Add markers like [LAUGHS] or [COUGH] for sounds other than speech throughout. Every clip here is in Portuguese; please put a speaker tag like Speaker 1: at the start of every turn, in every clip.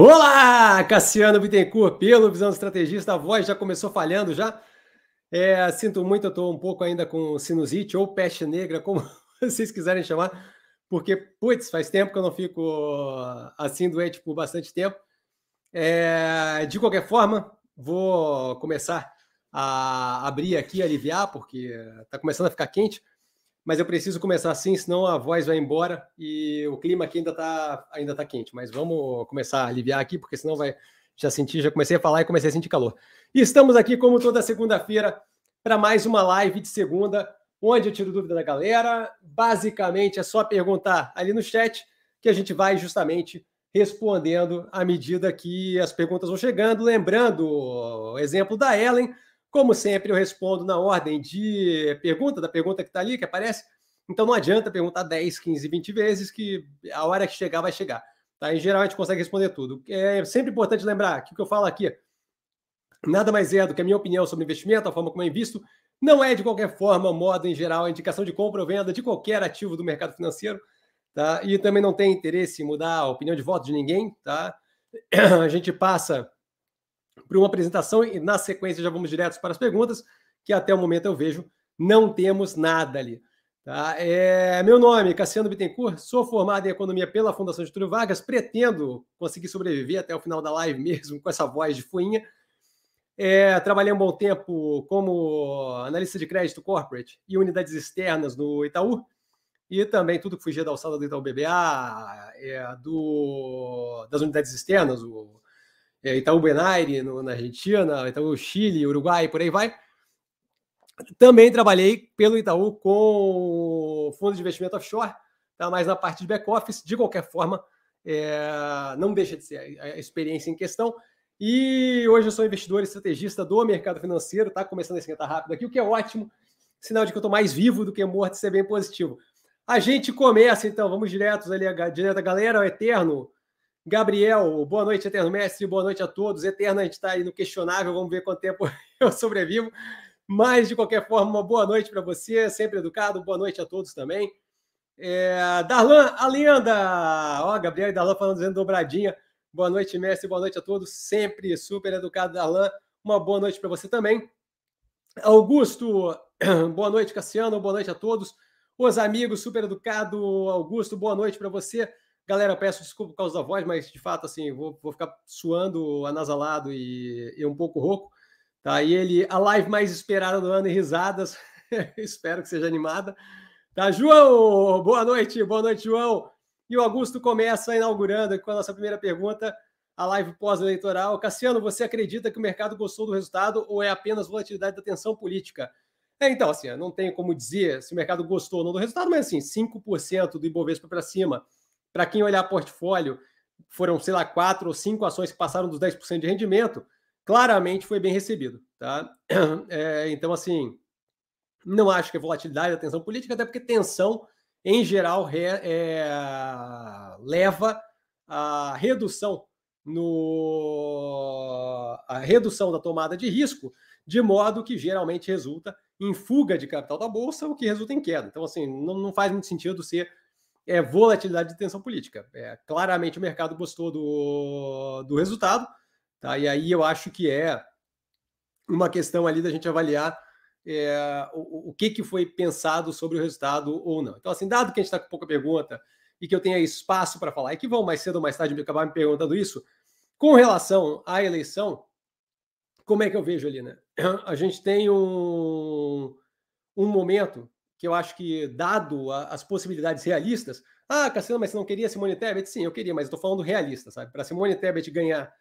Speaker 1: Olá, Cassiano Bittencourt, pelo Visão Estrategista, a voz já começou falhando já. É, sinto muito, eu estou um pouco ainda com sinusite ou peste negra, como [LAUGHS] vocês quiserem chamar, porque, putz, faz tempo que eu não fico assim doente por bastante tempo. É, de qualquer forma, vou começar a abrir aqui, aliviar, porque está começando a ficar quente mas eu preciso começar assim, senão a voz vai embora e o clima aqui ainda está ainda tá quente. Mas vamos começar a aliviar aqui, porque senão vai já sentir, já comecei a falar e comecei a sentir calor. E estamos aqui, como toda segunda-feira, para mais uma live de segunda, onde eu tiro dúvida da galera. Basicamente é só perguntar ali no chat que a gente vai justamente respondendo à medida que as perguntas vão chegando. Lembrando o exemplo da Ellen como sempre, eu respondo na ordem de pergunta, da pergunta que está ali, que aparece. Então não adianta perguntar 10, 15, 20 vezes, que a hora que chegar vai chegar. Tá? Em geral, a gente consegue responder tudo. É sempre importante lembrar que o que eu falo aqui nada mais é do que a minha opinião sobre investimento, a forma como eu invisto. Não é, de qualquer forma, modo em geral, a indicação de compra ou venda de qualquer ativo do mercado financeiro. Tá? E também não tem interesse em mudar a opinião de voto de ninguém. Tá? [CLEARS THROAT] A gente passa para uma apresentação e na sequência já vamos direto para as perguntas, que até o momento eu vejo não temos nada ali. Tá? É, meu nome, Cassiano Bittencourt, sou formado em Economia pela Fundação Getúlio Vargas, pretendo conseguir sobreviver até o final da live mesmo [LAUGHS] com essa voz de fuinha. É, trabalhei um bom tempo como analista de crédito corporate e unidades externas no Itaú, e também tudo que fugia da alçada do Itaú BBA, é, do, das unidades externas, o é, Itaú Benaire no, na Argentina, Itaú Chile, Uruguai, por aí vai. Também trabalhei pelo Itaú com fundo de investimento offshore, tá? mas na parte de back-office, de qualquer forma, é, não deixa de ser a experiência em questão. E hoje eu sou investidor estrategista do mercado financeiro, tá começando a esquentar rápido aqui, o que é ótimo, sinal de que eu estou mais vivo do que morto, isso é bem positivo. A gente começa, então, vamos diretos ali, direto a galera, o Eterno, Gabriel, boa noite, Eterno Mestre, boa noite a todos. Eterno, a gente está aí no questionável, vamos ver quanto tempo [LAUGHS] eu sobrevivo. Mas, de qualquer forma, uma boa noite para você, sempre educado, boa noite a todos também. É, Darlan, a lenda! Ó, Gabriel e Darlan falando, dizendo dobradinha. Boa noite, mestre, boa noite a todos. Sempre super educado, Darlan. Uma boa noite para você também. Augusto, [CLEARS THROAT] boa noite, Cassiano, boa noite a todos. Os amigos, super educado, Augusto, boa noite para você. Galera, peço desculpa por causa da voz, mas de fato, assim, vou, vou ficar suando, anasalado e, e um pouco rouco. Tá? E ele, a live mais esperada do ano e risadas. [LAUGHS] Espero que seja animada. Tá, João, boa noite, boa noite, João. E o Augusto começa inaugurando com a nossa primeira pergunta, a live pós-eleitoral. Cassiano, você acredita que o mercado gostou do resultado ou é apenas volatilidade da tensão política? É, então, assim, não tenho como dizer se o mercado gostou ou não do resultado, mas assim, 5% do Ibovespa para cima para quem olhar portfólio, foram, sei lá, quatro ou cinco ações que passaram dos 10% de rendimento, claramente foi bem recebido. Tá? [CLEARS THROAT] É, então, assim, não acho que é volatilidade, a tensão política, até porque tensão, em geral, re, é, leva à redução no a redução da tomada de risco, de modo que geralmente resulta em fuga de capital da bolsa, o que resulta em queda. Então, assim, não, não faz muito sentido ser é volatilidade de tensão política. É, claramente o mercado gostou do, do resultado, tá? E aí eu acho que é uma questão ali da gente avaliar é, o, o que, que foi pensado sobre o resultado ou não. Então, assim, dado que a gente está com pouca pergunta e que eu tenha espaço para falar, e que vão mais cedo ou mais tarde me acabar me perguntando isso, com relação à eleição, como é que eu vejo ali, né? A gente tem um, um momento que eu acho que, dado a, as possibilidades realistas, ah, Cassiano, mas você não queria Simone Tebet? Sim, eu queria, mas estou falando realista, sabe? Para Simone Tebet ganhar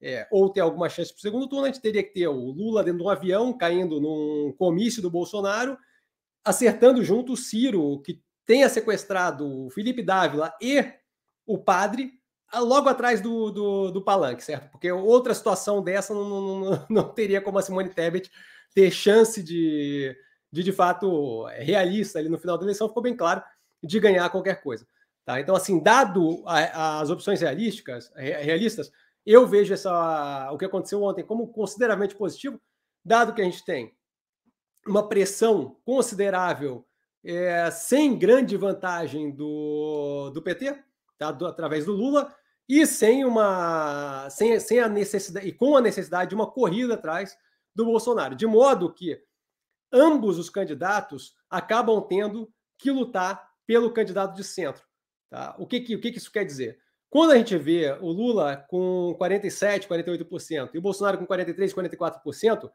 Speaker 1: é, ou ter alguma chance para o segundo turno, a gente teria que ter o Lula dentro de um avião, caindo num comício do Bolsonaro, acertando junto o Ciro, que tenha sequestrado o Felipe Dávila e o padre, logo atrás do, do, do palanque, certo? Porque outra situação dessa não, não, não, teria como a Simone Tebet ter chance de, de de fato realista ali no final da eleição, ficou bem claro de ganhar qualquer coisa. Tá? Então, assim, dado a, as opções realísticas, realistas, eu vejo essa, o que aconteceu ontem como consideravelmente positivo, dado que a gente tem uma pressão considerável, é, sem grande vantagem do, do PT, tá? do, através do Lula, e sem uma sem, sem a necessidade e com a necessidade de uma corrida atrás do Bolsonaro, de modo que ambos os candidatos acabam tendo que lutar pelo candidato de centro. Tá? O, que, que, o que, que isso quer dizer? Quando a gente vê o Lula com 47%, 48% e o Bolsonaro com 43%, 44%,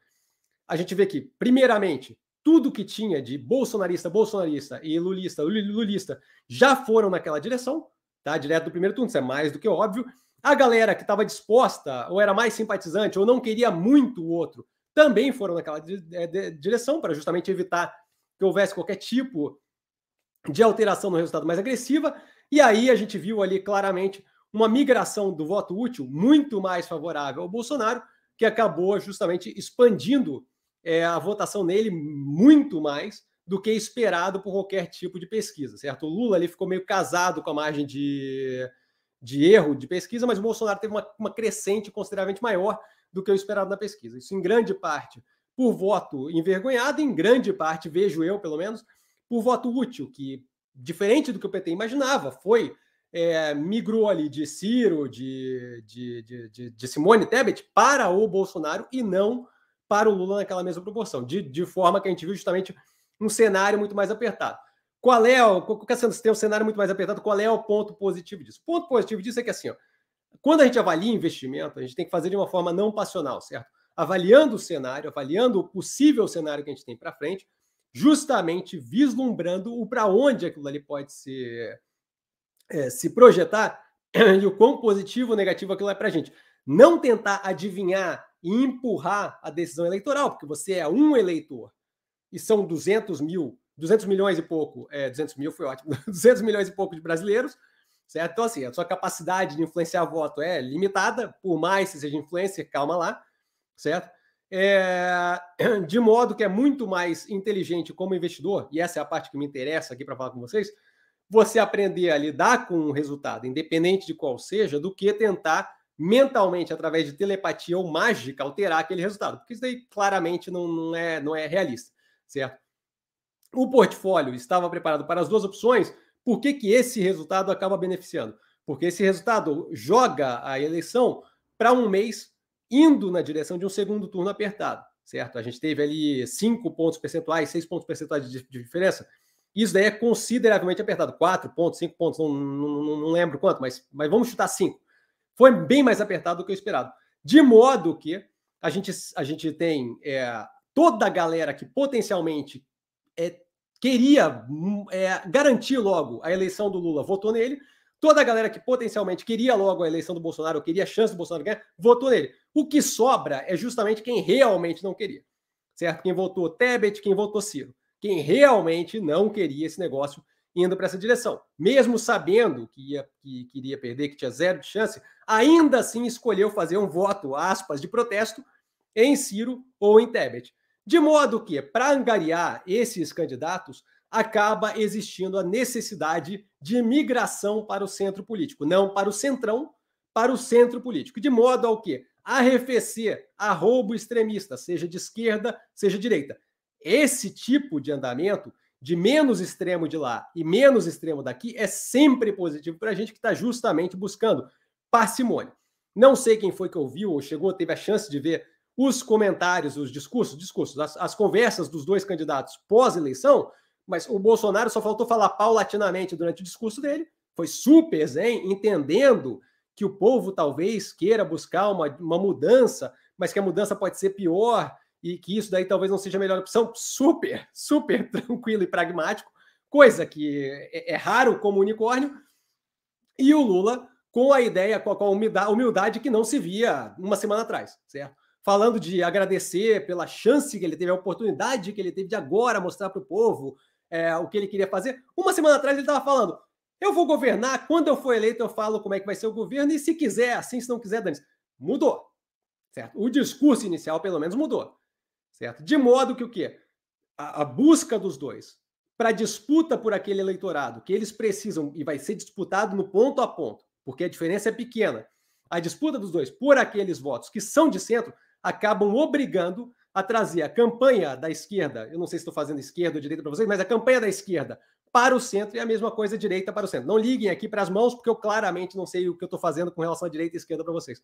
Speaker 1: a gente vê que, primeiramente, tudo que tinha de bolsonarista, bolsonarista e lulista, lulista já foram naquela direção, tá? Direto do primeiro turno, isso é mais do que óbvio. A galera que estava disposta, ou era mais simpatizante, ou não queria muito o outro, também foram naquela é, direção, para justamente evitar que houvesse qualquer tipo de alteração no resultado mais agressiva. E aí a gente viu ali claramente uma migração do voto útil muito mais favorável ao Bolsonaro, que acabou justamente expandindo é, a votação nele muito mais do que esperado por qualquer tipo de pesquisa, certo? O Lula ali ficou meio casado com a margem de, de erro de pesquisa, mas o Bolsonaro teve uma, uma crescente consideravelmente maior do que o esperado na pesquisa. Isso em grande parte por voto envergonhado, em grande parte, vejo eu pelo menos, por voto útil, que diferente do que o PT imaginava, foi é, migrou ali de Ciro, de, de, de, de, Simone Tebet para o Bolsonaro e não para o Lula naquela mesma proporção, de, de forma que a gente viu justamente um cenário muito mais apertado. Qual é o. Se tem um cenário muito mais apertado, qual é o ponto positivo disso? O ponto positivo disso é que assim, ó, quando a gente avalia investimento, a gente tem que fazer de uma forma não passional, certo? Avaliando o cenário, avaliando o possível cenário que a gente tem para frente, justamente vislumbrando o para onde aquilo ali pode ser, é, se projetar [CLEARS THROAT] e o quão positivo ou negativo aquilo é para a gente. Não tentar adivinhar e empurrar a decisão eleitoral, porque você é um eleitor e são 200 mil, 200 milhões e pouco, é, 200 mil foi ótimo, [LAUGHS] 200 milhões e pouco de brasileiros, certo? Então, assim, a sua capacidade de influenciar voto é limitada, por mais que seja influência, calma lá, certo? É, [CLEARS THROAT] de modo que é muito mais inteligente como investidor, e essa é a parte que me interessa aqui para falar com vocês, você aprender a lidar com o resultado, independente de qual seja, do que tentar mentalmente, através de telepatia ou mágica, alterar aquele resultado, porque isso daí claramente não, não, é, não é realista, certo? O portfólio estava preparado para as duas opções, por que, que esse resultado acaba beneficiando? Porque esse resultado joga a eleição para um mês indo na direção de um segundo turno apertado, certo? A gente teve ali cinco pontos percentuais, seis pontos percentuais de, diferença. Isso daí é consideravelmente apertado. Quatro pontos, cinco pontos, não, não, não lembro quanto, mas, mas vamos chutar cinco. Foi bem mais apertado do que o esperado. De modo que a gente, a gente tem é, toda a galera que potencialmente é, queria é, garantir logo a eleição do Lula votou nele. Toda a galera que potencialmente queria logo a eleição do Bolsonaro, queria a chance do Bolsonaro ganhar, votou nele. O que sobra é justamente quem realmente não queria. Certo? Quem votou Tebet, quem votou Ciro. Quem realmente não queria esse negócio indo para essa direção. Mesmo sabendo que, ia, que queria perder, que tinha zero de chance, ainda assim escolheu fazer um voto, aspas, de protesto em Ciro ou em Tebet. De modo que, para angariar esses candidatos, acaba existindo a necessidade de migração para o centro político, não para o centrão, para o centro político, de modo ao que arrefecer a roubo extremista, seja de esquerda, seja de direita. Esse tipo de andamento, de menos extremo de lá e menos extremo daqui, é sempre positivo para a gente que está justamente buscando parcimônia. Não sei quem foi que ouviu ou chegou, teve a chance de ver os comentários, os discursos, discursos, as, as conversas dos dois candidatos pós-eleição, mas o Bolsonaro só faltou falar paulatinamente durante o discurso dele, foi super zen, entendendo que o povo talvez queira buscar uma, uma mudança, mas que a mudança pode ser pior e que isso daí talvez não seja a melhor opção. Super, super [LAUGHS] tranquilo e pragmático, coisa que é, é raro como unicórnio. E o Lula com a ideia, com a, humildade que não se via uma semana atrás, certo? Falando de agradecer pela chance que ele teve, a oportunidade que ele teve de agora mostrar para o povo é, o que ele queria fazer. Uma semana atrás ele estava falando: eu vou governar, quando eu for eleito, eu falo como é que vai ser o governo, e se quiser, assim, se não quiser, dane Mudou. Certo? O discurso inicial, pelo menos, mudou. Certo? De modo que o quê? A, a busca dos dois para disputa por aquele eleitorado que eles precisam e vai ser disputado no ponto a ponto, porque a diferença é pequena. A disputa dos dois por aqueles votos que são de centro acabam obrigando a trazer a campanha da esquerda, eu não sei se estou fazendo esquerda ou direita para vocês, mas a campanha da esquerda para o centro e a mesma coisa direita para o centro. Não liguem aqui para as mãos, porque eu claramente não sei o que eu estou fazendo com relação à direita e esquerda para vocês.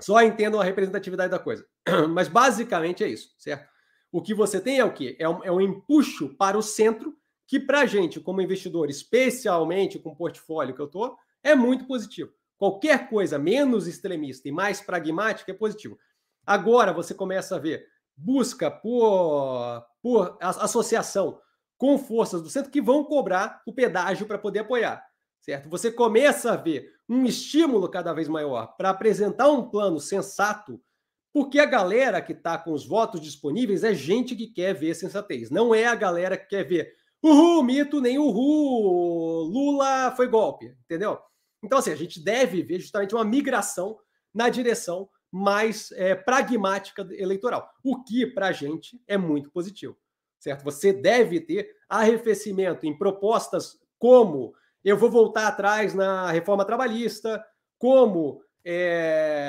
Speaker 1: Só entendam a representatividade da coisa. [CLEARS THROAT] Mas basicamente é isso, certo? O que você tem é o quê? É um, é um empuxo para o centro, que para a gente, como investidor, especialmente com o portfólio que eu estou, é muito positivo. Qualquer coisa menos extremista e mais pragmática é positivo. Agora você começa a ver busca por, por associação com forças do centro que vão cobrar o pedágio para poder apoiar, certo? Você começa a ver um estímulo cada vez maior para apresentar um plano sensato, porque a galera que está com os votos disponíveis é gente que quer ver sensatez, não é a galera que quer ver uhul, mito, nem uhul, Lula foi golpe, entendeu? Então, assim, a gente deve ver justamente uma migração na direção mais é, pragmática eleitoral, o que para a gente é muito positivo, certo? Você deve ter arrefecimento em propostas como eu vou voltar atrás na reforma trabalhista, como é,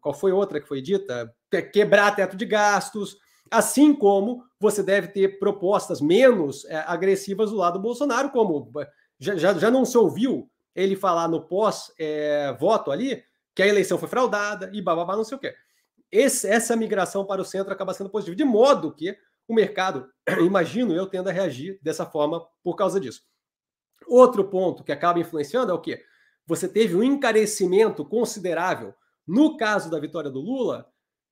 Speaker 1: qual foi outra que foi dita? Quebrar teto de gastos, assim como você deve ter propostas menos é, agressivas do lado do Bolsonaro, como já, já, já não se ouviu ele falar no pós-voto é, ali que a eleição foi fraudada e bababá, não sei o quê. Esse, essa migração para o centro acaba sendo positiva, de modo que o mercado, [CLEARS THROAT] imagino eu, tenda a reagir dessa forma por causa disso. Outro ponto que acaba influenciando é o quê? Você teve um encarecimento considerável. No caso da vitória do Lula,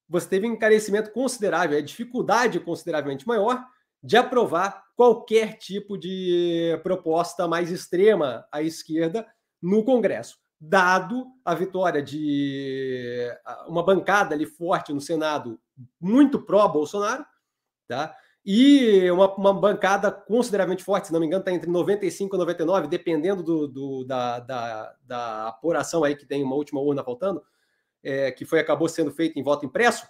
Speaker 1: você teve um encarecimento considerável, a dificuldade consideravelmente maior de aprovar qualquer tipo de proposta mais extrema à esquerda no Congresso dado a vitória de uma bancada ali forte no Senado, muito pró-Bolsonaro, tá? E uma, uma, bancada consideravelmente forte, se não me engano, está entre 95 e 99, dependendo do, do da, da, da, apuração aí que tem uma última urna faltando, é, que foi acabou sendo feita em voto impresso.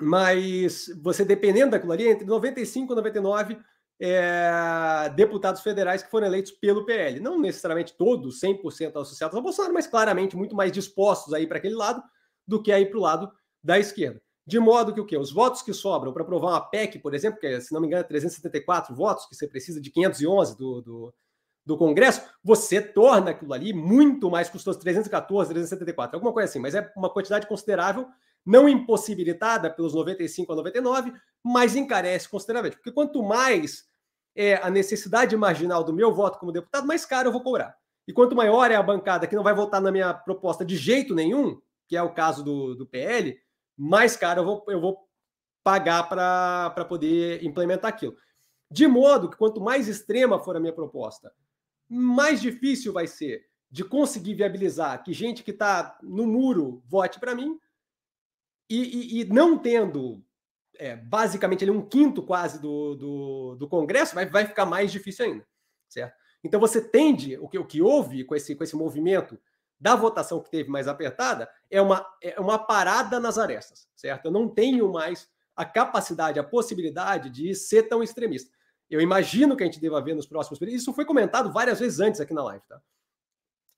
Speaker 1: Mas você dependendo daquilo ali, entre 95 e 99, é, deputados federais que foram eleitos pelo PL. Não necessariamente todos 100% associados ao Bolsonaro, mas claramente muito mais dispostos a ir para aquele lado do que a ir para o lado da esquerda. De modo que o quê? Os votos que sobram para aprovar uma PEC, por exemplo, que é, se não me engano é 374 votos, que você precisa de 511 do, do, do Congresso, você torna aquilo ali muito mais custoso, 314, 374, alguma coisa assim, mas é uma quantidade considerável, não impossibilitada pelos 95 a 99, mas encarece consideravelmente. Porque quanto mais é a necessidade marginal do meu voto como deputado, mais caro eu vou cobrar. E quanto maior é a bancada que não vai votar na minha proposta de jeito nenhum, que é o caso do, do PL, mais caro eu vou, eu vou pagar para poder implementar aquilo. De modo que quanto mais extrema for a minha proposta, mais difícil vai ser de conseguir viabilizar que gente que está no muro vote para mim e, e, e, não tendo é, basicamente ali um quinto quase do, do, do, Congresso, vai, vai ficar mais difícil ainda, certo? Então você tende, o que, o que houve com esse, com esse movimento da votação que teve mais apertada, é uma, é uma parada nas arestas, certo? Eu não tenho mais a capacidade, a possibilidade de ser tão extremista. Eu imagino que a gente deva ver nos próximos períodos. Isso foi comentado várias vezes antes aqui na live, tá?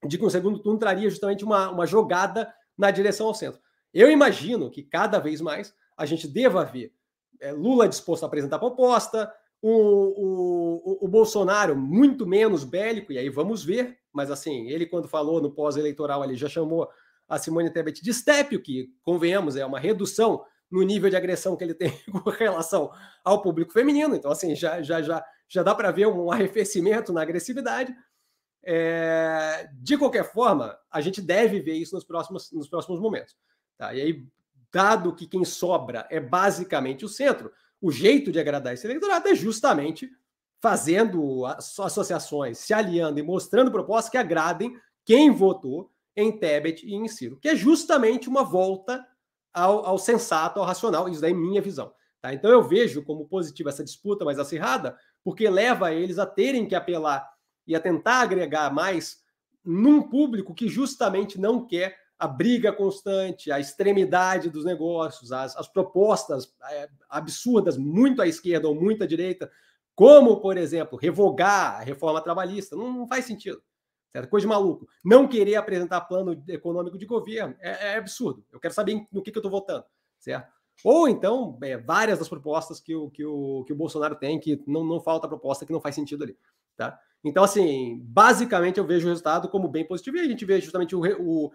Speaker 1: De que um segundo turno traria justamente uma, uma jogada na direção ao centro. Eu imagino que cada vez mais a gente deva ver é, Lula disposto a apresentar proposta, o, o, o, Bolsonaro muito menos bélico, e aí vamos ver, mas assim, ele quando falou no pós-eleitoral ali já chamou a Simone Tebet de step, o que, convenhamos, é uma redução no nível de agressão que ele tem [LAUGHS] com relação ao público feminino, então assim, já, já, já, já dá para ver um arrefecimento na agressividade. É, de qualquer forma, a gente deve ver isso nos próximos, nos próximos momentos. Tá? E aí, dado que quem sobra é basicamente o centro, o jeito de agradar esse eleitorado é justamente fazendo associações, se aliando e mostrando propostas que agradem quem votou em Tebet e em Ciro, que é justamente uma volta ao, ao sensato, ao racional, isso daí é minha visão. Tá? Então eu vejo como positiva essa disputa mais acirrada, porque leva eles a terem que apelar e a tentar agregar mais num público que justamente não quer a briga constante, a extremidade dos negócios, as, as propostas é, absurdas, muito à esquerda ou muito à direita, como, por exemplo, revogar a reforma trabalhista, não, não faz sentido. Certo? Coisa de maluco. Não querer apresentar plano econômico de governo é, é absurdo. Eu quero saber no que, que eu estou votando. Certo? Ou então, é, várias das propostas que o, que, o, que o Bolsonaro tem, que não, não falta proposta que não faz sentido ali. Tá? Então, assim, basicamente eu vejo o resultado como bem positivo e a gente vê justamente o, o,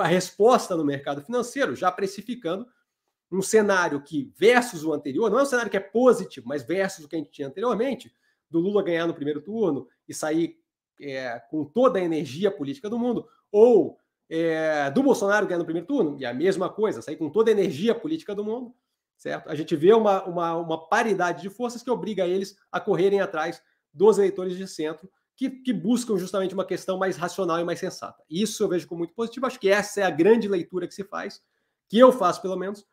Speaker 1: a resposta no mercado financeiro já precificando um cenário que, versus o anterior, não é um cenário que é positivo, mas versus o que a gente tinha anteriormente, do Lula ganhar no primeiro turno e sair é, com toda a energia política do mundo, ou é, do Bolsonaro ganhar no primeiro turno, e a mesma coisa, sair com toda a energia política do mundo, certo? A gente vê uma, uma, uma paridade de forças que obriga eles a correrem atrás dos eleitores de centro, que, que, buscam justamente uma questão mais racional e mais sensata. Isso eu vejo como muito positivo. Acho que essa é a grande leitura que se faz, que eu faço pelo menos,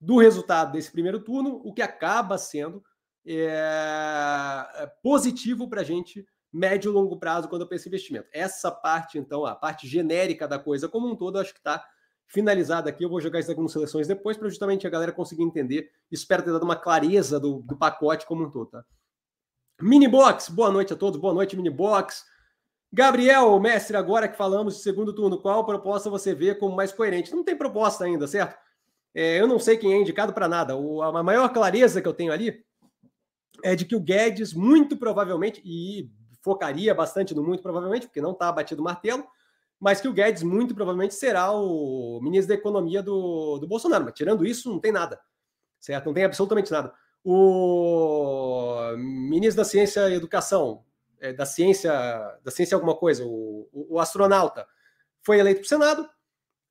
Speaker 1: do resultado desse primeiro turno, o que acaba sendo é, positivo para a gente médio e longo prazo quando eu penso em investimento. Essa parte, então, a parte genérica da coisa como um todo, acho que está finalizada aqui. Eu vou jogar isso aqui nas seleções depois para justamente a galera conseguir entender. Espero ter dado uma clareza do, do pacote como um todo. Tá? Minibox, boa noite a todos, boa noite, Minibox. Gabriel, mestre, agora que falamos de segundo turno, qual proposta você vê como mais coerente? Não tem proposta ainda, certo? É, eu não sei quem é indicado para nada. O, a maior clareza que eu tenho ali é de que o Guedes, muito provavelmente, e focaria bastante no muito provavelmente, porque não está batido o martelo, mas que o Guedes muito provavelmente será o ministro da Economia do, do Bolsonaro. Mas tirando isso, não tem nada, certo? Não tem absolutamente nada. O ministro da Ciência e Educação, é, da ciência, da ciência alguma coisa, o, o, o astronauta, foi eleito para o Senado.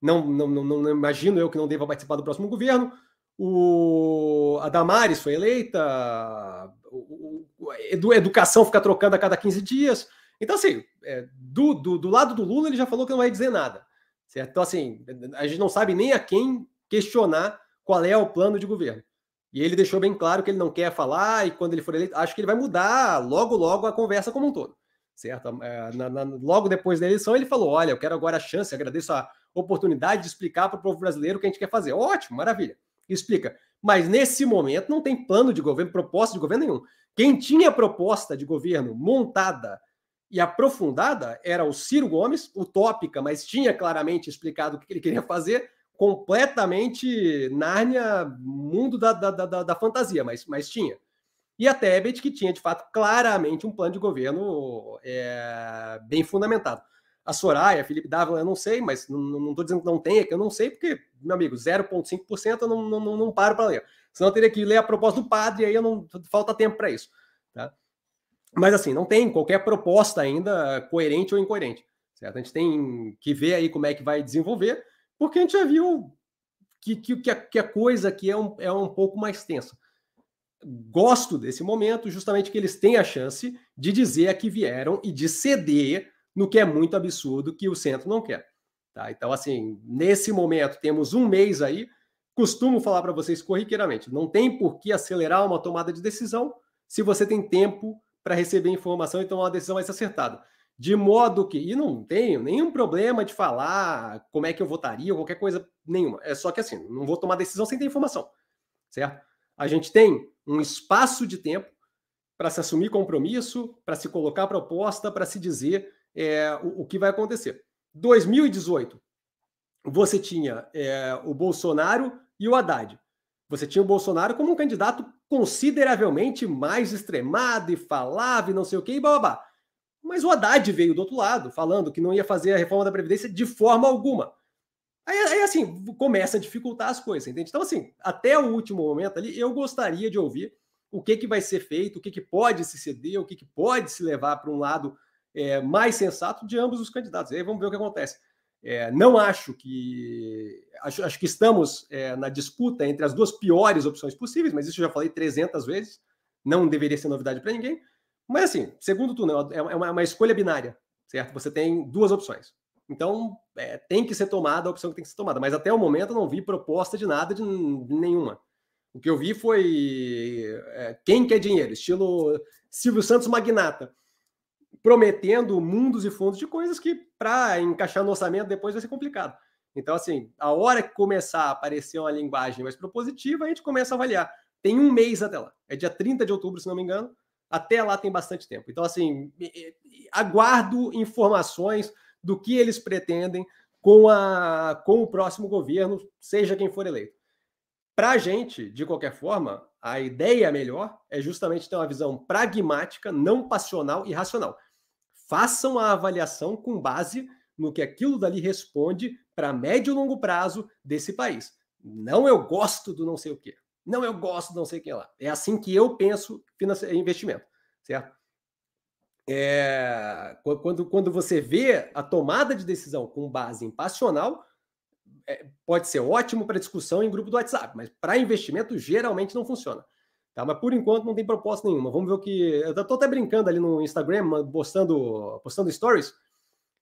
Speaker 1: Não, não, não, não, imagino eu que não deva participar do próximo governo. O, a Damares foi eleita, o, o, educação fica trocando a cada 15 dias. Então, assim, é, do, do, do, lado do Lula, ele já falou que não vai dizer nada. Certo? Então, assim, a gente não sabe nem a quem questionar qual é o plano de governo. E ele deixou bem claro que ele não quer falar, e quando ele for eleito, acho que ele vai mudar logo, logo a conversa como um todo. Certo? É, na, na, logo depois da eleição, ele falou: Olha, eu quero agora a chance, agradeço a oportunidade de explicar para o povo brasileiro o que a gente quer fazer. Ótimo, maravilha. Explica. Mas nesse momento não tem plano de governo, proposta de governo nenhum. Quem tinha proposta de governo montada e aprofundada era o Ciro Gomes, utópica, mas tinha claramente explicado o que ele queria fazer, completamente Nárnia, mundo da, da, da, da fantasia, mas, mas tinha. E a Tebet, que tinha, de fato, claramente um plano de governo é, bem fundamentado. A Soraya, Felipe Dávila, eu não sei, mas não estou dizendo que não tem, é que eu não sei, porque, meu amigo, 0,5% eu não, não, não, não paro para ler. Senão eu teria que ler a proposta do padre, aí eu não falta tempo para isso. Tá? Mas assim, não tem qualquer proposta ainda coerente ou incoerente. Certo? A gente tem que ver aí como é que vai desenvolver, porque a gente já viu que, que, que, a, que a coisa aqui é um, é um pouco mais tensa. Gosto desse momento, justamente que eles têm a chance de dizer a que vieram e de ceder no que é muito absurdo que o centro não quer. Tá? Então, assim, nesse momento, temos um mês aí. Costumo falar para vocês corriqueiramente: não tem por que acelerar uma tomada de decisão se você tem tempo para receber informação e tomar uma decisão mais acertada. De modo que, e não tenho nenhum problema de falar como é que eu votaria ou qualquer coisa nenhuma. É só que assim, não vou tomar decisão sem ter informação, certo? A gente tem um espaço de tempo para se assumir compromisso, para se colocar proposta, para se dizer é, o, o, que vai acontecer. 2018, você tinha é, o Bolsonaro e o Haddad. Você tinha o Bolsonaro como um candidato consideravelmente mais extremado e falava e não sei o que, e babá. Mas o Haddad veio do outro lado, falando que não ia fazer a reforma da Previdência de forma alguma. Aí, aí, assim, começa a dificultar as coisas, entende? Então, assim, até o último momento ali, eu gostaria de ouvir o que, que vai ser feito, o que, que pode se ceder, o que, que pode se levar para um lado é, mais sensato de ambos os candidatos. E aí vamos ver o que acontece. É, não acho que. Acho, acho que estamos é, na disputa entre as duas piores opções possíveis, mas isso eu já falei 300 vezes. Não deveria ser novidade para ninguém. Mas, assim, segundo turno, é uma, é uma escolha binária, certo? Você tem duas opções. Então, é, tem que ser tomada a opção que tem que ser tomada. Mas até o momento eu não vi proposta de nada, de nenhuma. O que eu vi foi é, quem quer dinheiro, estilo Silvio Santos Magnata prometendo mundos e fundos de coisas que, para encaixar no orçamento, depois vai ser complicado. Então, assim, a hora que começar a aparecer uma linguagem mais propositiva, a gente começa a avaliar. Tem um mês até lá. É dia 30 de outubro, se não me engano. Até lá tem bastante tempo. Então, assim, aguardo informações do que eles pretendem com, a, com o próximo governo, seja quem for eleito. para a gente, de qualquer forma, a ideia melhor é justamente ter uma visão pragmática, não passional e racional. Façam a avaliação com base no que aquilo dali responde para médio e longo prazo desse país. Não eu gosto do não sei o quê. Não eu gosto do não sei quem lá. É assim que eu penso investimento, certo? É, quando, quando você vê a tomada de decisão com base em passional, é, pode ser ótimo para discussão em grupo do WhatsApp, mas para investimento geralmente não funciona. Tá? Mas por enquanto não tem proposta nenhuma. Vamos ver o que. Eu estou até brincando ali no Instagram, postando, postando stories,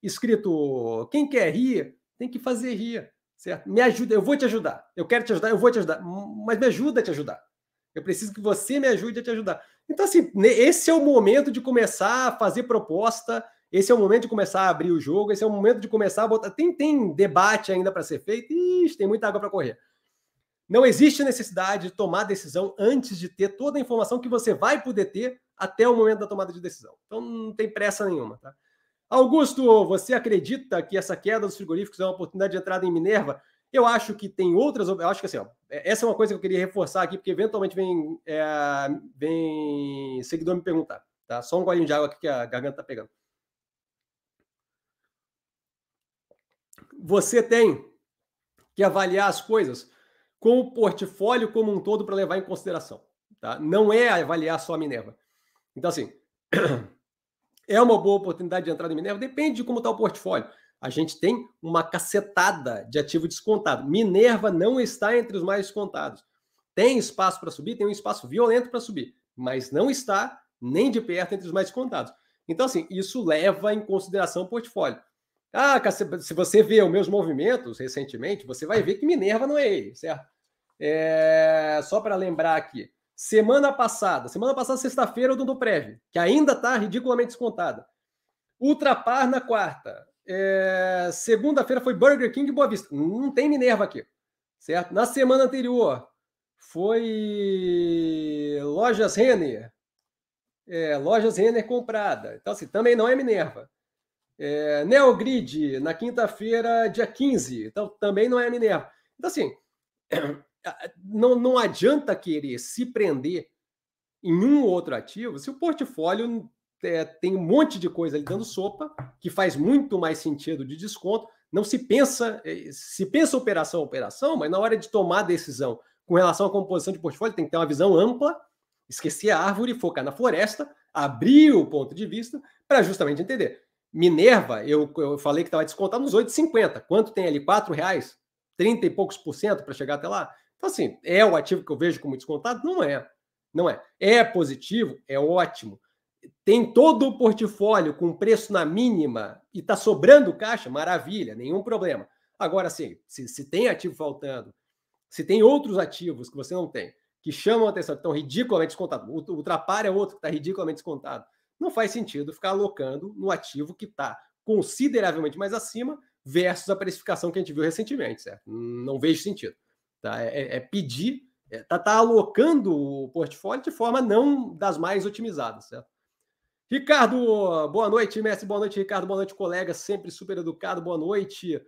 Speaker 1: escrito: quem quer rir, tem que fazer rir. Certo? Me ajuda, eu vou te ajudar. Eu quero te ajudar, eu vou te ajudar. Mas me ajuda a te ajudar. Eu preciso que você me ajude a te ajudar. Então, assim, esse é o momento de começar a fazer proposta esse é o momento de começar a abrir o jogo, esse é o momento de começar a botar. Tem, tem debate ainda para ser feito, Ixi, tem muita água para correr. Não existe necessidade de tomar decisão antes de ter toda a informação que você vai poder ter até o momento da tomada de decisão. Então não tem pressa nenhuma, tá? Augusto, você acredita que essa queda dos frigoríficos é uma oportunidade de entrada em Minerva? Eu acho que tem outras. Eu acho que assim, ó, é, essa é uma coisa que eu queria reforçar aqui, porque eventualmente vem, é, vem seguidor me perguntar. Tá? Só um golinho de água aqui que a garganta tá pegando. você tem que avaliar as coisas com o portfólio como um todo para levar em consideração. Tá? Não é avaliar só a Minerva. Então, assim, é uma boa oportunidade de entrar em Minerva? Depende de como está o portfólio. A gente tem uma cacetada de ativo descontado. Minerva não está entre os mais descontados. Tem espaço para subir, tem um espaço violento para subir, mas não está nem de perto entre os mais descontados. Então, assim, isso leva em consideração o portfólio. Ah, se você vê os meus movimentos recentemente, você vai ver que Minerva não é ele, certo? É... Só para lembrar aqui. Semana passada, semana passada, sexta-feira, do Prev, que ainda está ridiculamente descontada. Ultrapar na quarta. É... Segunda-feira foi Burger King e Boa Vista. Não tem Minerva aqui, certo? Na semana anterior foi Lojas Renner. É, Lojas Renner comprada. Então, assim, também não é Minerva. É, Neogrid, na quinta-feira, dia 15. Então, também não é Minerva. Então, assim, não, não adianta querer se prender em um ou outro ativo se o portfólio é, tem um monte de coisa ali dando sopa, que faz muito mais sentido de desconto. Não se pensa, é, se pensa operação operação, mas na hora de tomar decisão com relação à composição de portfólio, tem que ter uma visão ampla, esquecer a árvore, focar na floresta, abrir o ponto de vista para justamente entender Minerva, eu, eu falei que estava descontado nos 8,50. Quanto tem ali? R$ reais? 30 e poucos por cento para chegar até lá? Então, assim, é o ativo que eu vejo como descontado? Não é. Não é. É positivo? É ótimo. Tem todo o portfólio com preço na mínima e está sobrando caixa? Maravilha, nenhum problema. Agora, sim, se, se tem ativo faltando, se tem outros ativos que você não tem, que chamam a atenção, que estão ridiculamente descontados, é outro que está ridiculamente descontado não faz sentido ficar alocando no ativo que está consideravelmente mais acima versus a precificação que a gente viu recentemente, certo? Não vejo sentido. Tá? É, é, é pedir, é, tá, tá alocando o portfólio de forma não das mais otimizadas, certo? Ricardo, boa noite, mestre, boa noite, Ricardo, boa noite, colega, sempre super educado, boa noite.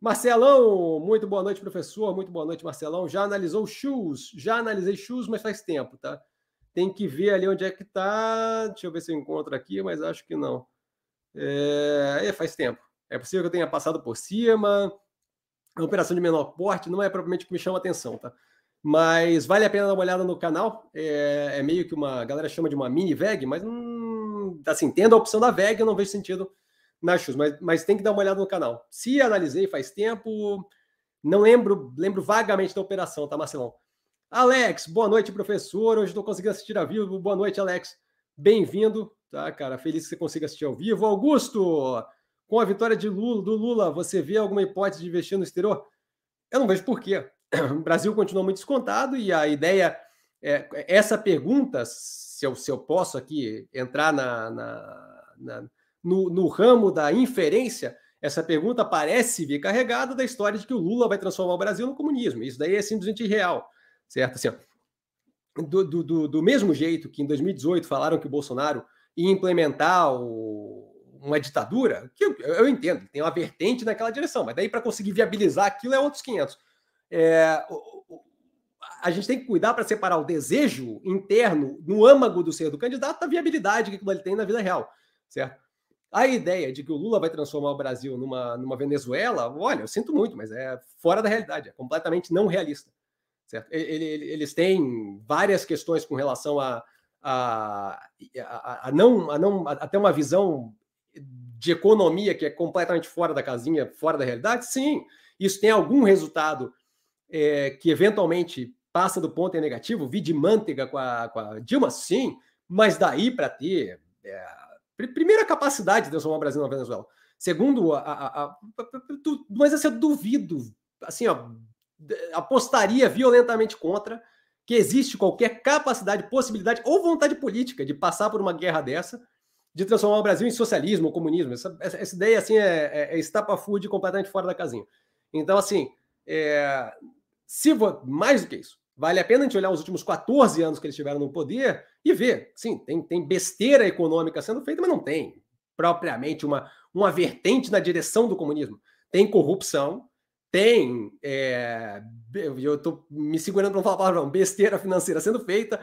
Speaker 1: Marcelão, muito boa noite, professor, muito boa noite, Marcelão. Já analisou shoes? Já analisei shoes, mas faz tempo, tá? tem que ver ali onde é que está. Deixa eu ver se eu encontro aqui, mas acho que não. É, é, faz tempo. É possível que eu tenha passado por cima. A operação de menor porte não é propriamente o que me chama atenção, tá? Mas vale a pena dar uma olhada no canal. É, é meio que uma a galera chama de uma mini VEG, mas hum, assim, tendo a opção da VEG, eu não vejo sentido na shoes, mas, mas tem que dar uma olhada no canal. Se analisei faz tempo, não lembro, lembro vagamente da operação, tá, Marcelão? Alex, boa noite, professor. Hoje estou conseguindo assistir ao vivo. Boa noite, Alex. Bem-vindo, tá, cara? Feliz que você consiga assistir ao vivo. Augusto, com a vitória de Lula, do Lula, você vê alguma hipótese de investir no exterior? Eu não vejo por quê. [CLEARS THROAT] O Brasil continua muito descontado e a ideia é essa pergunta, se eu, se eu posso aqui entrar na, na, na no, no ramo da inferência, essa pergunta parece vir carregada da história de que o Lula vai transformar o Brasil no comunismo. Isso daí é simplesmente irreal certo? Assim, do, do, do mesmo jeito que em 2018 falaram que o Bolsonaro ia implementar o, uma ditadura, que eu, eu, entendo, tem uma vertente naquela direção, mas daí para conseguir viabilizar aquilo é outros 500. É, a gente tem que cuidar para separar o desejo interno no âmago do ser do candidato da viabilidade que ele tem na vida real, certo? A ideia de que o Lula vai transformar o Brasil numa, numa Venezuela, olha, eu sinto muito, mas é fora da realidade, é completamente não realista. Certo? Ele, ele, eles têm várias questões com relação a, a, a, a não, a não a ter uma visão de economia que é completamente fora da casinha, fora da realidade. Sim, isso tem algum resultado é, que eventualmente passa do ponto em negativo, vi de manteiga com a, com a Dilma, sim, mas daí para ter. É, primeira capacidade de transformar o Brasil na Venezuela. Segundo, a, a, a, mas assim, eu duvido, assim, ó, apostaria violentamente contra que existe qualquer capacidade, possibilidade ou vontade política de passar por uma guerra dessa, de transformar o Brasil em socialismo ou comunismo. Essa, essa ideia assim é, é, é estapafúrdia completamente fora da casinha. Então, assim, é, se mais do que isso, vale a pena a gente olhar os últimos 14 anos que eles estiveram no poder e ver, sim, tem, tem besteira econômica sendo feita, mas não tem propriamente uma, uma vertente na direção do comunismo. Tem corrupção, tem. É, eu estou me segurando para não falar palavrão, besteira financeira sendo feita,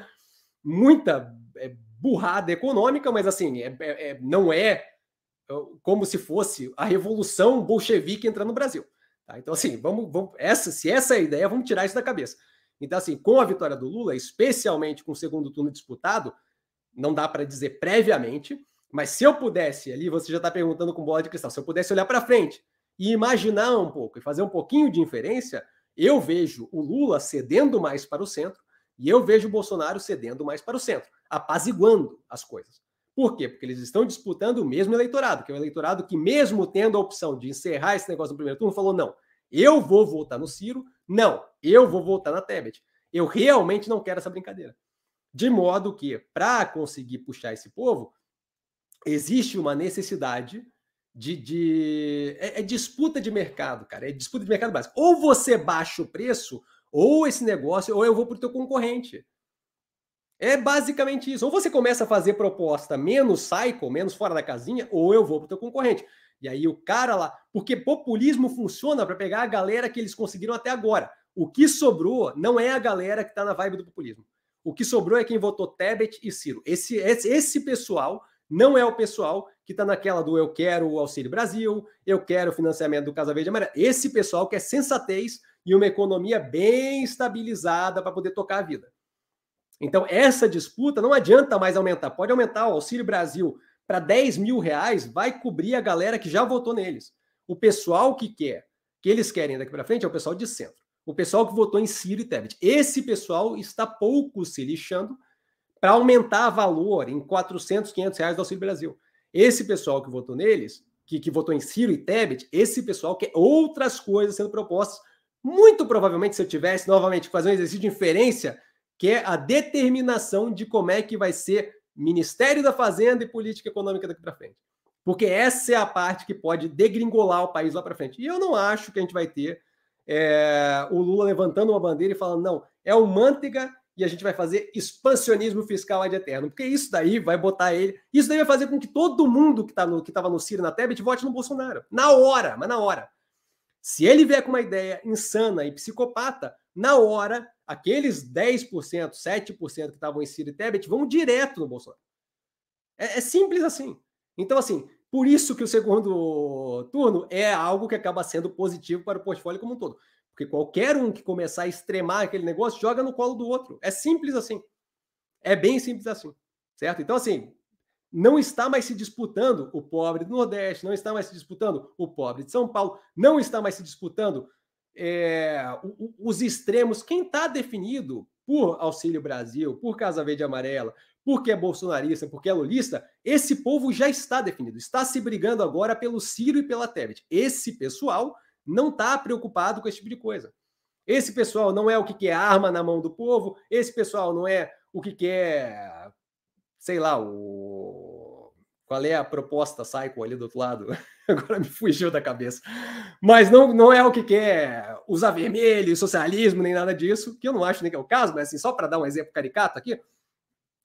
Speaker 1: muita é, burrada econômica, mas assim, é, é, é não é como se fosse a revolução bolchevique entrando no Brasil. Tá? Então, assim, vamos, vamos, essa, se essa é a ideia, vamos tirar isso da cabeça. Então, assim, com a vitória do Lula, especialmente com o segundo turno disputado, não dá para dizer previamente, mas se eu pudesse, ali você já está perguntando com bola de cristal, se eu pudesse olhar para frente e imaginar um pouco e fazer um pouquinho de inferência, eu vejo o Lula cedendo mais para o centro e eu vejo o Bolsonaro cedendo mais para o centro, apaziguando as coisas. Por quê? Porque eles estão disputando o mesmo eleitorado, que é o eleitorado que, mesmo tendo a opção de encerrar esse negócio no primeiro turno, falou: não, eu vou votar no Ciro, não, eu vou votar na Tebet. Eu realmente não quero essa brincadeira. De modo que, para conseguir puxar esse povo, existe uma necessidade de. de é, é, disputa de mercado, cara. É disputa de mercado básico. Ou você baixa o preço, ou esse negócio, ou eu vou para o teu concorrente. É basicamente isso. Ou você começa a fazer proposta menos cycle, menos fora da casinha, ou eu vou para o teu concorrente. E aí o cara lá. Porque populismo funciona para pegar a galera que eles conseguiram até agora. O que sobrou não é a galera que está na vibe do populismo. O que sobrou é quem votou Tebet e Ciro. Esse, esse, esse pessoal não é o pessoal que está naquela do eu quero o Auxílio Brasil, eu quero o financiamento do Casa Verde Amarela. Esse pessoal quer sensatez e uma economia bem estabilizada para poder tocar a vida. Então, essa disputa não adianta mais aumentar. Pode aumentar o Auxílio Brasil para 10 mil reais, vai cobrir a galera que já votou neles. O pessoal que quer, que eles querem daqui para frente, é o pessoal de centro. O pessoal que votou em Ciro e Tebet. Esse pessoal está pouco se lixando para aumentar valor em 400, 500 reais do Auxílio Brasil. Esse pessoal que votou neles, que, que votou em Ciro e Tebet, esse pessoal quer outras coisas sendo propostas. Muito provavelmente, se eu tivesse novamente fazer um exercício de inferência, que é a determinação de como é que vai ser Ministério da Fazenda e política econômica daqui para frente. Porque essa é a parte que pode degringolar o país lá para frente. E eu não acho que a gente vai ter é, o Lula levantando uma bandeira e falando, não, é o manteiga e a gente vai fazer expansionismo fiscal ad eterno. Porque isso daí vai botar ele. Isso daí vai fazer com que todo mundo que tá no, estava no Ciro na Tebet vote no Bolsonaro. Na hora, mas na hora. Se ele vier com uma ideia insana e psicopata, na hora, aqueles 10%, 7% que estavam em Ciro e Tebet vão direto no Bolsonaro. É, é simples assim. Então, assim, por isso que o segundo turno é algo que acaba sendo positivo para o portfólio como um todo. Porque qualquer um que começar a extremar aquele negócio joga no colo do outro. É simples assim. É bem simples assim. Certo? Então, assim, não está mais se disputando o pobre do Nordeste, não está mais se disputando o pobre de São Paulo, não está mais se disputando é, os extremos. Quem está definido por Auxílio Brasil, por Casa Verde e Amarela, porque é bolsonarista, porque é lulista, esse povo já está definido. Está se brigando agora pelo Ciro e pela Tebet. Esse pessoal não está preocupado com esse tipo de coisa. Esse pessoal não é o que quer arma na mão do povo, esse pessoal não é o que quer, sei lá, o qual é a proposta Cycle ali do outro lado? [LAUGHS] Agora me fugiu da cabeça. Mas não, não é o que quer usar vermelho, socialismo, nem nada disso, que eu não acho nem que é o caso, mas assim, só para dar um exemplo caricato aqui.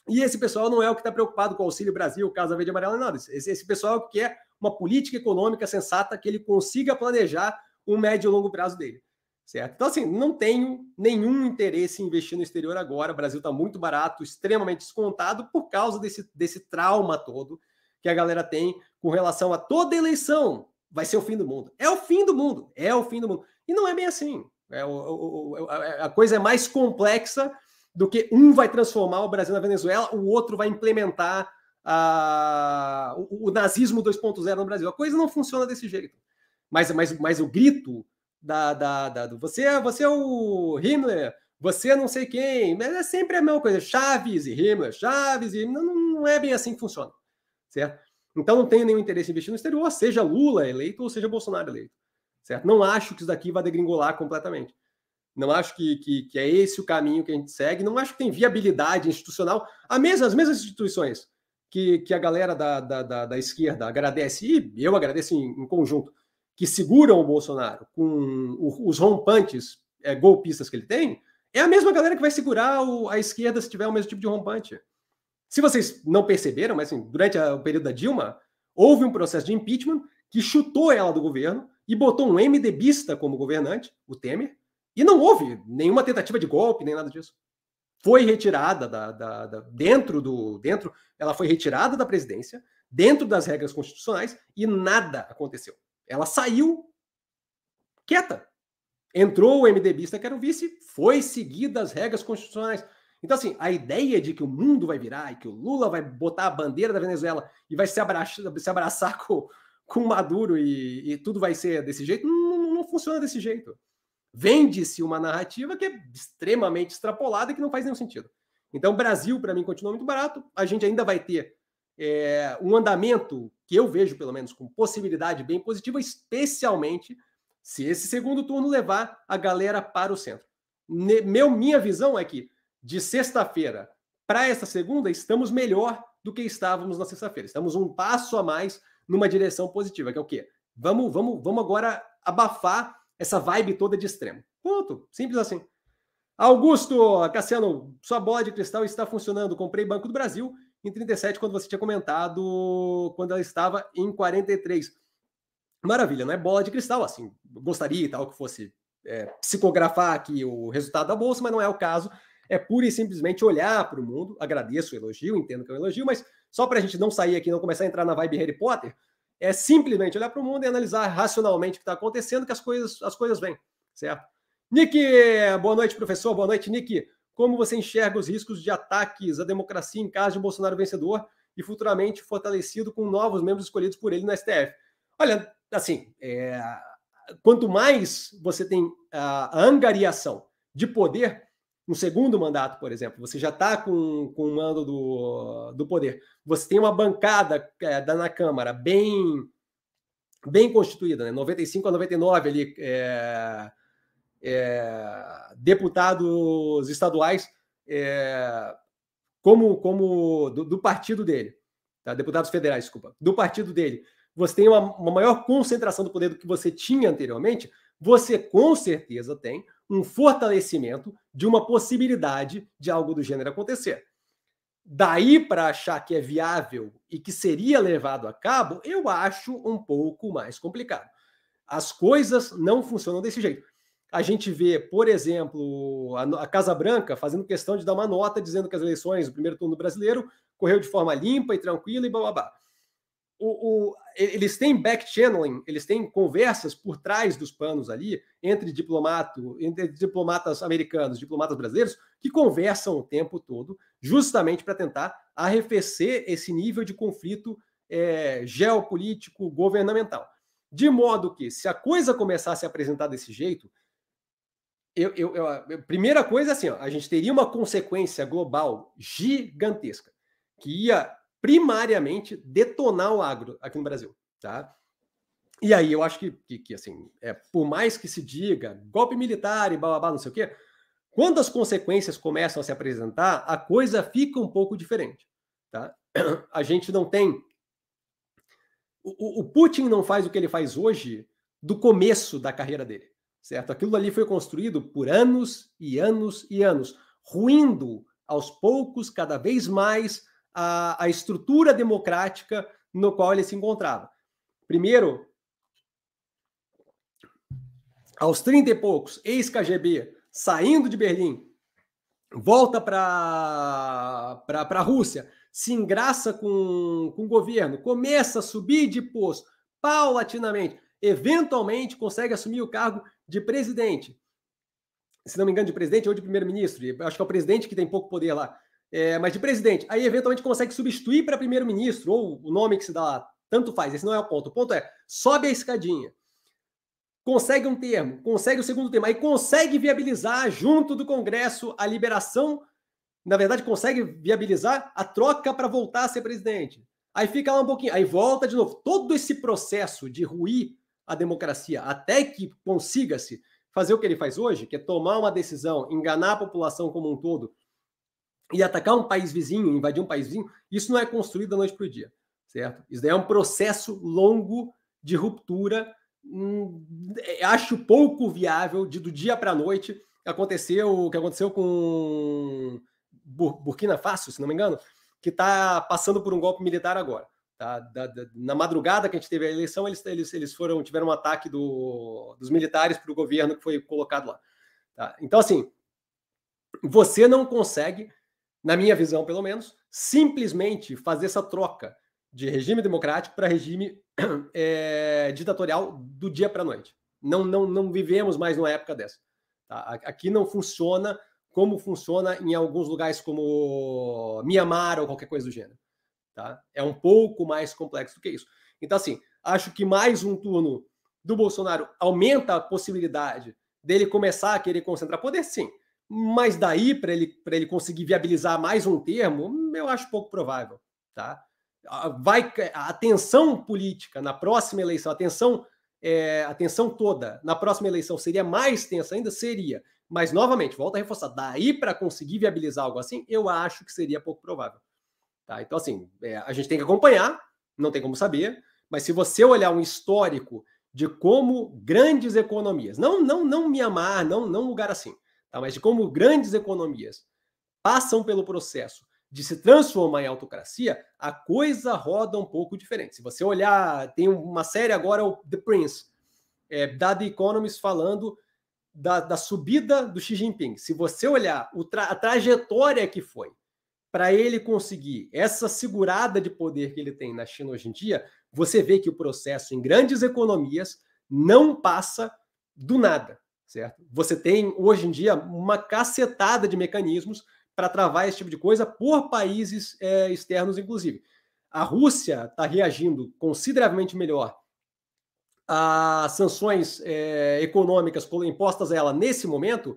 Speaker 1: E esse pessoal não é o que está preocupado com o Auxílio Brasil, Casa Verde Amarela, nada. Esse, esse pessoal quer uma política econômica sensata que ele consiga planejar o médio e longo prazo dele. certo? Então, assim, não tenho nenhum interesse em investir no exterior agora. O Brasil está muito barato, extremamente descontado por causa desse, desse trauma todo que a galera tem com relação a toda eleição vai ser o fim do mundo. É o fim do mundo, é o fim do mundo. E não é bem assim. É, o, o, a coisa é mais complexa do que um vai transformar o Brasil na Venezuela, o outro vai implementar a, o, o nazismo 2.0 no Brasil. A coisa não funciona desse jeito. Mas, mas, mas o grito da, da, da do você, é, você é o Himmler, você é não sei quem, mas é sempre a mesma coisa. Chaves e Himmler, Chaves e não, não é bem assim que funciona, certo? Então não tenho nenhum interesse em investir no exterior, seja Lula eleito ou seja Bolsonaro eleito, certo? Não acho que isso daqui vai degringolar completamente. Não acho que, que, que, é esse o caminho que a gente segue. Não acho que tem viabilidade institucional. A mesma, as mesmas instituições que, que a galera da, da, da, da esquerda agradece, e eu agradeço em, em, conjunto, que seguram o Bolsonaro com os rompantes é, golpistas que ele tem, é a mesma galera que vai segurar o, a esquerda se tiver o mesmo tipo de rompante. Se vocês não perceberam, mas assim, durante a, o período da Dilma, houve um processo de impeachment que chutou ela do governo e botou um MDBista como governante, o Temer, e não houve nenhuma tentativa de golpe, nem nada disso. Foi retirada da, da, da, dentro do. dentro, Ela foi retirada da presidência, dentro das regras constitucionais, e nada aconteceu. Ela saiu quieta. Entrou o MDBista, que era o vice, foi seguida as regras constitucionais. Então, assim, a ideia de que o mundo vai virar e que o Lula vai botar a bandeira da Venezuela e vai se abraçar, se abraçar com, com Maduro e, e tudo vai ser desse jeito, não, não, funciona desse jeito. Vende-se uma narrativa que é extremamente extrapolada e que não faz nenhum sentido. Então, Brasil, para mim, continua muito barato. A gente ainda vai ter é, um andamento que eu vejo, pelo menos, com possibilidade bem positiva, especialmente se esse segundo turno levar a galera para o centro. Meu, minha visão é que de sexta-feira para essa segunda, estamos melhor do que estávamos na sexta-feira. Estamos um passo a mais numa direção positiva, que é o quê? Vamos, vamos, vamos agora abafar essa vibe toda de extremo. Ponto. Simples assim. Augusto, Cassiano, sua bola de cristal está funcionando. Comprei Banco do Brasil em 37, quando você tinha comentado, quando ela estava em 43. Maravilha, não é bola de cristal, assim. Gostaria e tal que fosse é, psicografar aqui o resultado da bolsa, mas não é o caso. É pura e simplesmente olhar para o mundo. Agradeço o elogio, entendo que é um elogio, mas só para a gente não sair aqui, não começar a entrar na vibe Harry Potter, é simplesmente olhar para o mundo e analisar racionalmente o que está acontecendo, que as coisas, as coisas vêm, certo? Nick, boa noite, professor. Boa noite, Nick. Como você enxerga os riscos de ataques à democracia em caso de Bolsonaro vencedor e futuramente fortalecido com novos membros escolhidos por ele no STF? Olha, assim, é, quanto mais você tem a angariação de poder, um segundo mandato, por exemplo, você já está com, com o mando do, do poder, você tem uma bancada é, da, na Câmara bem bem constituída, né? 95 a 99 ali, é, é, deputados estaduais é, como, como do, do, partido dele, tá? deputados federais, desculpa, do partido dele, você tem uma, uma maior concentração do poder do que você tinha anteriormente, você com certeza tem um fortalecimento de uma possibilidade de algo do gênero acontecer. Daí para achar que é viável e que seria levado a cabo, eu acho um pouco mais complicado. As coisas não funcionam desse jeito. A gente vê, por exemplo, a, Casa Branca fazendo questão de dar uma nota dizendo que as eleições do primeiro turno brasileiro correu de forma limpa e tranquila e blá o, o, eles têm back-channeling, eles têm conversas por trás dos panos ali entre, diplomato, entre diplomatas americanos, diplomatas brasileiros, que conversam o tempo todo, justamente para tentar arrefecer esse nível de conflito é, geopolítico governamental. De modo que, se a coisa começar a se apresentar desse jeito, eu, eu, eu, primeira coisa assim, ó, a gente teria uma consequência global gigantesca que ia primariamente detonar o agro aqui no Brasil, tá? E aí eu acho que, que, que assim, é, por mais que se diga golpe militar e blá, não sei o quê, quando as consequências começam a se apresentar, a coisa fica um pouco diferente, tá? [CLEARS THROAT] A gente não tem... O, o Putin não faz o que ele faz hoje do começo da carreira dele, certo? Aquilo ali foi construído por anos e anos e anos, ruindo aos poucos, cada vez mais, a, a estrutura democrática no qual ele se encontrava. Primeiro, aos 30 e poucos, ex-KGB, saindo de Berlim, volta para a Rússia, se engraça com, com o governo, começa a subir de posto paulatinamente, eventualmente consegue assumir o cargo de presidente. Se não me engano, de presidente ou de primeiro-ministro. Acho que é o presidente que tem pouco poder lá. É, mas de presidente. Aí, eventualmente, consegue substituir para primeiro-ministro, ou o nome que se dá lá. Tanto faz, esse não é o ponto. O ponto é: sobe a escadinha consegue um termo, consegue o segundo termo, aí consegue viabilizar junto do Congresso a liberação, na verdade, consegue viabilizar a troca para voltar a ser presidente. Aí fica lá um pouquinho, aí volta de novo. Todo esse processo de ruir a democracia até que consiga-se fazer o que ele faz hoje, que é tomar uma decisão, enganar a população como um todo e atacar um país vizinho, invadir um país vizinho, isso não é construído da noite para o dia, certo? Isso daí é um processo longo de ruptura Hum, é, acho pouco viável de do dia para a noite aconteceu o que aconteceu com Burkina Faso, se não me engano, que está passando por um golpe militar agora. Tá? Da, da, na madrugada que a gente teve a eleição, eles, eles, eles foram tiveram um ataque do, dos militares para o governo que foi colocado lá. Tá? Então, assim, você não consegue, na minha visão pelo menos, simplesmente fazer essa troca de regime democrático para regime é, [CLEARS THROAT] ditatorial do dia para a noite. Não, não, não vivemos mais numa época dessa. Tá? Aqui não funciona como funciona em alguns lugares como Mianmar ou qualquer coisa do gênero. Tá? É um pouco mais complexo do que isso. Então, assim, acho que mais um turno do Bolsonaro aumenta a possibilidade dele começar a querer concentrar poder, sim. Mas daí, para ele, ele conseguir viabilizar mais um termo, eu acho pouco provável. Tá? vai a tensão política na próxima eleição, a tensão, é, a tensão toda na próxima eleição seria mais tensa ainda? Seria. Mas, novamente, volta a reforçar, daí para conseguir viabilizar algo assim, eu acho que seria pouco provável. Tá? Então, assim, é, a gente tem que acompanhar, não tem como saber, mas se você olhar um histórico de como grandes economias, não não não Mianmar, não, não lugar assim, tá? mas de como grandes economias passam pelo processo de se transformar em autocracia, a coisa roda um pouco diferente. Se você olhar, tem uma série agora, o The Prince, é, da The Economist, falando da, da, subida do Xi Jinping. Se você olhar tra a trajetória que foi para ele conseguir essa segurada de poder que ele tem na China hoje em dia, você vê que o processo em grandes economias não passa do nada, certo? Você tem hoje em dia uma cacetada de mecanismos para travar esse tipo de coisa por países é, externos, inclusive. A Rússia está reagindo consideravelmente melhor às sanções é, econômicas impostas a ela nesse momento,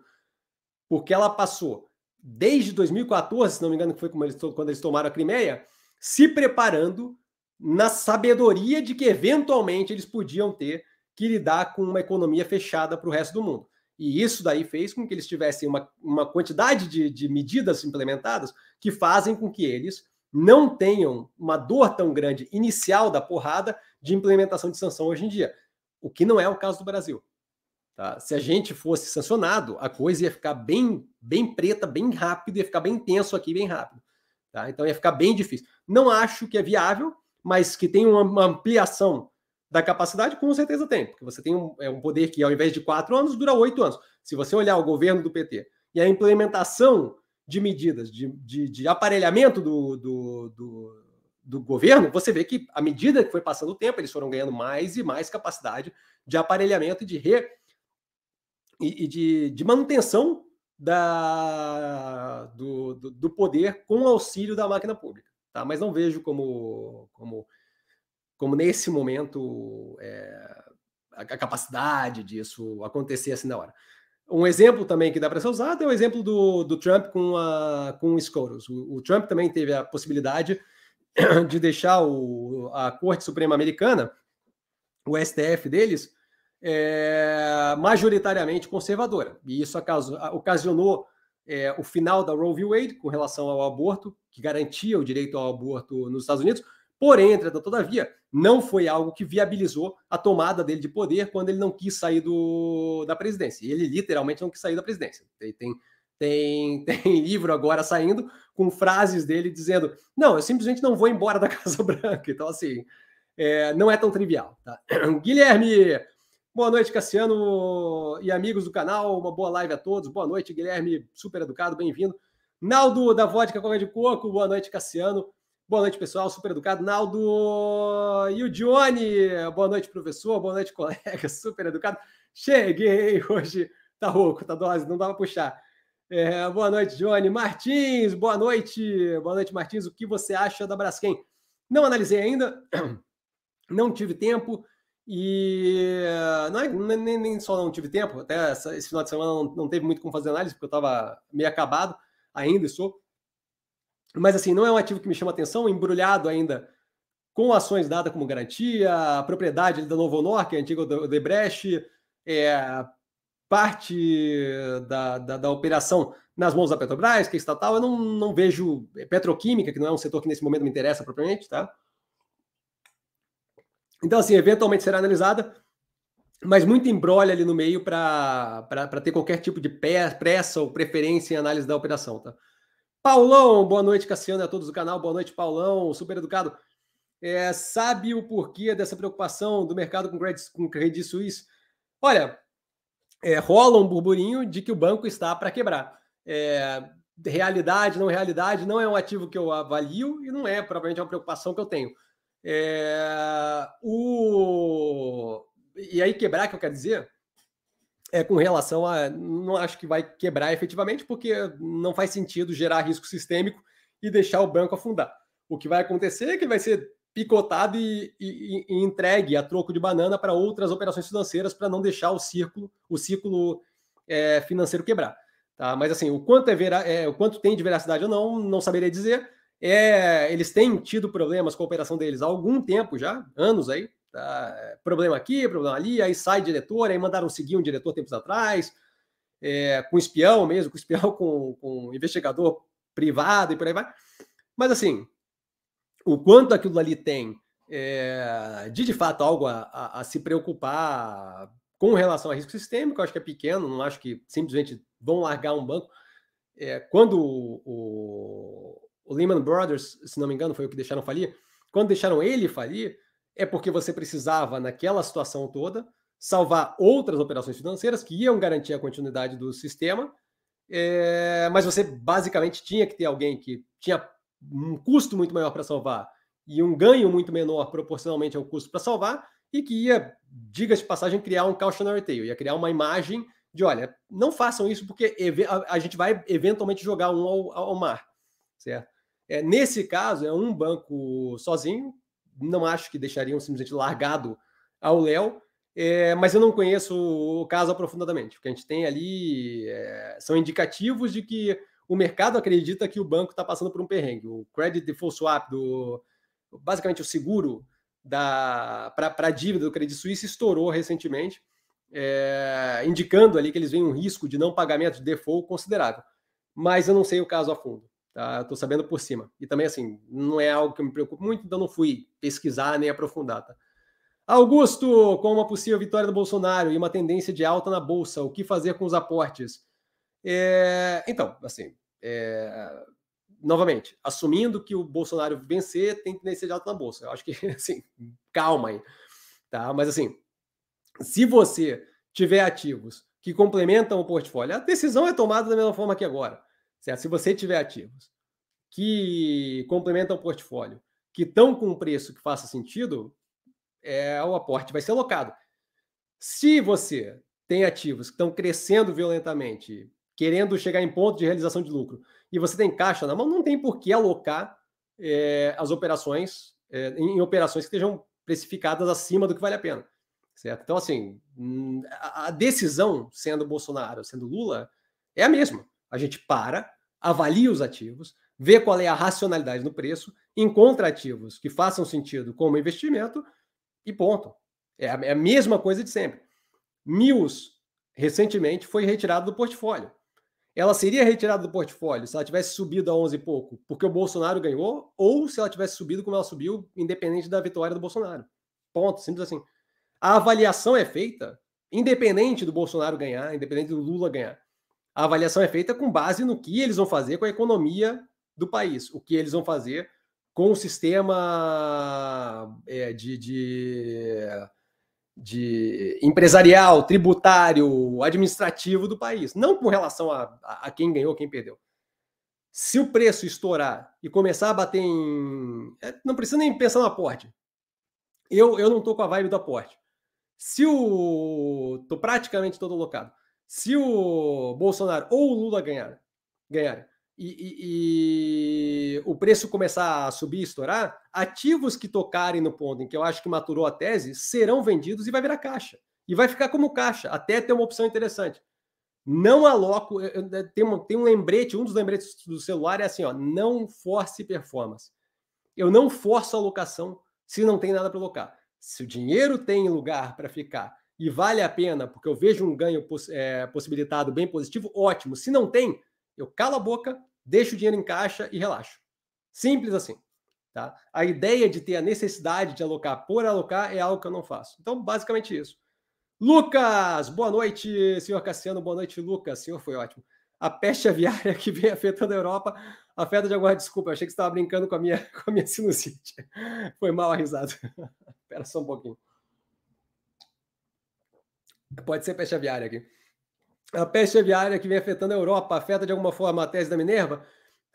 Speaker 1: porque ela passou desde 2014, se não me engano, que foi eles, quando eles tomaram a Crimeia, se preparando na sabedoria de que eventualmente eles podiam ter que lidar com uma economia fechada para o resto do mundo. E isso daí fez com que eles tivessem uma, uma quantidade de, de medidas implementadas que fazem com que eles não tenham uma dor tão grande inicial da porrada de implementação de sanção hoje em dia, o que não é o caso do Brasil. Tá? Se a gente fosse sancionado, a coisa ia ficar bem, bem preta, bem rápido, ia ficar bem tenso aqui, bem rápido. Tá? Então ia ficar bem difícil. Não acho que é viável, mas que tem uma ampliação da capacidade? Com certeza tem, porque você tem um, é um poder que, ao invés de quatro anos, dura oito anos. Se você olhar o governo do PT e a implementação de medidas de, de, de aparelhamento do, do, do, do, governo, você vê que, à medida que foi passando o tempo, eles foram ganhando mais e mais capacidade de aparelhamento e de, re, e, e de, de manutenção da, do, do, do poder com auxílio da máquina pública. Tá? Mas não vejo como, como como nesse momento é, a, capacidade disso acontecer assim na hora. Um exemplo também que dá para ser usado é o exemplo do, do Trump com, a, com o Scoros. O, o, Trump também teve a possibilidade [CLEARS THROAT] de deixar o, a Corte Suprema Americana, o STF deles, é, majoritariamente conservadora. E isso ocasionou é, o final da Roe v. Wade com relação ao aborto, que garantia o direito ao aborto nos Estados Unidos, Porém, entretanto, todavia, não foi algo que viabilizou a tomada dele de poder quando ele não quis sair do, da presidência. Ele literalmente não quis sair da presidência. Tem, tem, tem, [LAUGHS] tem livro agora saindo com frases dele dizendo: não, eu simplesmente não vou embora da [LAUGHS] Casa Branca. Então, assim, é, não é tão trivial. Tá? [CLEARS THROAT] Guilherme, Boa noite, Cassiano e amigos do canal. Uma boa live a todos. Boa noite, Guilherme, super educado, bem-vindo. Naldo da Vodka Coca de Coco. Boa noite, Cassiano. Boa noite, pessoal, super educado. Naldo e o Johnny. Boa noite, professor. Boa noite, [LAUGHS] colega, super educado. Cheguei hoje. Tá rouco, tá dose, não dá puxar. É, boa noite, Johnny. Martins, boa noite. Boa noite, Martins. O que você acha da Braskem? Não analisei ainda, [CLEARS THROAT] não tive tempo. E não é, nem, nem, só não tive tempo, até essa, esse final de semana não, não teve muito como fazer análise, porque eu estava meio acabado ainda, sou. Mas assim, não é um ativo que me chama atenção, embrulhado ainda com ações dadas como garantia, a propriedade da Novo Honor, que é antiga Odebrecht, é, parte da, da, da, operação nas mãos da Petrobras, que é estatal, eu não, não vejo petroquímica, que não é um setor que nesse momento me interessa propriamente, tá? Então, assim, eventualmente será analisada, mas muito embrolha ali no meio para ter qualquer tipo de pressa ou preferência em análise da operação, tá? Paulão, boa noite, Cassiano, a todos do canal, boa noite, Paulão, super educado. É, sabe o porquê dessa preocupação do mercado com Credit, com Credit Suisse? Olha, é, rola um burburinho de que o banco está para quebrar. É, realidade, não realidade, não é um ativo que eu avalio e não é provavelmente uma preocupação que eu tenho. É, o... E aí, quebrar, que eu quero dizer, é com relação a. Não acho que vai quebrar efetivamente, porque não faz sentido gerar risco sistêmico e deixar o banco afundar. O que vai acontecer é que vai ser picotado e, e, e entregue a troco de banana para outras operações financeiras para não deixar o círculo, o ciclo é, financeiro quebrar. Tá? Mas assim, o quanto, é, vera, é, o quanto tem de veracidade ou não, não saberia dizer é, eles têm tido problemas com a operação deles há algum tempo já, anos aí. Tá? Problema aqui, problema ali, aí sai diretor, aí mandaram seguir um diretor tempos atrás, é, com espião mesmo, com espião [LAUGHS] com, com investigador privado e por aí vai. Mas assim, o quanto aquilo ali tem é, de de fato algo a, a, a, se preocupar com relação a risco sistêmico, acho que é pequeno, não acho que simplesmente vão largar um banco. É, quando o, o Lehman Brothers, se não me engano, foi o que deixaram falir. Quando deixaram ele falir, é porque você precisava, naquela situação toda, salvar outras operações financeiras que iam garantir a continuidade do sistema, é, mas você basicamente tinha que ter alguém que tinha um custo muito maior para salvar e um ganho muito menor proporcionalmente ao custo para salvar, e que ia, diga de passagem, criar um cautionary tale, ia criar uma imagem de, olha, não façam isso porque a gente vai eventualmente jogar um ao, ao mar, certo? É, nesse caso, é um banco sozinho, não acho que deixariam simplesmente largado ao Léo, é, mas eu não conheço o caso aprofundadamente. O que a gente tem ali é, são indicativos de que o mercado acredita que o banco está passando por um perrengue. O credit default swap, do, basicamente o seguro para a dívida do Credit Suisse, estourou recentemente, é, indicando ali que eles veem um risco de não pagamento de default considerável. Mas eu não sei o caso a fundo. Tá? Estou sabendo por cima. E também, assim, não é algo que eu me preocupo muito, então não fui pesquisar nem aprofundar. Tá? Augusto, com uma possível vitória do Bolsonaro e uma tendência de alta na Bolsa, o que fazer com os aportes? É... Então, assim, é... novamente, assumindo que o Bolsonaro vencer, tem tendência de alta na Bolsa. Eu acho que, [LAUGHS] assim, calma aí. Tá? Mas, assim, se você tiver ativos que complementam o portfólio, a decisão é tomada da mesma forma que agora. Certo? Se você tiver ativos que complementam o portfólio, que estão com um preço que faça sentido, é, o aporte vai ser alocado. Se você tem ativos que estão crescendo violentamente, querendo chegar em ponto de realização de lucro, e você tem caixa na mão, não tem por que alocar é, as operações é, em, operações que estejam precificadas acima do que vale a pena. Certo? Então, assim, hum, a decisão, sendo Bolsonaro, sendo Lula, é a mesma. A gente para, avalia os ativos, vê qual é a racionalidade no preço, encontra ativos que façam sentido como investimento e ponto. É a, é mesma coisa de sempre. Mills, recentemente, foi retirada do portfólio. Ela seria retirada do portfólio se ela tivesse subido a 11 e pouco, porque o Bolsonaro ganhou, ou se ela tivesse subido como ela subiu, independente da vitória do Bolsonaro. Ponto, simples assim. A avaliação é feita independente do Bolsonaro ganhar, independente do Lula ganhar. A avaliação é feita com base no que eles vão fazer com a economia do país, o que eles vão fazer com o sistema é, de, de, de empresarial, tributário, administrativo do país, não com relação a, a, quem ganhou, quem perdeu. Se o preço estourar e começar a bater em. É, não precisa nem pensar no aporte. Eu, eu não estou com a vibe do aporte. Se o. Estou praticamente todo alocado. Se o Bolsonaro ou o Lula ganhar, ganhar e, e, e, o preço começar a subir e estourar, ativos que tocarem no ponto em que eu acho que maturou a tese serão vendidos e vai virar caixa. E vai ficar como caixa, até ter uma opção interessante. Não aloco. Tem um, tem um lembrete, um dos lembretes do celular é assim: ó, não force performance. Eu não forço a alocação se não tem nada para alocar. Se o dinheiro tem lugar para ficar e vale a pena, porque eu vejo um ganho poss é, possibilitado bem positivo, ótimo. Se não tem, eu calo a boca, deixo o dinheiro em caixa e relaxo. Simples assim. Tá? A ideia de ter a necessidade de alocar por alocar é algo que eu não faço. Então, basicamente isso. Lucas, boa noite, senhor Cassiano, boa noite, Lucas. Senhor, foi ótimo. A peste aviária [LAUGHS] que vem afetando a Europa afeta de alguma desculpa. Eu achei que você estava brincando com a minha, [LAUGHS] com a minha sinusite. Foi mal a risada. [LAUGHS] Espera só um pouquinho. Pode ser peste aviária aqui a peste aviária que vem afetando a Europa afeta de alguma forma a tese da Minerva?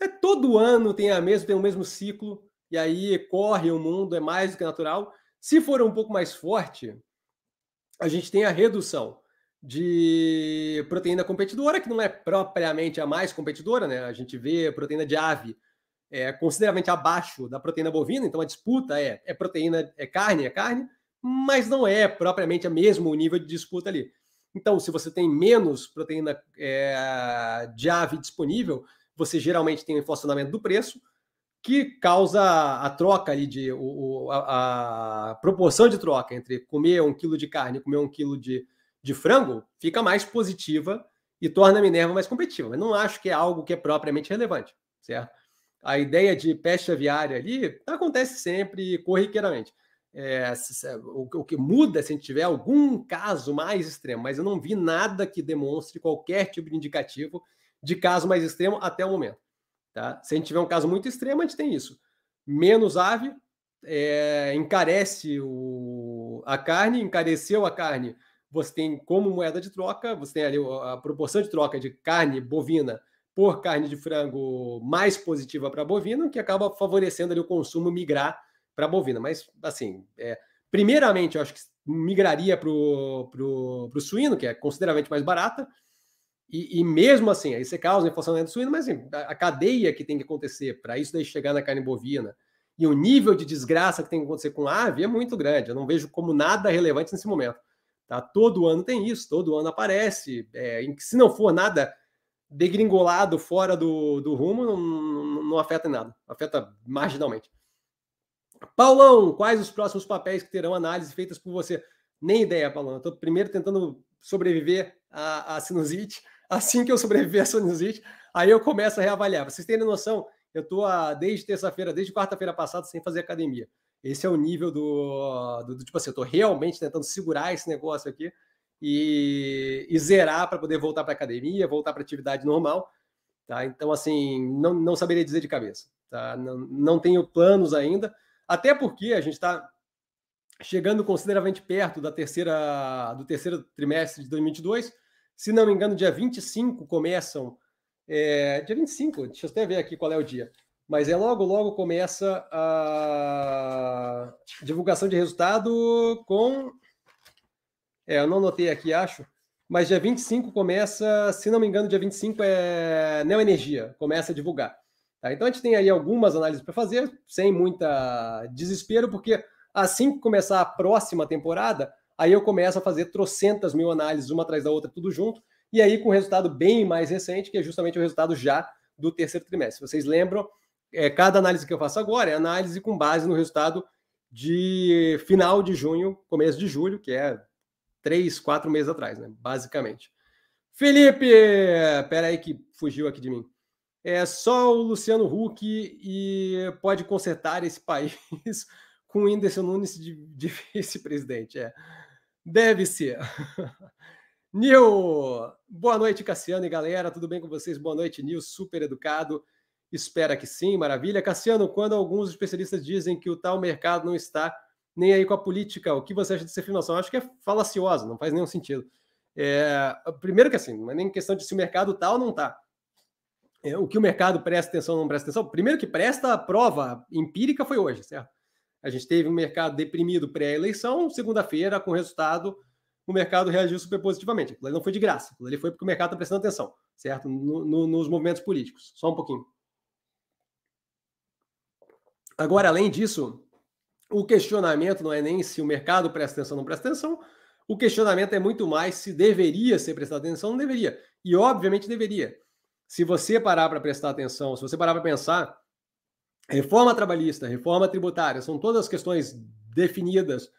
Speaker 1: É, todo ano tem a mesmo, tem o mesmo ciclo, e aí corre o mundo, é mais do que natural. Se for um pouco mais forte, a gente tem a redução de proteína competidora, que não é propriamente a mais competidora, né? A gente vê a proteína de ave é consideravelmente abaixo da proteína bovina, então a disputa é, é proteína, é carne, é carne, mas não é propriamente a mesmo nível de disputa ali. Então, se você tem menos proteína é, de ave disponível, você geralmente tem um inflacionamento do preço, que causa a troca ali de o, a, a, proporção de troca entre comer um quilo de carne e comer um quilo de, de frango fica mais positiva e torna a Minerva mais competitiva. Mas não acho que é algo que é propriamente relevante, certo? A ideia de peste aviária ali acontece sempre corriqueiramente. É, o, que muda se a gente tiver algum caso mais extremo, mas eu não vi nada que demonstre qualquer tipo de indicativo de caso mais extremo até o momento. Tá? Se a gente tiver um caso muito extremo, a gente tem isso. Menos ave, é, encarece o, a carne, encareceu a carne, você tem como moeda de troca, você tem ali a proporção de troca de carne bovina por carne de frango mais positiva para bovina, que acaba favorecendo ali o consumo migrar para a bovina. Mas, assim, é, primeiramente, eu acho que migraria para o suíno, que é consideravelmente mais barata, e, e, mesmo assim, aí você causa inflação do suíno, mas assim, a, a, cadeia que tem que acontecer para isso daí chegar na carne bovina e o nível de desgraça que tem que acontecer com a ave é muito grande. Eu não vejo como nada relevante nesse momento. Tá? Todo ano tem isso, todo ano aparece. É, se não for nada degringolado fora do, do rumo, não, não, não afeta em nada, afeta marginalmente. Paulão, quais os próximos papéis que terão análises feitas por você? Nem ideia, Paulão. Eu estou primeiro tentando sobreviver à, à sinusite. [LAUGHS] Assim que eu sobreviver à sinusite, aí eu começo a reavaliar. Vocês terem noção, eu estou desde terça-feira, desde quarta-feira passada, sem fazer academia. Esse é o nível do, do, do tipo assim, eu estou realmente tentando segurar esse negócio aqui e, e zerar para poder voltar para academia, voltar para atividade normal. Tá? Então, assim, não, não saberia dizer de cabeça. Tá? Não, não tenho planos ainda. Até porque a gente está chegando consideravelmente perto da terceira, do terceiro trimestre de 2022. Se não me engano, dia 25 começam. É, dia 25, deixa eu até ver aqui qual é o dia. Mas é logo, logo começa a divulgação de resultado com. É, eu não notei aqui, acho. Mas dia 25 começa, se não me engano, dia 25 é Neoenergia, começa a divulgar. Tá? Então a gente tem aí algumas análises para fazer, sem muita desespero, porque assim que começar a próxima temporada, aí eu começo a fazer trocentas mil análises, uma atrás da outra, tudo junto, e aí com um resultado bem mais recente, que é justamente o resultado já do terceiro trimestre. Vocês lembram, é, cada análise que eu faço agora é análise com base no resultado de final de junho, começo de julho, que é três, quatro meses atrás, né? Basicamente. Felipe, peraí que fugiu aqui de mim. É só o Luciano Huck e pode consertar esse país [LAUGHS] com o Whindersson Nunes de, de [LAUGHS] vice-presidente. É. Deve ser. [LAUGHS] Nil, boa noite, Cassiano e galera. Tudo bem com vocês? Boa noite, Nil. Super educado. Espera que sim, maravilha. Cassiano, quando alguns especialistas dizem que o tal mercado não está nem aí com a política. O que você acha dessa afirmação? Acho que é falaciosa, não faz nenhum sentido. É, primeiro que assim, não é nem questão de se o mercado tá ou não tá. É, o que o mercado presta atenção ou não presta atenção, primeiro que presta a prova empírica foi hoje, certo? A gente teve um mercado deprimido pré-eleição, segunda-feira, com resultado, o mercado reagiu super positivamente. Aquilo não foi de graça, ali foi porque o mercado está prestando atenção, certo? No, no, nos movimentos políticos. Só um pouquinho. Agora, além disso, o questionamento não é nem se o mercado presta atenção ou não presta atenção, o questionamento é muito mais se deveria ser prestado atenção ou não deveria. E, obviamente, deveria. Se você parar para prestar atenção, se você parar para pensar, reforma trabalhista, reforma tributária, são todas questões definidas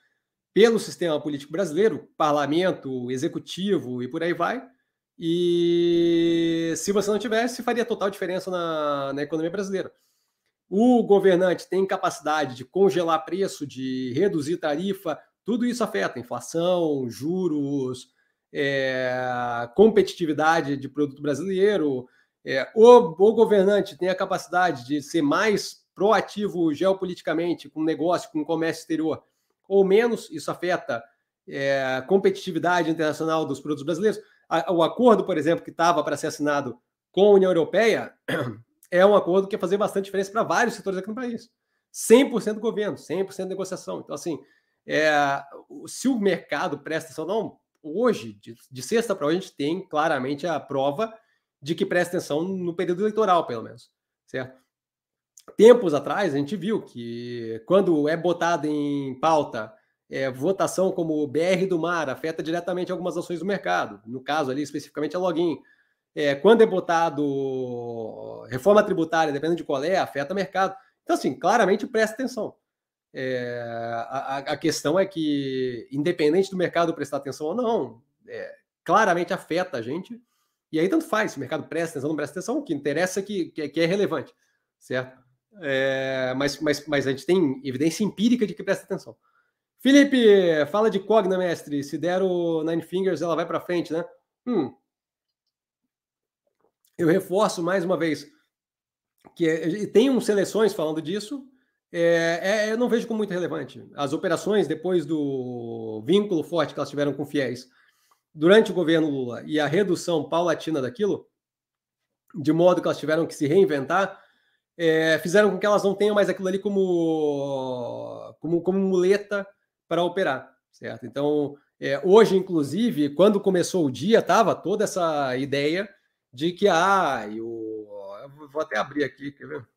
Speaker 1: pelo sistema político brasileiro, parlamento, executivo e por aí vai. E se você não tivesse, faria total diferença na, na economia brasileira. O governante tem capacidade de congelar preço, de reduzir tarifa, tudo isso afeta inflação, juros, é, competitividade de produto brasileiro. É, o, o governante tem a capacidade de ser mais proativo geopoliticamente com negócio, com comércio exterior, ou menos, isso afeta é, a competitividade internacional dos produtos brasileiros. o acordo, por exemplo, que estava para ser assinado com a União Europeia [CLEARS THROAT] é um acordo que ia fazer bastante diferença para vários setores aqui no país. 100% do governo, 100% de negociação. Então, assim, é, se o mercado presta atenção, não, hoje, de, de sexta para hoje, a gente tem claramente a prova de que presta atenção no período eleitoral, pelo menos, certo? Tempos atrás, a gente viu que quando é botado em pauta é, votação como BR do Mar, afeta diretamente algumas ações do mercado, no caso ali especificamente a Login, é, quando é botado reforma tributária, dependendo de qual é, afeta o mercado. Então, assim, claramente presta atenção. É, a, a, questão é que, independente do mercado prestar atenção ou não, é, claramente afeta a gente. E aí, tanto faz, se o mercado presta atenção não presta atenção, o que interessa é que, que, que é relevante, certo? É, mas, mas, mas a gente tem evidência empírica de que presta atenção. Felipe, fala de Cogna, mestre. Se der o Nine Fingers, ela vai para frente, né? Hum, eu reforço mais uma vez que é, tem um seleções falando disso. É, é, eu não vejo como muito relevante. As operações, depois do vínculo forte que elas tiveram com fiéis durante o governo Lula e a redução paulatina daquilo, de modo que elas tiveram que se reinventar, é, fizeram com que elas não tenham mais aquilo ali como, como, como muleta para operar, certo? Então, é, hoje, inclusive, quando começou o dia, estava toda essa ideia de que ah, eu, vou até abrir aqui, quer ver?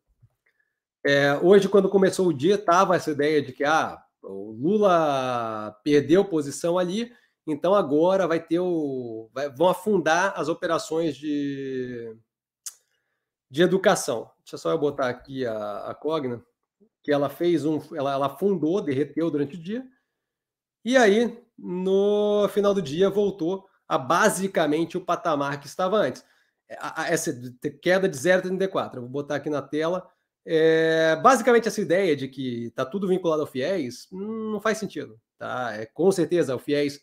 Speaker 1: É, hoje, quando começou o dia, estava essa ideia de que ah, o Lula perdeu posição ali, então agora vai ter o. Vai, vão afundar as operações de, de educação. Deixa só eu botar aqui a, a Cogna, que ela fez um. Ela, ela afundou, derreteu durante o dia, e aí, no final do dia, voltou a basicamente o patamar que estava antes essa queda de 0,34. Eu vou botar aqui na tela. É, basicamente, essa ideia de que está tudo vinculado ao FIES não faz sentido. Tá? É, com certeza, o FIES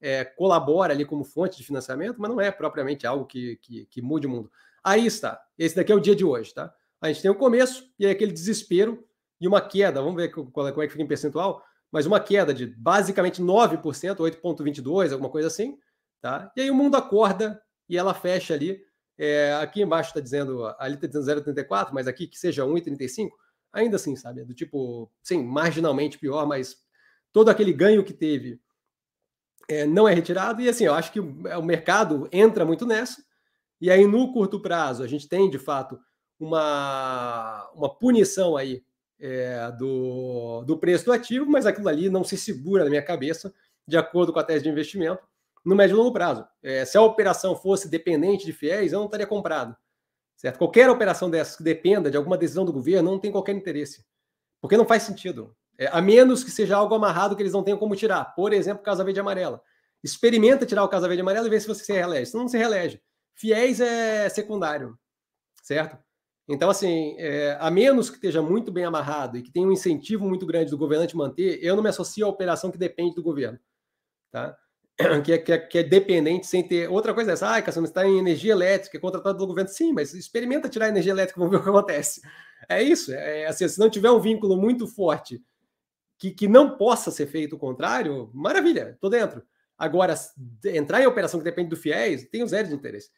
Speaker 1: é, colabora ali como fonte de financiamento, mas não é propriamente algo que, que, que, mude o mundo. Aí está. Esse daqui é o dia de hoje. Tá? A gente tem o um começo e aí aquele desespero e uma queda. Vamos ver qual é, como é que fica em percentual. Mas uma queda de basicamente 9%, 8,22%, alguma coisa assim. Tá? E aí o mundo acorda e ela fecha ali é, aqui embaixo está dizendo, ali está dizendo 0,34, mas aqui que seja 1,35, ainda assim, sabe? Do tipo, sim, marginalmente pior, mas todo aquele ganho que teve é, não é retirado. E assim, eu acho que o, o mercado entra muito nessa. E aí, no curto prazo, a gente tem, de fato, uma, uma punição aí é, do, do preço do ativo, mas aquilo ali não se segura na minha cabeça, de acordo com a tese de investimento no médio e longo prazo. É, se a operação fosse dependente de fiéis, eu não estaria comprado. Certo? Qualquer operação dessas que dependa de alguma decisão do governo não tem qualquer interesse. Porque não faz sentido. É, a menos que seja algo amarrado que eles não tenham como tirar. Por exemplo, Casa Verde Amarela. Experimenta tirar o Casa Verde Amarela e ver se você se reelege. Senão não se reelege. Fiéis é secundário. Certo? Então, assim, é, a menos que esteja muito bem amarrado e que tenha um incentivo muito grande do governante manter, eu não me associo à operação que depende do governo. Tá? [CLEARS THROAT] que é, que, é, que é dependente sem ter. Outra coisa é essa, ah, Cassiano, está em energia elétrica, é contratado pelo governo. Sim, mas experimenta tirar energia elétrica, vamos ver o que acontece. É isso. É, assim, se não tiver um vínculo muito forte que, que não possa ser feito o contrário, maravilha, tô dentro. Agora, entrar em operação que depende do FIES, tenho zero de interesse.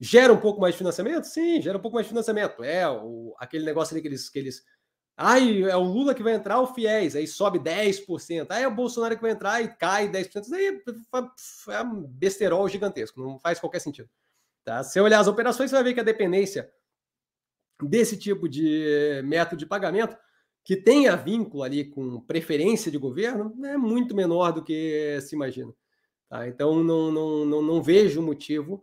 Speaker 1: Gera um pouco mais de financiamento? Sim, gera um pouco mais de financiamento. É o, aquele negócio ali que eles, que eles. Ai, é o Lula que vai entrar, o FIES, aí sobe 10%. Aí é o Bolsonaro que vai entrar e cai 10%. Isso aí é um besterol gigantesco, não faz qualquer sentido. Tá? Se você olhar as operações, você vai ver que a dependência desse tipo de método de pagamento, que tenha vínculo ali com preferência de governo, é muito menor do que se imagina. Tá? Então, não, não, não, não vejo motivo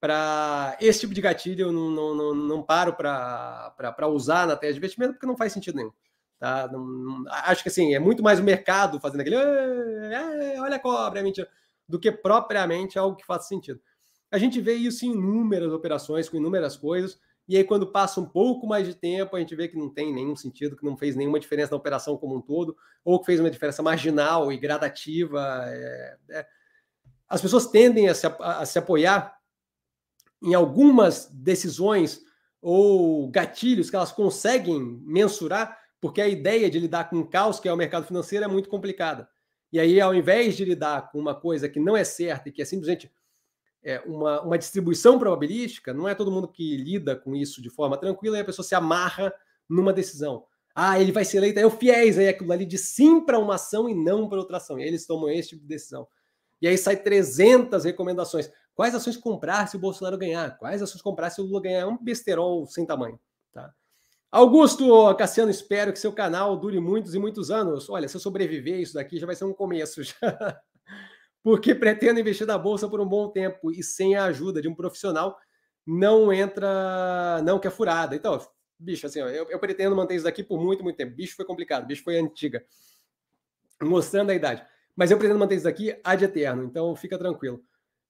Speaker 1: para esse tipo de gatilho eu não, não, não, não paro para usar na tese de investimento, porque não faz sentido nenhum. Tá? Não, não, acho que assim, é muito mais o mercado fazendo aquele olha a cobra, é mentira, do que propriamente algo que faça sentido. A gente vê isso em inúmeras operações, com inúmeras coisas, e aí quando passa um pouco mais de tempo, a gente vê que não tem nenhum sentido, que não fez nenhuma diferença na operação como um todo, ou que fez uma diferença marginal e gradativa. É, é. As pessoas tendem a se, a se apoiar em algumas decisões ou gatilhos que elas conseguem mensurar, porque a ideia de lidar com o caos que é o mercado financeiro é muito complicada. E aí, ao invés de lidar com uma coisa que não é certa e que é simplesmente é, uma, uma distribuição probabilística, não é todo mundo que lida com isso de forma tranquila e a pessoa se amarra numa decisão. Ah, ele vai ser eleito, é o fiéis, aí aquilo ali de sim para uma ação e não para outra ação. E aí eles tomam esse tipo de decisão. E aí sai 300 recomendações. Quais ações comprar se o Bolsonaro ganhar? Quais ações comprar se o Lula ganhar? É um besterol sem tamanho. Tá? Augusto Cassiano, espero que seu canal dure muitos e muitos anos. Olha, se eu sobreviver isso daqui, já vai ser um começo. Já. [LAUGHS] Porque pretendo investir na Bolsa por um bom tempo e sem a ajuda de um profissional, não entra, não que é furada. Então, bicho, assim, ó, eu, eu pretendo manter isso daqui por muito, muito tempo. Bicho foi complicado, bicho foi antiga. Mostrando a idade. Mas eu pretendo manter isso daqui ad eterno, então fica tranquilo.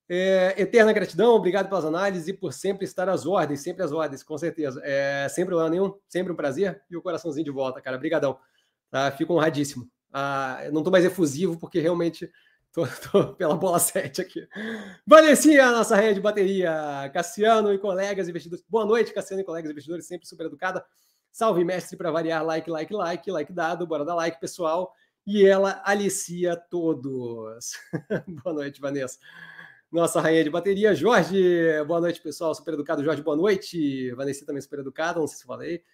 Speaker 1: É, eterna gratidão, obrigado pelas análises e por sempre estar às ordens, sempre às ordens, com certeza. É, sempre lá nenhum, sempre um prazer e o coraçãozinho de volta, cara. Obrigadão. Tá? Fico honradíssimo. Ah, não estou mais efusivo porque realmente tô, [LAUGHS] tô, pela bola 7 aqui. Vanessinha, nossa rede de bateria. Cassiano e colegas investidores. Boa noite, Cassiano e colegas investidores, sempre super educada. Salve, mestre, para variar. Like, like, like, like dado. Bora dar like, pessoal. E ela alicia todos. [LAUGHS] Boa noite, Vanessa nossa rainha de bateria, Jorge. Boa noite, pessoal. Super educado, Jorge. Boa noite. Vanessa também super educada, não sei se falei.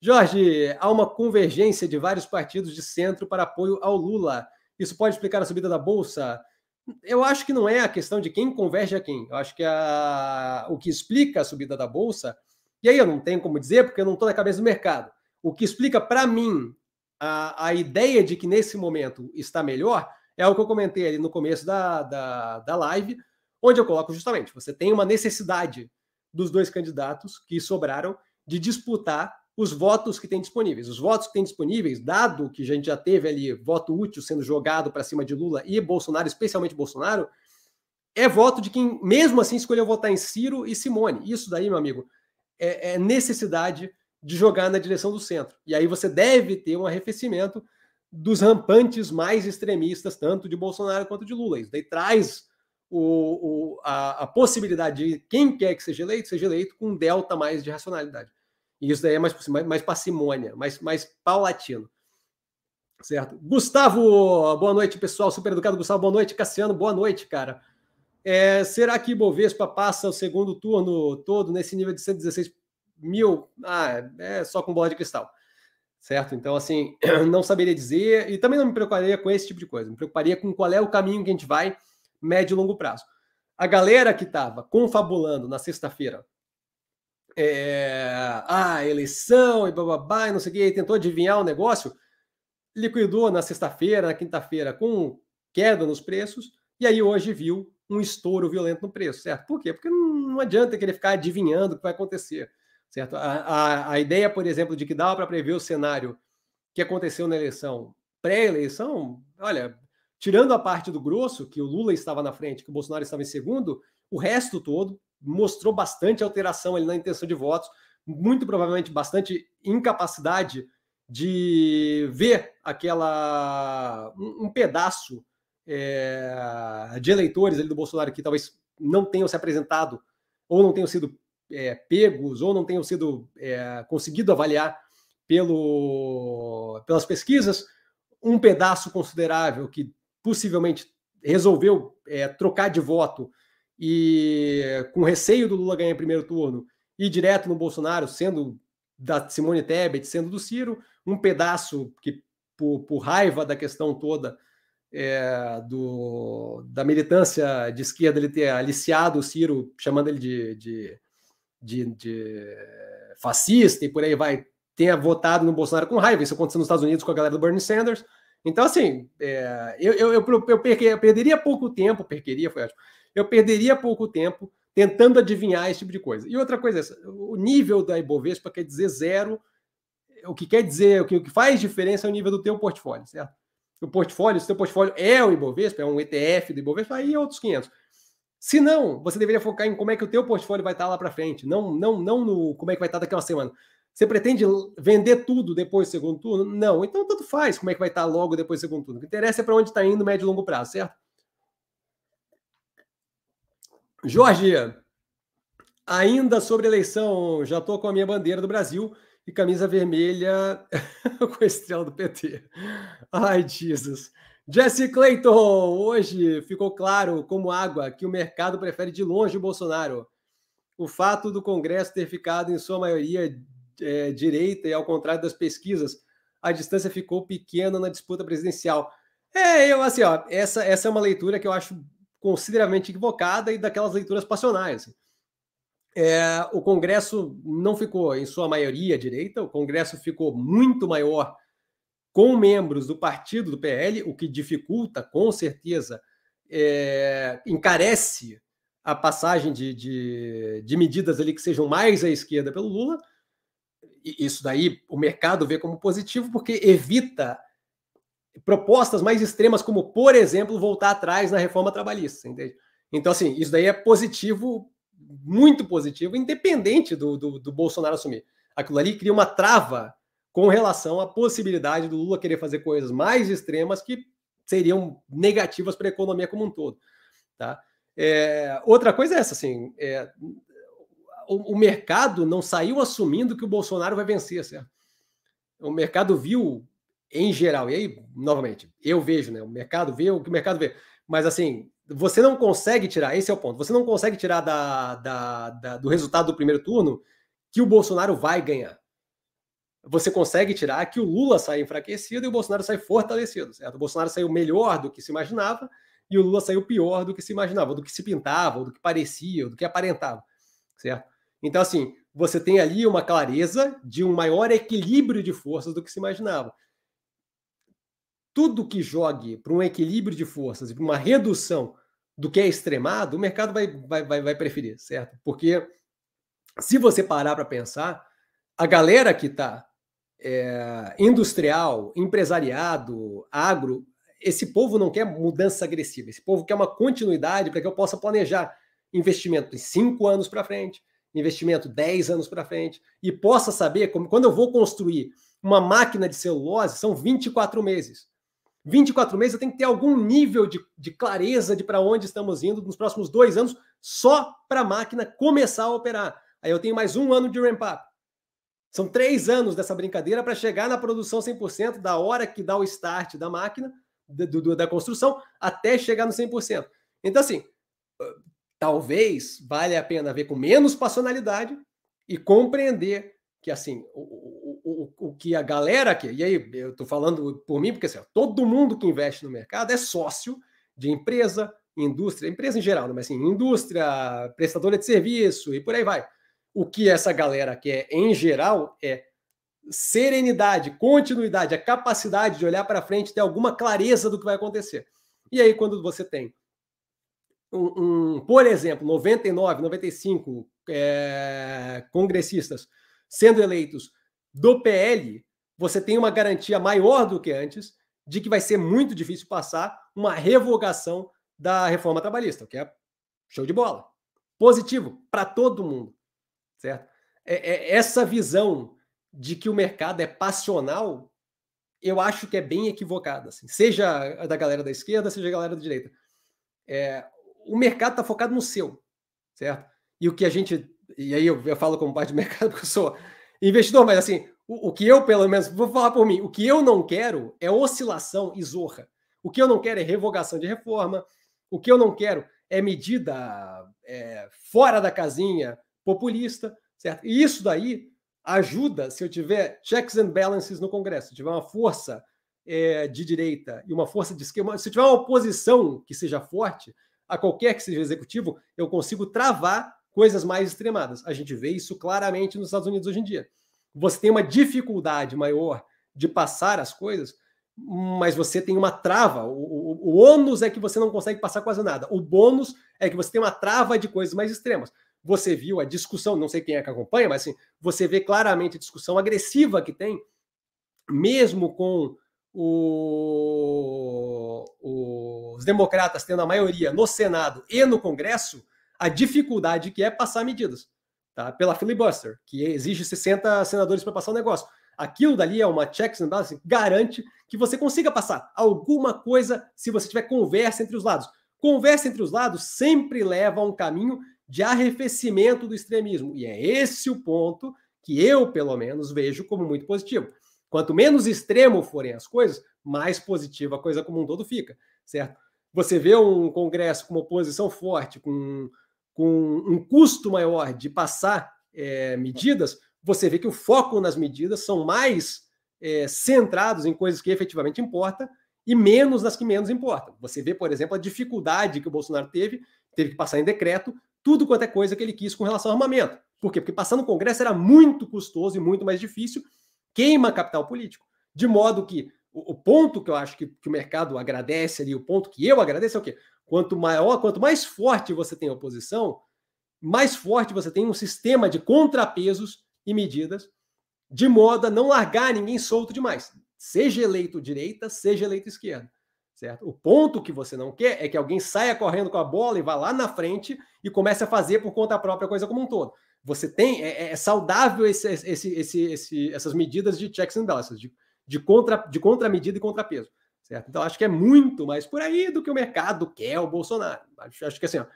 Speaker 1: Jorge, há uma convergência de vários partidos de centro para apoio ao Lula. Isso pode explicar a subida da Bolsa? Eu acho que não é a questão de quem converge a quem. Eu acho que a... o que explica a subida da Bolsa, e aí eu não tenho como dizer, porque eu não estou na cabeça do mercado. O que explica para mim a, a ideia de que nesse momento está melhor é o que eu comentei ali no começo da, da, da live, onde eu coloco justamente, você tem uma necessidade dos dois candidatos que sobraram de disputar os votos que tem disponíveis. Os votos que tem disponíveis, dado que a gente já teve ali voto útil sendo jogado para cima de Lula e Bolsonaro, especialmente Bolsonaro, é voto de quem, mesmo assim, escolheu votar em Ciro e Simone. Isso daí, meu amigo, é, é necessidade de jogar na direção do centro. E aí você deve ter um arrefecimento dos rampantes mais extremistas, tanto de Bolsonaro quanto de Lula. Isso daí traz o, o, a, a, possibilidade de quem quer que seja eleito, seja eleito com um delta mais de racionalidade. E isso daí é mais, mais, mais parcimônia, mais, mais paulatino. Certo? Gustavo, boa noite, pessoal. Super educado, Gustavo. Boa noite, Cassiano. Boa noite, cara. É, será que Bovespa passa o segundo turno todo nesse nível de 116 mil? Ah, é só com bola de cristal. Certo? Então, assim, [CLEARS THROAT] não saberia dizer e também não me preocuparia com esse tipo de coisa. Me preocuparia com qual é o caminho que a gente vai médio e longo prazo. A galera que estava confabulando na sexta-feira é, a eleição e bababá, e não sei o que, tentou adivinhar o negócio, liquidou na sexta-feira, na quinta-feira, com queda nos preços, e aí hoje viu um estouro violento no preço, certo? Por quê? Porque não adianta querer ficar adivinhando o que vai acontecer, certo? A, a, a ideia, por exemplo, de que dava para prever o cenário que aconteceu na eleição, pré-eleição, olha, tirando a parte do grosso, que o Lula estava na frente, que o Bolsonaro estava em segundo, o resto todo mostrou bastante alteração ali na intenção de votos, muito provavelmente bastante incapacidade de ver aquela um, um pedaço é, de eleitores ali do Bolsonaro que talvez não tenham se apresentado ou não tenham sido é, pegos ou não tenham sido é, conseguido avaliar pelo, pelas pesquisas um pedaço considerável que possivelmente resolveu é, trocar de voto e com receio do Lula ganhar em primeiro turno e direto no Bolsonaro, sendo da Simone Tebet, sendo do Ciro, um pedaço que por, por raiva da questão toda é, do, da militância de esquerda ele ter aliciado o Ciro, chamando ele de, de, de, de fascista e por aí vai, tenha votado no Bolsonaro com raiva. Isso aconteceu nos Estados Unidos com a galera do Bernie Sanders. Então, assim, é, eu, eu, eu, eu, perderia pouco tempo, perderia, foi ótimo, eu perderia pouco tempo tentando adivinhar esse tipo de coisa. E outra coisa, é o nível da Ibovespa quer dizer zero, o que quer dizer, o que, faz diferença é o nível do teu portfólio, certo? O portfólio, se o teu portfólio é o Ibovespa, é um ETF do Ibovespa, aí é outros 500. Se não, você deveria focar em como é que o teu portfólio vai estar lá para frente, não, não, não no como é que vai estar daqui a uma semana. Você pretende vender tudo depois do segundo turno? Não. Então, tanto faz como é que vai estar logo depois do segundo turno. O que interessa é para onde está indo médio e longo prazo, certo? Jorge, ainda sobre eleição, já estou com a minha bandeira do Brasil e camisa vermelha [LAUGHS] com a estrela do PT. Ai, Jesus. Jesse Clayton, hoje ficou claro como água que o mercado prefere de longe o Bolsonaro. O fato do Congresso ter ficado, em sua maioria, é, direita e ao contrário das pesquisas, a distância ficou pequena na disputa presidencial. É, eu assim, ó, essa, essa é uma leitura que eu acho consideravelmente equivocada e daquelas leituras passionais. Assim. É, o Congresso não ficou, em sua maioria, direita, o Congresso ficou muito maior com membros do partido do PL, o que dificulta, com certeza, é, encarece a passagem de, de, de, medidas ali que sejam mais à esquerda pelo Lula. Isso daí o mercado vê como positivo, porque evita propostas mais extremas, como, por exemplo, voltar atrás na reforma trabalhista. Entende? Então, assim, isso daí é positivo muito positivo, independente do, do, do Bolsonaro assumir. Aquilo ali cria uma trava com relação à possibilidade do Lula querer fazer coisas mais extremas que seriam negativas para a economia como um todo. Tá? É, outra coisa é essa, assim, é, o, o, mercado não saiu assumindo que o Bolsonaro vai vencer, certo? O mercado viu, em geral, e aí, novamente, eu vejo, né? O mercado vê o que o mercado vê. Mas assim, você não consegue tirar, esse é o ponto, você não consegue tirar da, da, da, do resultado do primeiro turno que o Bolsonaro vai ganhar. Você consegue tirar que o Lula sai enfraquecido e o Bolsonaro sai fortalecido, certo? O Bolsonaro saiu melhor do que se imaginava e o Lula saiu pior do que se imaginava, do que se pintava, do que parecia, do que aparentava, certo? Então, assim, você tem ali uma clareza de um maior equilíbrio de forças do que se imaginava tudo que jogue para um equilíbrio de forças e para uma redução do que é extremado, o mercado vai, vai, vai, vai preferir, certo? Porque se você parar para pensar, a galera que está é, industrial, empresariado, agro, esse povo não quer mudança agressiva, esse povo quer uma continuidade para que eu possa planejar investimento em cinco anos para frente, investimento 10 anos para frente, e possa saber como quando eu vou construir uma máquina de celulose, são 24 meses. 24 meses, eu tenho que ter algum nível de, de clareza de para onde estamos indo nos próximos dois anos, só para a máquina começar a operar. Aí eu tenho mais um ano de ramp-up. São três anos dessa brincadeira para chegar na produção 100% da hora que dá o start da máquina, do, do, da construção, até chegar no 100%. Então, assim, talvez valha a pena ver com menos passionalidade e compreender que, assim, o, o, o que a galera que e aí eu estou falando por mim, porque assim, todo mundo que investe no mercado é sócio de empresa, indústria, empresa em geral, né? mas assim, indústria, prestadora de serviço e por aí vai. O que essa galera quer, em geral, é serenidade, continuidade, a capacidade de olhar para frente, ter alguma clareza do que vai acontecer. E aí, quando você tem, um, um por exemplo, 99, 95 é, congressistas sendo eleitos do PL, você tem uma garantia maior do que antes de que vai ser muito difícil passar uma revogação da reforma trabalhista, que é show de bola. Positivo para todo mundo, certo? É, é, essa visão de que o mercado é passional, eu acho que é bem equivocada, assim. seja da galera da esquerda, seja da galera da direita. É, o mercado está focado no seu, certo? E o que a gente. E aí eu, eu falo como parte do [LAUGHS] mercado, porque eu sou investidor, mas assim, o, o, que eu, pelo menos, vou falar por mim, o que eu não quero é oscilação e zorra. O que eu não quero é revogação de reforma. O que eu não quero é medida é, fora da casinha populista, certo? E isso daí ajuda se eu tiver checks and balances no Congresso, se tiver uma força é, de direita e uma força de esquerda, se tiver uma oposição que seja forte a qualquer que seja executivo, eu consigo travar coisas mais extremadas. A gente vê isso claramente nos Estados Unidos hoje em dia. Você tem uma dificuldade maior de passar as coisas, mas você tem uma trava. O, o, o ônus é que você não consegue passar quase nada. O bônus é que você tem uma trava de coisas mais extremas. Você viu a discussão, não sei quem é que acompanha, mas assim, você vê claramente a discussão agressiva que tem, mesmo com o, os democratas tendo a maioria no Senado e no Congresso, a dificuldade que é passar medidas, tá? Pela filibuster, que exige 60 senadores para passar o negócio. Aquilo dali é uma checks and balances, garante que você consiga passar alguma coisa se você tiver conversa entre os lados. Conversa entre os lados sempre leva a um caminho de arrefecimento do extremismo. E é esse o ponto que eu, pelo menos, vejo como muito positivo. Quanto menos extremo forem as coisas, mais positiva a coisa como um todo fica, certo? Você vê um Congresso com uma oposição forte, com, com um custo maior de passar é, medidas, você vê que o foco nas medidas são mais é, centrados em coisas que efetivamente importam e menos nas que menos importam. Você vê, por exemplo, a dificuldade que o Bolsonaro teve, teve que passar em decreto tudo quanto é coisa que ele quis com relação ao armamento. Por quê? Porque passar no Congresso era muito custoso e muito mais difícil queima capital político. De modo que o, o ponto que eu acho que, que, o mercado agradece ali, o ponto que eu agradeço é o quê? Quanto maior, quanto mais forte você tem a oposição, mais forte você tem um sistema de contrapesos e medidas, de modo a não largar ninguém solto demais. Seja eleito direita, seja eleito esquerda. Certo? O ponto que você não quer é que alguém saia correndo com a bola e vá lá na frente e comece a fazer por conta própria coisa como um todo. Você tem, é, é saudável esse, esse, esse, esse, essas medidas de checks and balances, de, de, contra, de contramedida e contrapeso. Certo? Então, acho que é muito mais por aí do que o mercado quer o Bolsonaro. Acho, acho que assim, ó,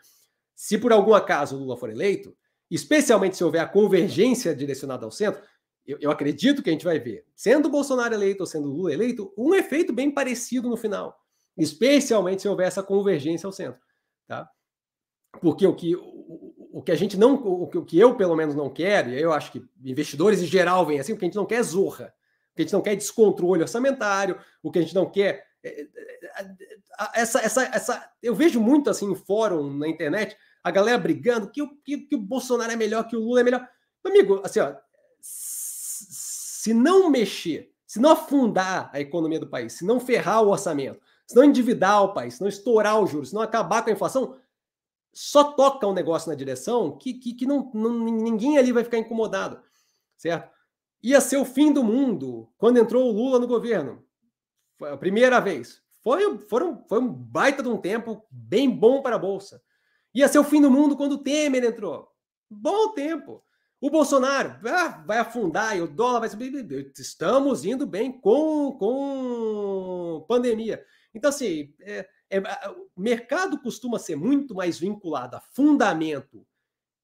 Speaker 1: se por algum acaso o Lula for eleito, especialmente se houver a convergência direcionada ao centro, eu, eu acredito que a gente vai ver, sendo o Bolsonaro eleito ou sendo o Lula eleito, um efeito bem parecido no final, especialmente se houver essa convergência ao centro. Tá? Porque o que, o que a gente não, o que eu pelo menos não quero, e eu acho que investidores em geral vêm assim, o que a gente não quer é zorra, o que a gente não quer é descontrole orçamentário, o que a gente não quer é, é, é, essa, essa, essa, eu vejo muito assim em fórum na internet a galera brigando que, que, que o Bolsonaro é melhor, que o Lula é melhor. Amigo, assim, ó, se não mexer, se não afundar a economia do país, se não ferrar o orçamento, se não endividar o país, se não estourar os juros, se não acabar com a inflação, só toca o um negócio na direção que, que, que não, não, ninguém ali vai ficar incomodado, certo? Ia ser o fim do mundo quando entrou o Lula no governo. Foi a primeira vez. Foi, foram, foi um baita de um tempo bem bom para a Bolsa. Ia ser o fim do mundo quando o Temer entrou. Bom tempo. O Bolsonaro ah, vai afundar e o dólar vai subir. Estamos indo bem com, com pandemia. Então, assim, é, é, o mercado costuma ser muito mais vinculado a fundamento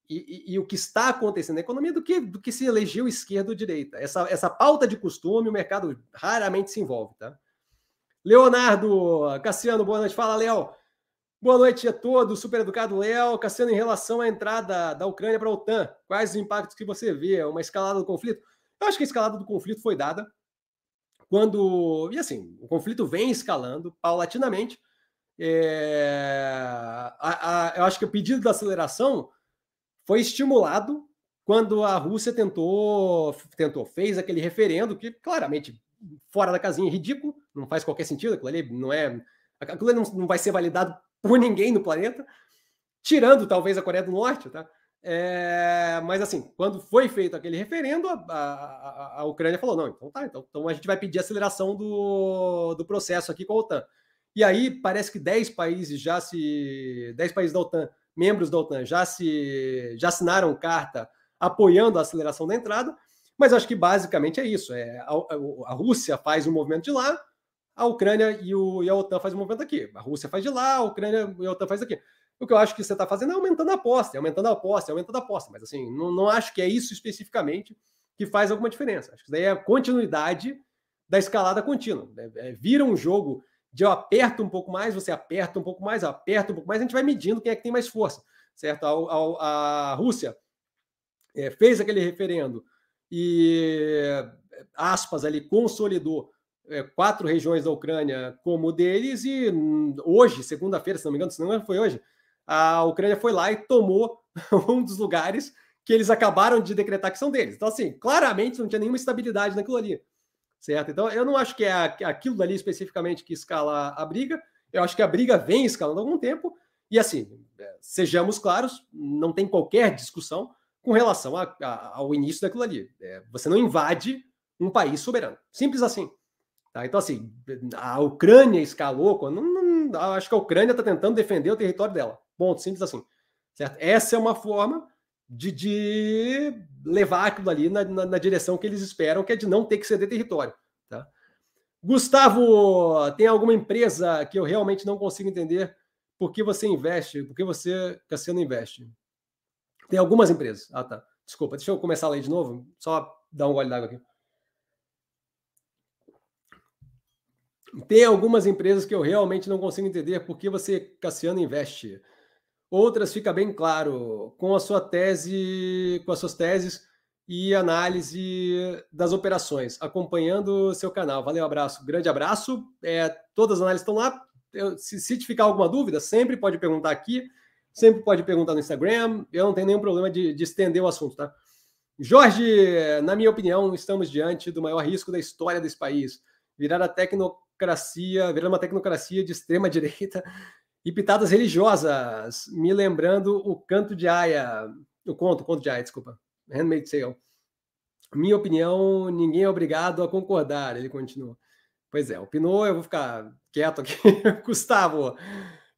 Speaker 1: e, e, o que está acontecendo na economia do que, do que se elegeu esquerda ou direita. Essa, essa pauta de costume, o mercado raramente se envolve, tá? Leonardo Cassiano, boa noite. Fala, Léo. Boa noite a todos, super educado Léo. Cassiano, em relação à entrada da Ucrânia para a OTAN, quais os impactos que você vê? Uma escalada do conflito? Eu acho que a escalada do conflito foi dada quando. E assim, o conflito vem escalando paulatinamente. É, a, a, eu acho que o pedido da aceleração foi estimulado quando a Rússia tentou, tentou, fez aquele referendo que claramente fora da casinha, ridículo, não faz qualquer sentido, aquilo ali não é, aquilo ali não, não vai ser validado por ninguém no planeta, tirando talvez a Coreia do Norte, tá? É, mas assim, quando foi feito aquele referendo, a, a, a, Ucrânia falou: não, então tá, então, então, a gente vai pedir aceleração do, do processo aqui com a OTAN. E aí parece que 10 países já se. 10 países da OTAN, membros da OTAN, já se já assinaram carta apoiando a aceleração da entrada, mas acho que basicamente é isso. É, a, a Rússia faz um movimento de lá, a Ucrânia e, o, e a OTAN faz um movimento aqui. A Rússia faz de lá, a Ucrânia e a OTAN faz aqui. O que eu acho que você está fazendo é aumentando a aposta, é aumentando a aposta, é aumentando a aposta. Mas assim, não, não acho que é isso especificamente que faz alguma diferença. Acho que daí é a continuidade da escalada contínua. Né? É, vira um jogo de eu aperto um pouco mais, você aperta um pouco mais, aperta um pouco mais, a gente vai medindo quem é que tem mais força, certo? A, a, a Rússia é, fez aquele referendo e, aspas, ali, consolidou é, quatro regiões da Ucrânia como deles e hum, hoje, segunda-feira, se não me engano, se não foi hoje, a Ucrânia foi lá e tomou [LAUGHS] um dos lugares que eles acabaram de decretar que são deles. Então, assim, claramente não tinha nenhuma estabilidade naquilo ali certo? Então, eu não acho que é aquilo ali especificamente que escala a briga, eu acho que a briga vem escalando há algum tempo, e assim, é, sejamos claros, não tem qualquer discussão com relação a, a, ao início daquilo ali. É, você não invade um país soberano. Simples assim. Tá? Então, assim, a Ucrânia escalou, quando, não, não, acho que a Ucrânia está tentando defender o território dela. Ponto, simples assim. Certo? Essa é uma forma de, de levar aquilo ali na, na, na, direção que eles esperam, que é de não ter que ceder território. Tá? Gustavo, tem alguma empresa que eu realmente não consigo entender por que você investe, por que você, Cassiano, investe? Tem algumas empresas. Ah, tá. Desculpa, deixa eu começar a ler de novo, só dar um gole d'água aqui. Tem algumas empresas que eu realmente não consigo entender por que você, Cassiano, investe. Outras fica bem claro com a sua tese, com as suas teses e análise das operações, acompanhando o seu canal. Valeu, abraço, grande abraço. É, todas as análises estão lá. Eu, se, se ficar alguma dúvida, sempre pode perguntar aqui, sempre pode perguntar no Instagram. Eu não tenho nenhum problema de, de estender o assunto, tá? Jorge, na minha opinião, estamos diante do maior risco da história desse país. Virar a tecnocracia, virar uma tecnocracia de extrema direita e pitadas religiosas, me lembrando o canto de Aya, o conto, o conto de Aya, desculpa, Handmaid's Tale. Minha opinião, ninguém é obrigado a concordar, ele continua. Pois é, opinou, eu vou ficar quieto aqui. [LAUGHS] Gustavo,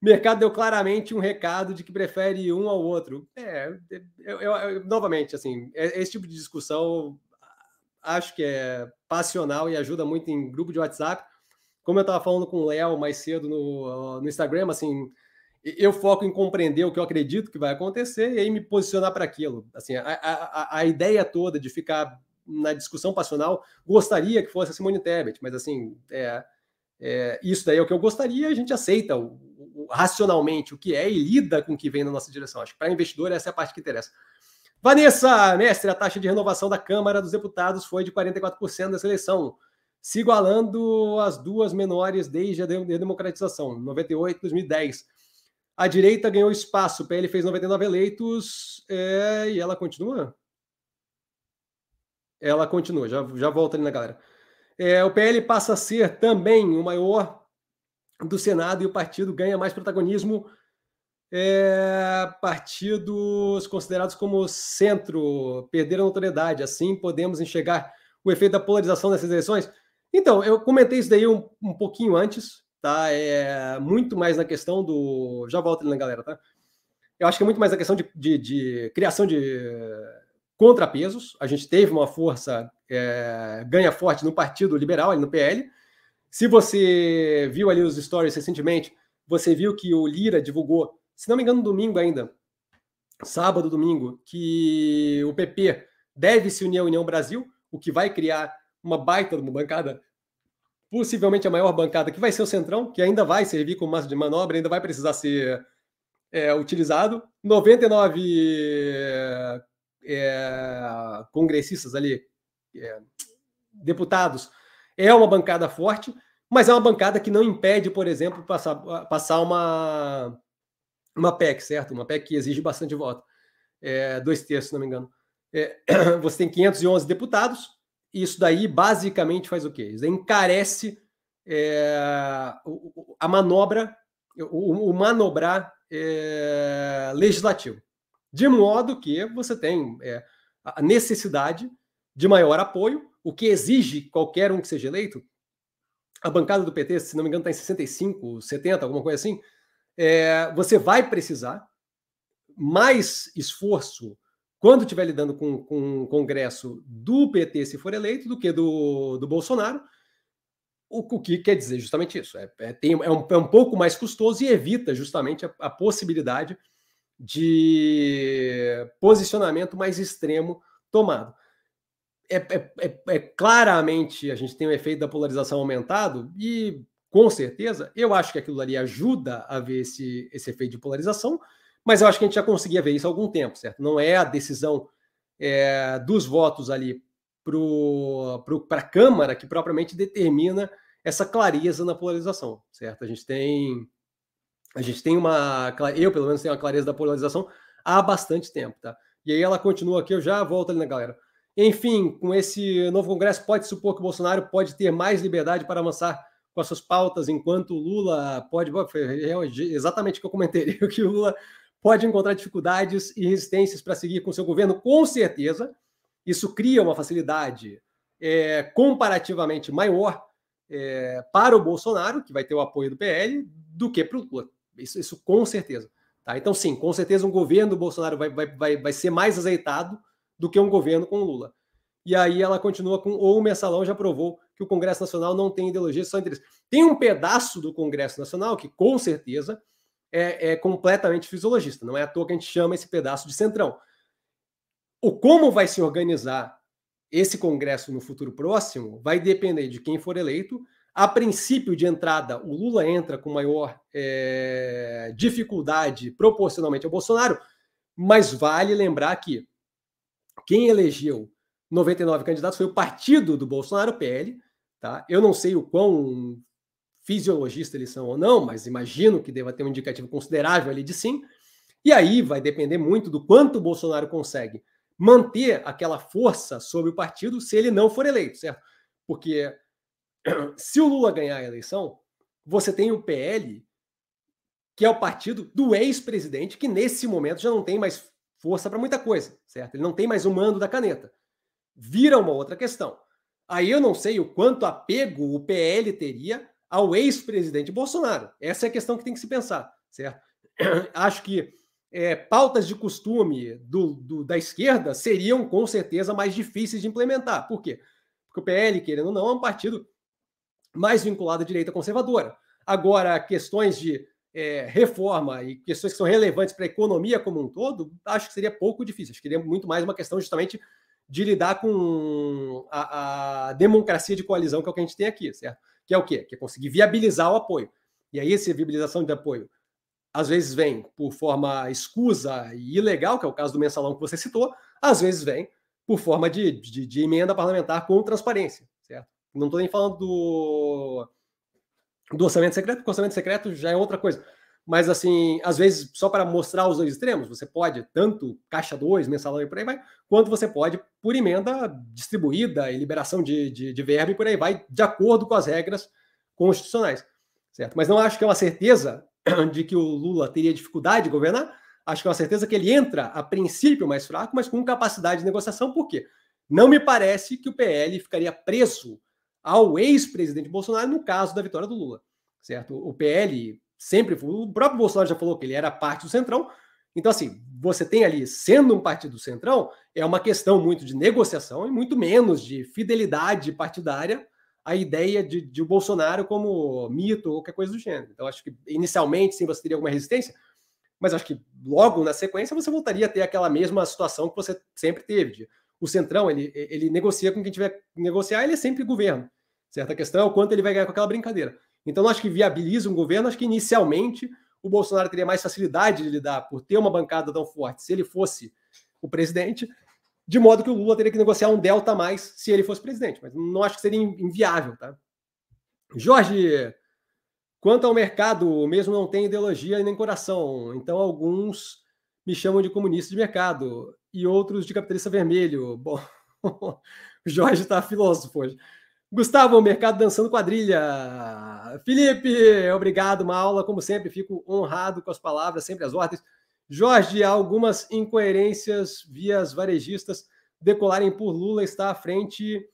Speaker 1: mercado deu claramente um recado de que prefere um ao outro. É, eu, eu, eu, novamente, assim, é, esse tipo de discussão acho que é passional e ajuda muito em grupo de WhatsApp como eu estava falando com o Léo mais cedo no, no Instagram, assim, eu foco em compreender o que eu acredito que vai acontecer e aí me posicionar para aquilo. Assim, a, a, a ideia toda de ficar na discussão passional, gostaria que fosse a Simone Tebet, mas assim, é, é, isso daí é o que eu gostaria, a gente aceita o, o, racionalmente o que é e lida com o que vem na nossa direção. Acho que para investidor essa é a parte que interessa. Vanessa, mestre, a taxa de renovação da Câmara dos Deputados foi de 44% dessa eleição se igualando às duas menores desde a democratização, 98 2010. A direita ganhou espaço, o PL fez 99 eleitos é, e ela continua? Ela continua, já, já volta ali na galera. É, o PL passa a ser também o maior do Senado e o partido ganha mais protagonismo. É, partidos considerados como centro perderam notoriedade. Assim, podemos enxergar o efeito da polarização dessas eleições. Então, eu comentei isso daí um, um pouquinho antes, tá? É muito mais na questão do. Já volto ali na galera, tá? Eu acho que é muito mais na questão de, de, de criação de contrapesos. A gente teve uma força é, ganha forte no Partido Liberal, ali no PL. Se você viu ali os stories recentemente, você viu que o Lira divulgou, se não me engano, no domingo ainda, sábado, domingo, que o PP deve se unir à União Brasil, o que vai criar uma baita uma bancada, possivelmente a maior bancada, que vai ser o Centrão, que ainda vai servir como massa de manobra, ainda vai precisar ser é, utilizado. 99 é, congressistas ali, é, deputados, é uma bancada forte, mas é uma bancada que não impede, por exemplo, passar, passar uma, uma PEC, certo? Uma PEC que exige bastante voto. É, dois terços, se não me engano. É, [CLEARS THROAT] você tem 511 deputados, isso daí basicamente faz o quê? Isso encarece é, a manobra, o, o manobrar é, legislativo. De modo que você tem é, a necessidade de maior apoio, o que exige qualquer um que seja eleito. A bancada do PT, se não me engano, está em 65, 70, alguma coisa assim. É, você vai precisar mais esforço quando estiver lidando com, com o Congresso do PT, se for eleito, do que do, do Bolsonaro. O, o que quer dizer justamente isso? É, é, tem, é, um, é um pouco mais custoso e evita justamente a, a possibilidade de posicionamento mais extremo tomado. é, é, é, é, claramente a gente tem o um efeito da polarização aumentado e com certeza eu acho que aquilo ali ajuda a ver esse, esse efeito de polarização, mas eu acho que a gente já conseguia ver isso há algum tempo, certo? Não é a decisão é, dos votos ali para a Câmara que propriamente determina essa clareza na polarização, certo? A gente tem a gente tem uma eu pelo menos tenho uma clareza da polarização há bastante tempo, tá? E aí ela continua aqui, eu já volto ali na galera. Enfim, com esse novo Congresso, pode supor que o Bolsonaro pode ter mais liberdade para avançar com as suas pautas, enquanto o Lula pode. Foi exatamente o que eu comentei, [LAUGHS] que o Lula pode encontrar dificuldades e resistências para seguir com seu governo, com certeza. Isso cria uma facilidade é, comparativamente maior é, para o Bolsonaro, que vai ter o apoio do PL, do que para o Lula. Isso, isso com certeza. Tá? Então, sim, com certeza um governo do Bolsonaro vai, vai, vai, vai ser mais azeitado do que um governo com Lula. E aí ela continua com, ou o Mensalão já provou que o Congresso Nacional não tem ideologia, só interesse. Tem um pedaço do Congresso Nacional que, com certeza, é, é, completamente fisiologista. Não é à toa que a gente chama esse pedaço de centrão. O como vai se organizar esse Congresso no futuro próximo vai depender de quem for eleito. A princípio de entrada, o Lula entra com maior é, dificuldade proporcionalmente ao Bolsonaro, mas vale lembrar que quem elegeu 99 candidatos foi o partido do Bolsonaro, PL. Tá? Eu não sei o quão fisiologista eles são ou não, mas imagino que deva ter um indicativo considerável ali de sim. E aí vai depender muito do quanto o Bolsonaro consegue manter aquela força sobre o partido se ele não for eleito, certo? Porque [CLEARS THROAT] se o Lula ganhar a eleição, você tem o PL, que é o partido do ex-presidente, que nesse momento já não tem mais força para muita coisa, certo? Ele não tem mais o mando da caneta. Vira uma outra questão. Aí eu não sei o quanto apego o PL teria ao ex-presidente Bolsonaro. Essa é a questão que tem que se pensar, certo? [CLEARS THROAT] Acho que é, pautas de costume do, do, da esquerda seriam com certeza mais difíceis de implementar. Por quê? Porque o PL, querendo ou não, é um partido mais vinculado à direita conservadora. Agora, questões de é, reforma e questões que são relevantes para a economia como um todo, acho que seria pouco difícil. Acho que seria muito mais uma questão justamente de lidar com a, a, democracia de coalizão, que é o que a gente tem aqui, certo? Que é o quê? Que é conseguir viabilizar o apoio. E aí, essa viabilização de apoio, às vezes vem por forma escusa e ilegal, que é o caso do mensalão que você citou, às vezes vem por forma de, de, de emenda parlamentar com transparência, certo? Não estou nem falando do do orçamento secreto, porque orçamento secreto já é outra coisa. Mas, assim, às vezes, só para mostrar os dois extremos, você pode, tanto caixa 2, mensalão e por aí vai, quanto você pode, por emenda distribuída e liberação de, de, de e por aí vai, de acordo com as regras constitucionais. Certo? Mas não acho que é uma certeza [CLEARS THROAT] de que o Lula teria dificuldade de governar. Acho que é uma certeza que ele entra, a princípio, mais fraco, mas com capacidade de negociação. Por quê? Não me parece que o PL ficaria preso ao ex-presidente Bolsonaro no caso da vitória do Lula, certo? O PL sempre o próprio Bolsonaro já falou que ele era parte do Centrão. Então, assim, você tem ali, sendo um partido do Centrão, é uma questão muito de negociação e muito menos de fidelidade partidária à ideia de, de Bolsonaro como mito ou qualquer coisa do gênero. Então, acho que inicialmente, sim, você teria alguma resistência, mas acho que logo na sequência você voltaria a ter aquela mesma situação que você sempre teve. De, o Centrão, ele, ele negocia com quem tiver que negociar, ele é sempre governo. Certa questão é o quanto ele vai ganhar com aquela brincadeira. Então, acho que viabiliza um governo, acho que inicialmente o Bolsonaro teria mais facilidade de lidar por ter uma bancada tão forte se ele fosse o presidente, de modo que o Lula teria que negociar um delta a mais se ele fosse presidente. Mas não acho que seria inviável, tá? Jorge, quanto ao mercado, mesmo não tem ideologia nem coração. Então, alguns me chamam de comunista de mercado e outros de capitalista vermelho. Bom, [LAUGHS] Jorge está filósofo hoje. Gustavo, mercado dançando quadrilha. Felipe, obrigado, uma aula, como sempre, fico honrado com as palavras, sempre as ordens. Jorge, algumas incoerências via as varejistas decolarem por Lula está à frente,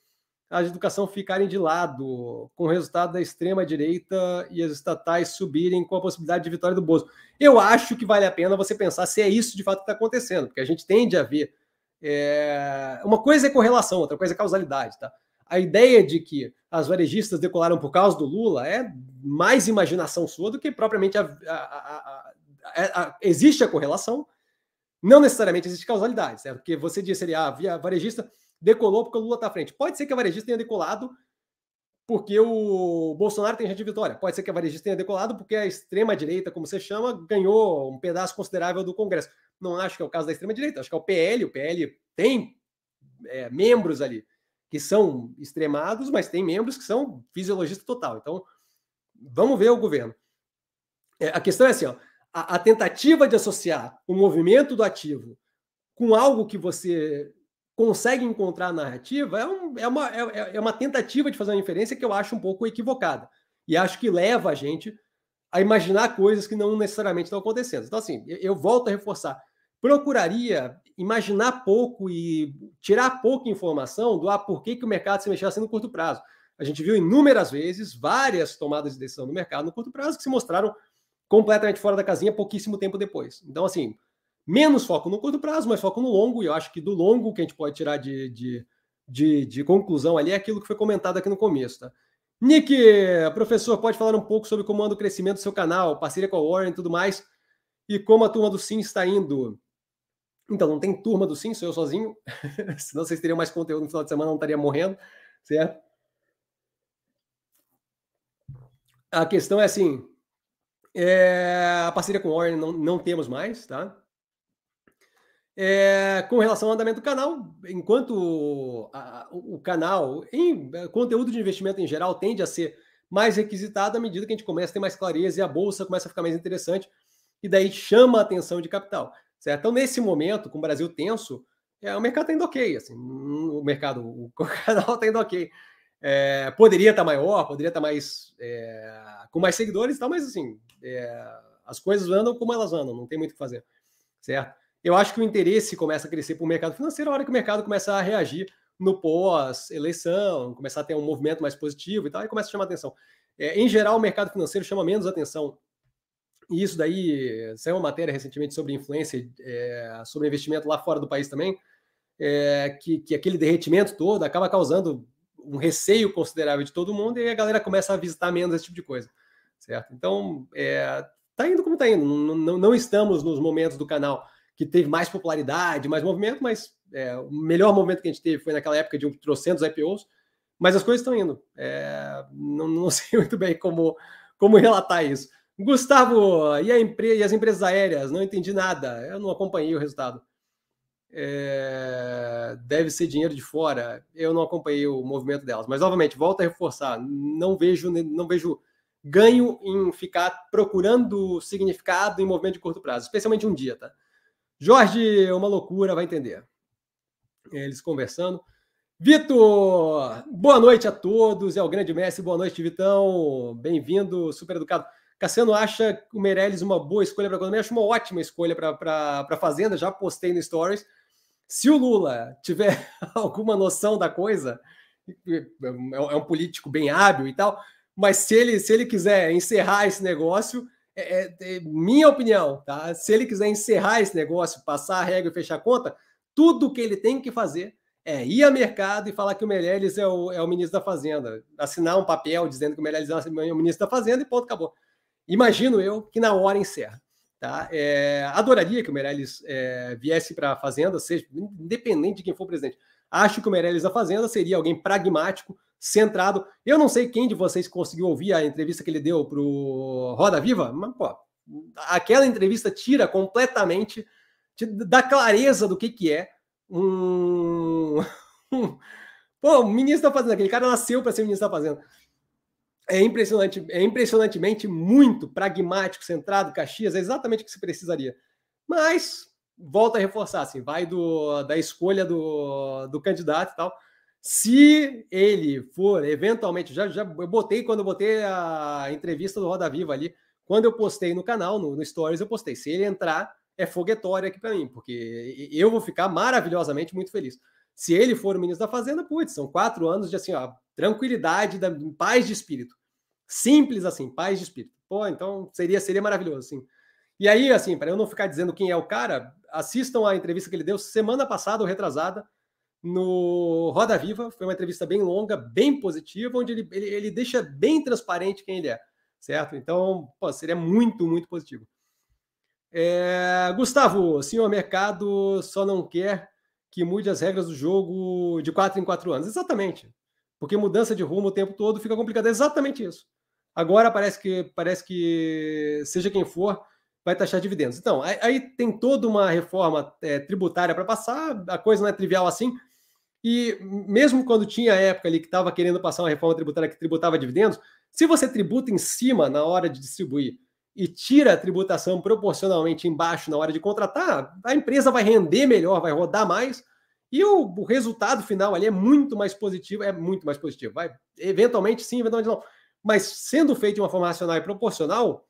Speaker 1: a educação ficarem de lado, com o resultado da extrema-direita e as estatais subirem com a possibilidade de vitória do Bozo. Eu acho que vale a pena você pensar se é isso de fato que está acontecendo, porque a gente tende a ver. É... Uma coisa é correlação, outra coisa é causalidade, tá? A ideia de que as varejistas decolaram por causa do Lula é mais imaginação sua do que propriamente a, a, a, existe a correlação, não necessariamente existe causalidade, certo? Porque você disse ali, ah, a varejista decolou porque o Lula está à frente. Pode ser que a varejista tenha decolado porque o Bolsonaro tem gente de vitória. Pode ser que a varejista tenha decolado porque a extrema-direita, como você chama, ganhou um pedaço considerável do Congresso. Não acho que é o caso da extrema-direita, acho que é o PL. O PL tem é, membros ali que são extremados, mas tem membros que são fisiologista total. Então, vamos ver o governo. É, a questão é assim, ó, a, a tentativa de associar o movimento do ativo com algo que você consegue encontrar a narrativa é, um, é, uma, é, é, uma tentativa de fazer uma inferência que eu acho um pouco equivocada. E acho que leva a gente a imaginar coisas que não necessariamente estão acontecendo. Então, assim, eu, eu volto a reforçar. Procuraria imaginar pouco e tirar pouca informação do ah, por que, que o mercado se mexeu assim no curto prazo. A gente viu inúmeras vezes várias tomadas de decisão no mercado no curto prazo que se mostraram completamente fora da casinha pouquíssimo tempo depois. Então, assim, menos foco no curto prazo, mais foco no longo, e eu acho que do longo que a gente pode tirar de, de, de, de conclusão ali é aquilo que foi comentado aqui no começo, tá? Nick, professor, pode falar um pouco sobre como anda o crescimento do seu canal, parceria com a Warren e tudo mais, e como a turma do Sim está indo? Então, não tem turma do Sim, sou eu sozinho, [LAUGHS] senão vocês teriam mais conteúdo no final de semana, não estaria morrendo, certo? A questão é assim, é, a parceria com o Warren não, não temos mais, tá? É, com relação ao andamento do canal, enquanto a, o, canal, em é, conteúdo de investimento em geral, tende a ser mais requisitado à medida que a gente começa a ter mais clareza e a bolsa começa a ficar mais interessante, e daí chama a atenção de capital. Certo? Então, nesse momento, com o Brasil tenso, é, o mercado está indo ok. Assim, o mercado, o, [LAUGHS] canal está indo ok. É, poderia estar tá maior, poderia estar tá mais é, com mais seguidores e tal, mas assim, é, as coisas andam como elas andam, não tem muito o que fazer. Certo? Eu acho que o interesse começa a crescer para o mercado financeiro a hora que o mercado começa a reagir no pós-eleição, começar a ter um movimento mais positivo e tal, e começa a chamar atenção. É, em geral, o mercado financeiro chama menos atenção. E isso daí, saiu uma matéria recentemente sobre influência, é, sobre investimento lá fora do país também, é, que, que aquele derretimento todo acaba causando um receio considerável de todo mundo e a galera começa a visitar menos esse tipo de coisa, certo? Então, é, tá indo como tá indo. Não, não, não estamos nos momentos do canal que teve mais popularidade, mais movimento, mas é, o melhor momento que a gente teve foi naquela época de um trocentos IPOs, mas as coisas estão indo. É, não, não, [LAUGHS] sei muito bem como, como relatar isso. Gustavo, e, empre e as empresas aéreas? Não entendi nada, eu não acompanhei o resultado. É, deve ser dinheiro de fora. Eu não acompanhei o movimento delas, mas novamente volto a reforçar. Não vejo, não vejo ganho em ficar procurando significado em movimento de curto prazo, especialmente um dia, tá? Jorge, uma loucura, vai entender. Eles conversando. Vitor, boa noite a todos. É o grande mestre. Boa noite, Vitão. Bem-vindo, super educado. Cassiano acha o Meirelles uma boa escolha para a economia? Acho uma ótima escolha para a Fazenda. Já postei no Stories. Se o Lula tiver [LAUGHS] alguma noção da coisa, é um político bem hábil e tal, mas se ele, se ele quiser encerrar esse negócio, é, é, é, minha opinião, tá? Se ele quiser encerrar esse negócio, passar a regra e fechar a conta, tudo que ele tem que fazer é ir a mercado e falar que o Meirelles é o, é o ministro da Fazenda, assinar um papel dizendo que o Meirelles é o ministro da Fazenda e ponto, acabou. Imagino eu que na hora encerra. Tá? É, adoraria que o Meirelles é, viesse para a Fazenda, seja independente de quem for presidente. Acho que o Meirelles da Fazenda seria alguém pragmático, centrado. Eu não sei quem de vocês conseguiu ouvir a entrevista que ele deu para o Roda Viva, mas, pô, aquela entrevista tira completamente da clareza do que, que é um, [LAUGHS] pô, o ministro da Fazenda. Aquele cara nasceu para ser ministro da Fazenda. É impressionante, é impressionantemente muito pragmático, centrado, Caxias, é exatamente o que se precisaria. Mas volta a reforçar, assim, vai do, da escolha do, do candidato e tal. Se ele for eventualmente, já, já eu botei quando eu botei a entrevista do Roda Viva ali, quando eu postei no canal, no, no Stories, eu postei. Se ele entrar, é foguetório aqui para mim, porque eu vou ficar maravilhosamente muito feliz. Se ele for o ministro da Fazenda, putz, são quatro anos de assim, ó, tranquilidade, da, paz de espírito. Simples assim, paz de espírito. Pô, então seria, seria maravilhoso, assim. E aí, assim, para eu não ficar dizendo quem é o cara, assistam a entrevista que ele deu semana passada ou retrasada no Roda Viva. Foi uma entrevista bem longa, bem positiva, onde ele, ele, ele deixa bem transparente quem ele é, certo? Então, pô, seria muito, muito positivo. É, Gustavo, senhor mercado só não quer que mude as regras do jogo de quatro em quatro anos. Exatamente. Porque mudança de rumo o tempo todo fica complicado. É exatamente isso. Agora parece que parece que seja quem for vai taxar dividendos. Então, aí, aí tem toda uma reforma é, tributária para passar, a coisa não é trivial assim. E mesmo quando tinha a época ali que estava querendo passar uma reforma tributária que tributava dividendos, se você tributa em cima na hora de distribuir e tira a tributação proporcionalmente embaixo na hora de contratar, a empresa vai render melhor, vai rodar mais, e o, o resultado final ali é muito mais positivo, é muito mais positivo. Vai, eventualmente sim, eventualmente não. Mas sendo feito de uma forma racional e proporcional,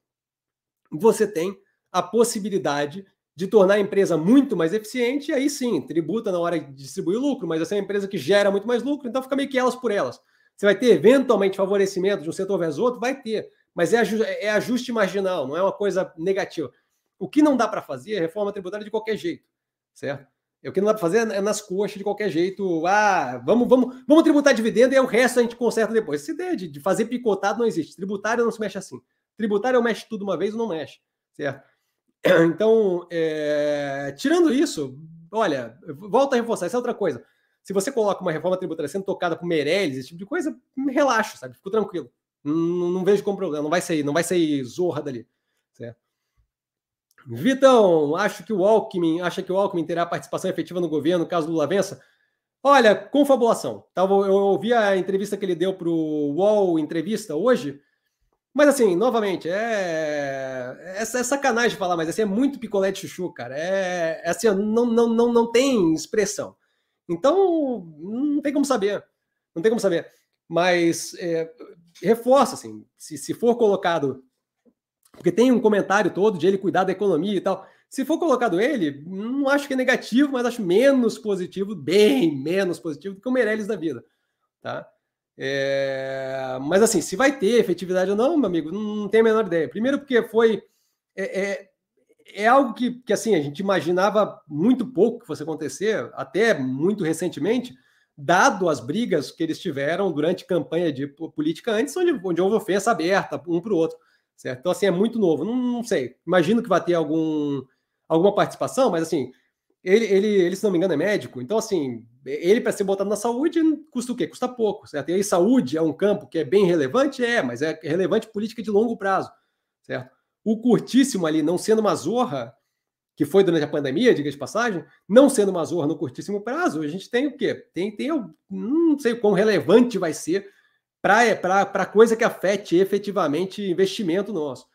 Speaker 1: você tem a possibilidade de tornar a empresa muito mais eficiente, e aí sim, tributa na hora de distribuir o lucro, mas essa é uma empresa que gera muito mais lucro, então fica meio que elas por elas. Você vai ter eventualmente favorecimento de um setor versus outro? Vai ter, mas é ajuste, é ajuste marginal, não é uma coisa negativa. O que não dá para fazer é reforma tributária de qualquer jeito, certo? O que não dá para fazer é nas coxas de qualquer jeito. Ah, vamos, vamos, vamos tributar dividendo e o resto a gente conserta depois. Essa ideia de, de fazer picotado não existe. Tributário não se mexe assim. Tributário mexe tudo uma vez ou não mexe, certo? [CLEARS THROAT] Então, é, tirando isso, olha, volta a reforçar, essa é outra coisa. Se você coloca uma reforma tributária sendo tocada por Meirelles, esse tipo de coisa, relaxa, sabe? Fico tranquilo. Não, não, vejo como problema, não vai sair, não vai sair zorra dali? Vitão, acho que o Alckmin, acha que o Alckmin terá participação efetiva no governo caso Lula vença? Olha, confabulação. Tava, eu ouvi a entrevista que ele deu para o UOL Entrevista hoje, mas assim, novamente, é, é, é sacanagem falar, mas assim, é muito picolé de chuchu, cara. É, é assim, não, não, não, não tem expressão. Então, não tem como saber. Não tem como saber. Mas é, reforça, assim, se, se for colocado. Porque tem um comentário todo de ele cuidar da economia e tal. Se for colocado ele, não acho que é negativo, mas acho menos positivo, bem menos positivo do que o Meirelles da vida. Tá? É, mas assim, se vai ter efetividade ou não, meu amigo, não tem a menor ideia. Primeiro porque foi é, é, é, algo que, que assim a gente imaginava muito pouco que fosse acontecer, até muito recentemente, dado as brigas que eles tiveram durante campanha de política antes, onde, onde houve ofensa aberta um para o outro, certo? Então assim é muito novo. Não, não sei. Imagino que vai ter algum alguma participação, mas assim ele, ele, ele, se não me engano, é médico. Então, assim, ele para ser botado na saúde custa o quê? Custa pouco, certo? E aí, saúde é um campo que é bem relevante? É, mas é relevante política de longo prazo, certo? O curtíssimo ali, não sendo uma zorra, que foi durante a pandemia, diga de passagem, não sendo uma zorra no curtíssimo prazo, a gente tem o quê? Tem, tem não sei quão relevante vai ser para coisa que afete efetivamente investimento nosso,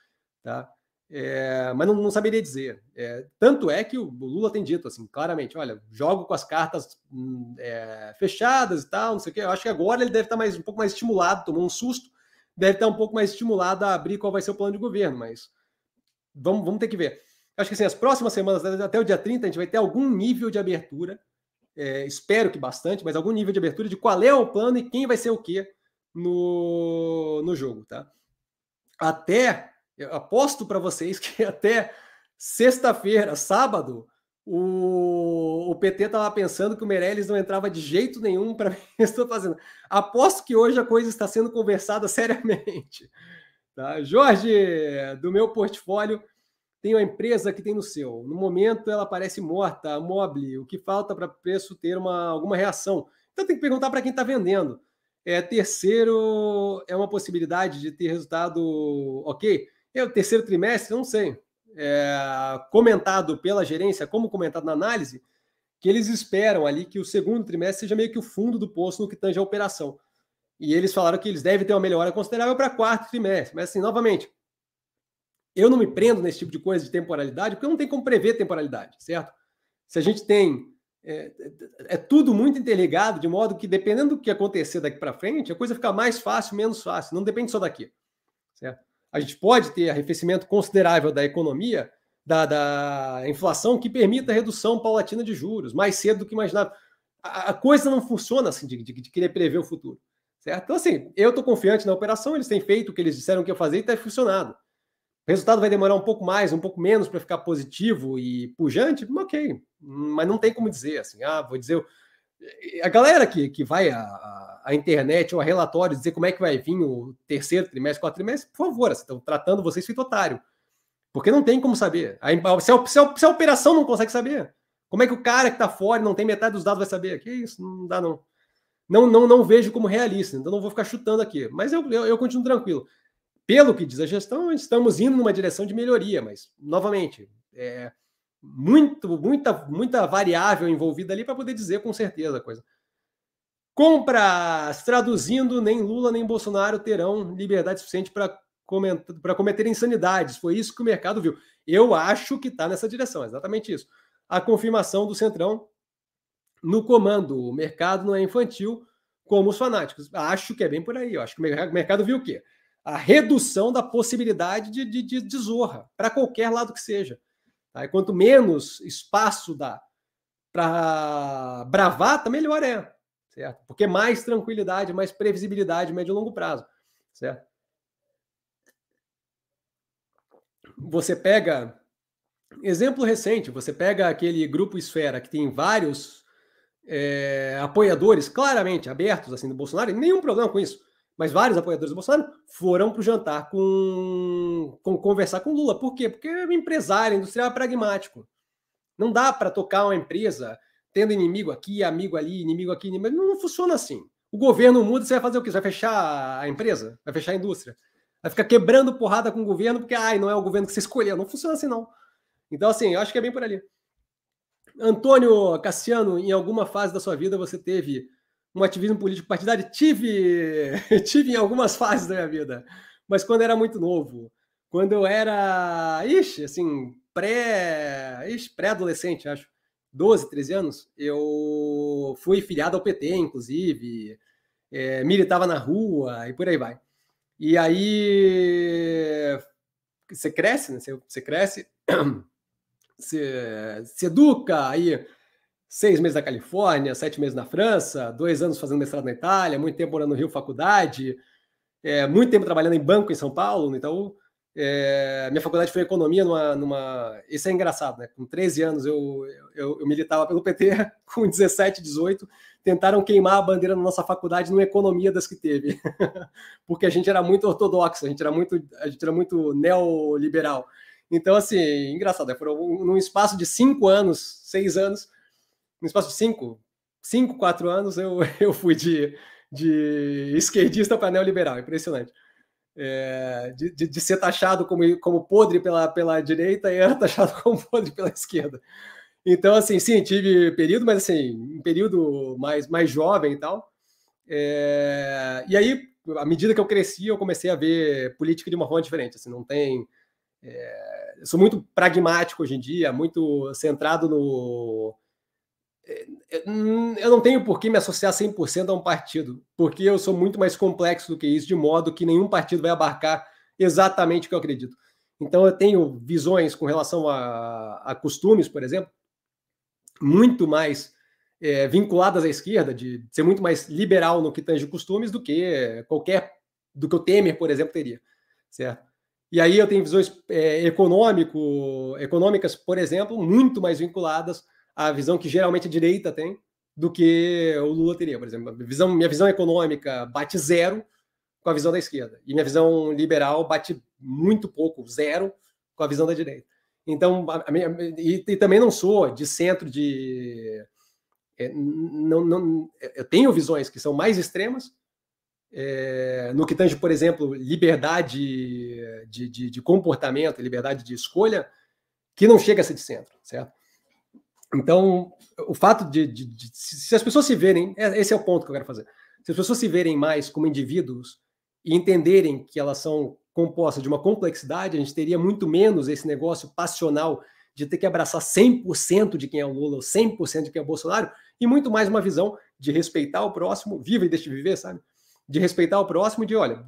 Speaker 1: tá? É, mas não, não, saberia dizer. É, tanto é que o, Lula tem dito assim, claramente: olha, jogo com as cartas hum, é, fechadas e tal, não sei o quê. Eu acho que agora ele deve estar mais, um pouco mais estimulado, tomou um susto, deve estar um pouco mais estimulado a abrir qual vai ser o plano de governo, mas vamos, vamos ter que ver. Acho que assim, as próximas semanas, até o dia 30, a gente vai ter algum nível de abertura. É, espero que bastante, mas algum nível de abertura de qual é o plano e quem vai ser o quê no, no jogo, tá? Até aposto para vocês [LAUGHS] que até sexta-feira, sábado, o, o PT estava pensando que o Meirelles não entrava de jeito nenhum para mim. Estou fazendo. Aposto que hoje a coisa está sendo conversada [LAUGHS] seriamente. Tá? Jorge, do meu portfólio, tem uma empresa que tem no seu. No momento ela parece morta, Mobile. O que falta para o preço ter uma, alguma reação? Então tem que perguntar para quem está vendendo. É, terceiro, é uma possibilidade de ter resultado ok. É o terceiro trimestre, não sei. É, comentado pela gerência, como comentado na análise, que eles esperam ali que o segundo trimestre seja meio que o fundo do poço no que tange a operação. E eles falaram que eles devem ter uma melhora considerável para quarto trimestre. Mas, assim, novamente, eu não me prendo nesse tipo de coisa de temporalidade, porque não tem como prever temporalidade, certo? Se a gente tem. É, é tudo muito interligado, de modo que, dependendo do que acontecer daqui para frente, a coisa fica mais fácil, menos fácil. Não depende só daqui, certo? a gente pode ter arrefecimento considerável da economia, da, da inflação, que permita a redução paulatina de juros, mais cedo do que imaginava. A, a coisa não funciona assim, de, de, de, querer prever o futuro. Certo? Então, assim, eu estou confiante na operação, eles têm feito o que eles disseram que ia fazer e está funcionando. O resultado vai demorar um pouco mais, um pouco menos para ficar positivo e pujante, ok. Mas não tem como dizer assim, ah, vou dizer. A galera que, que vai a a internet ou a relatórios dizer como é que vai vir o terceiro trimestre, quarto trimestre, por favor, estão tratando vocês feito otário. Porque não tem como saber. A, se, a, se, a, se a operação não consegue saber, Como é que o cara que está fora e não tem metade dos dados vai saber? Que isso, não dá não. Não, não, não vejo como realista, então não vou ficar chutando aqui. Mas eu, eu, eu continuo tranquilo. Pelo que diz a gestão, estamos indo numa direção de melhoria, mas, novamente, é muito, muita, muita variável envolvida ali para poder dizer com certeza a coisa. Compras, traduzindo, nem Lula nem Bolsonaro terão liberdade suficiente para cometer insanidades. Foi isso que o mercado viu. Eu acho que está nessa direção, exatamente isso. A confirmação do Centrão no comando. O mercado não é infantil como os fanáticos. Acho que é bem por aí. Eu acho que o mercado viu o quê? A redução da possibilidade de, de, de, de zorra, para qualquer lado que seja. Tá? E quanto menos espaço dá para bravata, melhor é. Certo? Porque mais tranquilidade, mais previsibilidade médio e longo prazo. Certo? Você pega. Exemplo recente, você pega aquele grupo Esfera que tem vários é, apoiadores claramente abertos assim do Bolsonaro, nenhum problema com isso mas vários apoiadores do Bolsonaro foram para o jantar com, com, conversar com Lula. Por quê? Porque é empresário, industrial é pragmático. Não dá para tocar uma empresa tendo inimigo aqui, amigo ali, inimigo aqui, inimigo... Não, não funciona assim. O governo muda, você vai fazer o quê? Você vai fechar a empresa? Vai fechar a indústria? Vai ficar quebrando porrada com o governo porque ai, não é o governo que você escolheu. Não funciona assim, não. Então, assim, eu acho que é bem por ali. Antônio Cassiano, em alguma fase da sua vida você teve um ativismo político partidário? Tive, [LAUGHS] tive em algumas fases da minha vida, mas quando era muito novo, quando eu era, ixi, assim, pré, pré-adolescente, acho, 12, 13 anos, eu fui filiado ao PT, inclusive, é, militava na rua e por aí vai. E aí você cresce, né? Você, você cresce, [CLEARS THROAT] se educa, aí seis meses na Califórnia, sete meses na França, dois anos fazendo mestrado na Itália, muito tempo morando no Rio faculdade, é, muito tempo trabalhando em banco em São Paulo, então é, minha faculdade foi economia numa, numa, Isso é engraçado, né? Com 13 anos eu, eu, eu, militava pelo PT, [LAUGHS] com 17, 18, tentaram queimar a bandeira na nossa faculdade numa economia das que teve. [LAUGHS] Porque a gente era muito ortodoxo, a gente era muito, a gente era muito neoliberal. Então, assim, engraçado, né? Foram num espaço de cinco anos, seis anos, no espaço de cinco, cinco, quatro anos, eu, [LAUGHS] eu fui de, de esquerdista para neoliberal, impressionante. É, de, de, de, ser taxado como, como podre pela, pela direita e era [LAUGHS] taxado como podre pela esquerda. Então, assim, sim, tive período, mas assim, um período mais, mais jovem e tal. É, e aí, à medida que eu cresci, eu comecei a ver política de uma forma diferente. Assim, não tem. É, sou muito pragmático hoje em dia, muito centrado no, eu não tenho por que me associar 100% a um partido, porque eu sou muito mais complexo do que isso, de modo que nenhum partido vai abarcar exatamente o que eu acredito. Então, eu tenho visões com relação a, a costumes, por exemplo, muito mais é, vinculadas à esquerda, de ser muito mais liberal no que tange costumes do que qualquer, do que o Temer, por exemplo, teria, certo? E aí eu tenho visões é, econômico, econômicas, por exemplo, muito mais vinculadas a visão que geralmente a direita tem do que o Lula teria, por exemplo. Visão, minha visão econômica bate zero com a visão da esquerda. E minha visão liberal bate muito pouco, zero, com a visão da direita. Então, minha, e, e, também não sou de centro de. É, não, não, eu tenho visões que são mais extremas, é, no que tange, por exemplo, liberdade de, de, de comportamento, liberdade de escolha, que não chega a ser de centro, certo? Então, o fato de, de, de, se as pessoas se verem, é, esse é o ponto que eu quero fazer. Se as pessoas se verem mais como indivíduos e entenderem que elas são compostas de uma complexidade, a gente teria muito menos esse negócio passional de ter que abraçar 100% de quem é o Lula, ou 100% de quem é o Bolsonaro, e muito mais uma visão de respeitar o próximo, viva e deixe de viver, sabe? De respeitar o próximo, de olha,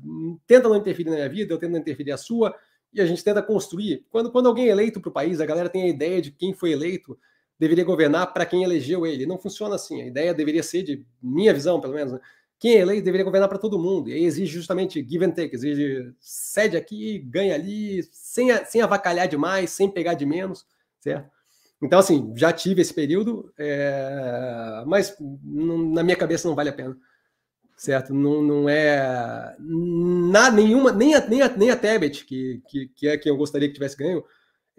Speaker 1: tenta não interferir na minha vida, eu tento não interferir a sua, e a gente tenta construir. Quando, quando alguém é eleito para o país, a galera tem a ideia de quem foi eleito, deveria governar para quem elegeu ele. Não funciona assim. A ideia deveria ser, de minha visão, pelo menos, né? quem é eleito deveria governar para todo mundo. E aí exige justamente give and take, exige cede aqui, ganha ali, sem, sem avacalhar demais, sem pegar de menos, certo? Então, assim, já tive esse período, é... mas na minha cabeça não vale a pena, certo? Não, não é nada, nenhuma, nem a, nem a, nem a Tebet, que, que, que é quem eu gostaria que tivesse ganho,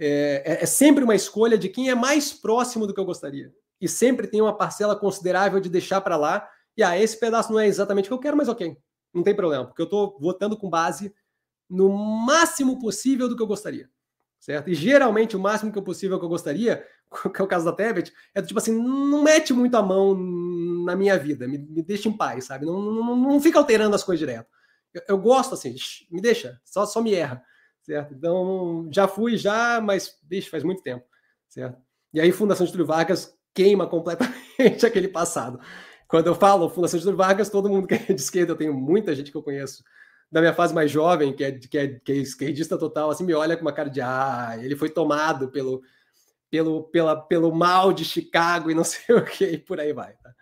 Speaker 1: é, é, é sempre uma escolha de quem é mais próximo do que eu gostaria. E sempre tem uma parcela considerável de deixar para lá. E ah, esse pedaço não é exatamente o que eu quero, mas ok, não tem problema, porque eu estou votando com base no máximo possível do que eu gostaria. Certo? E geralmente o máximo que eu possível que eu gostaria, [LAUGHS] que é o caso da Tebet, é do tipo assim, não mete muito a mão na minha vida, me, me deixa em paz, sabe? Não, não, não fica alterando as coisas direto. Eu, eu, gosto assim, me deixa, só, só me erra, certo? Então, já fui já, mas, bicho, faz muito tempo, certo? E aí, Fundação Getúlio Vargas queima completamente [LAUGHS] aquele passado. Quando eu falo Fundação Getúlio Vargas, todo mundo que é de esquerda, eu tenho muita gente que eu conheço da minha fase mais jovem, que é, que é, que é esquerdista total, assim, me olha com uma cara de ah, ele foi tomado pelo, pelo, pela, pelo mal de Chicago e não [LAUGHS] sei o que, e por aí vai. Tá?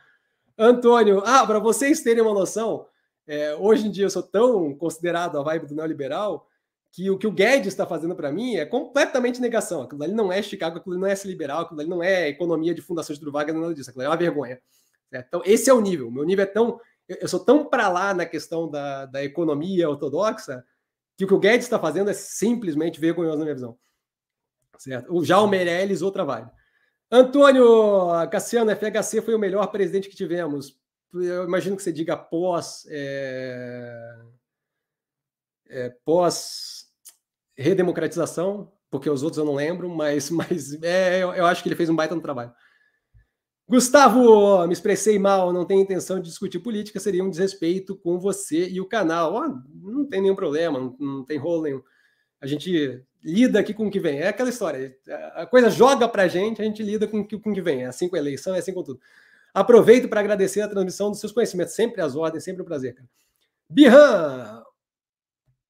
Speaker 1: Antônio, ah, para vocês terem uma noção, é, hoje em dia eu sou tão considerado a vibe do neoliberal que o que o Guedes está fazendo para mim é completamente negação. Aquilo ali não é Chicago, aquilo ali não é ser liberal, aquilo ali não é economia de fundação de Vargas, nada disso. Aquilo ali é uma vergonha. Então, esse é o nível. Meu nível é tão eu sou tão para lá na questão da, da economia ortodoxa que o que o Guedes está fazendo é simplesmente vergonhoso na minha visão. Certo? Já o Meirelles, outra vibe. Antônio Cassiano, FHC foi o melhor presidente que tivemos. Eu imagino que você diga pós. É, é, pós redemocratização, porque os outros eu não lembro, mas, [LAUGHS] mas é, eu, eu acho que ele fez um baita no trabalho. Gustavo, me expressei mal, não tenho intenção de discutir política, seria um desrespeito com você e o canal. Oh, não tem nenhum problema, não, não, tem rolo nenhum. A gente lida aqui com o que vem. É aquela história. A coisa joga para a gente, a gente lida com, com o que vem. É assim com a eleição, é assim com tudo. Aproveito para agradecer a transmissão dos seus conhecimentos. Sempre às ordens, sempre um prazer, cara.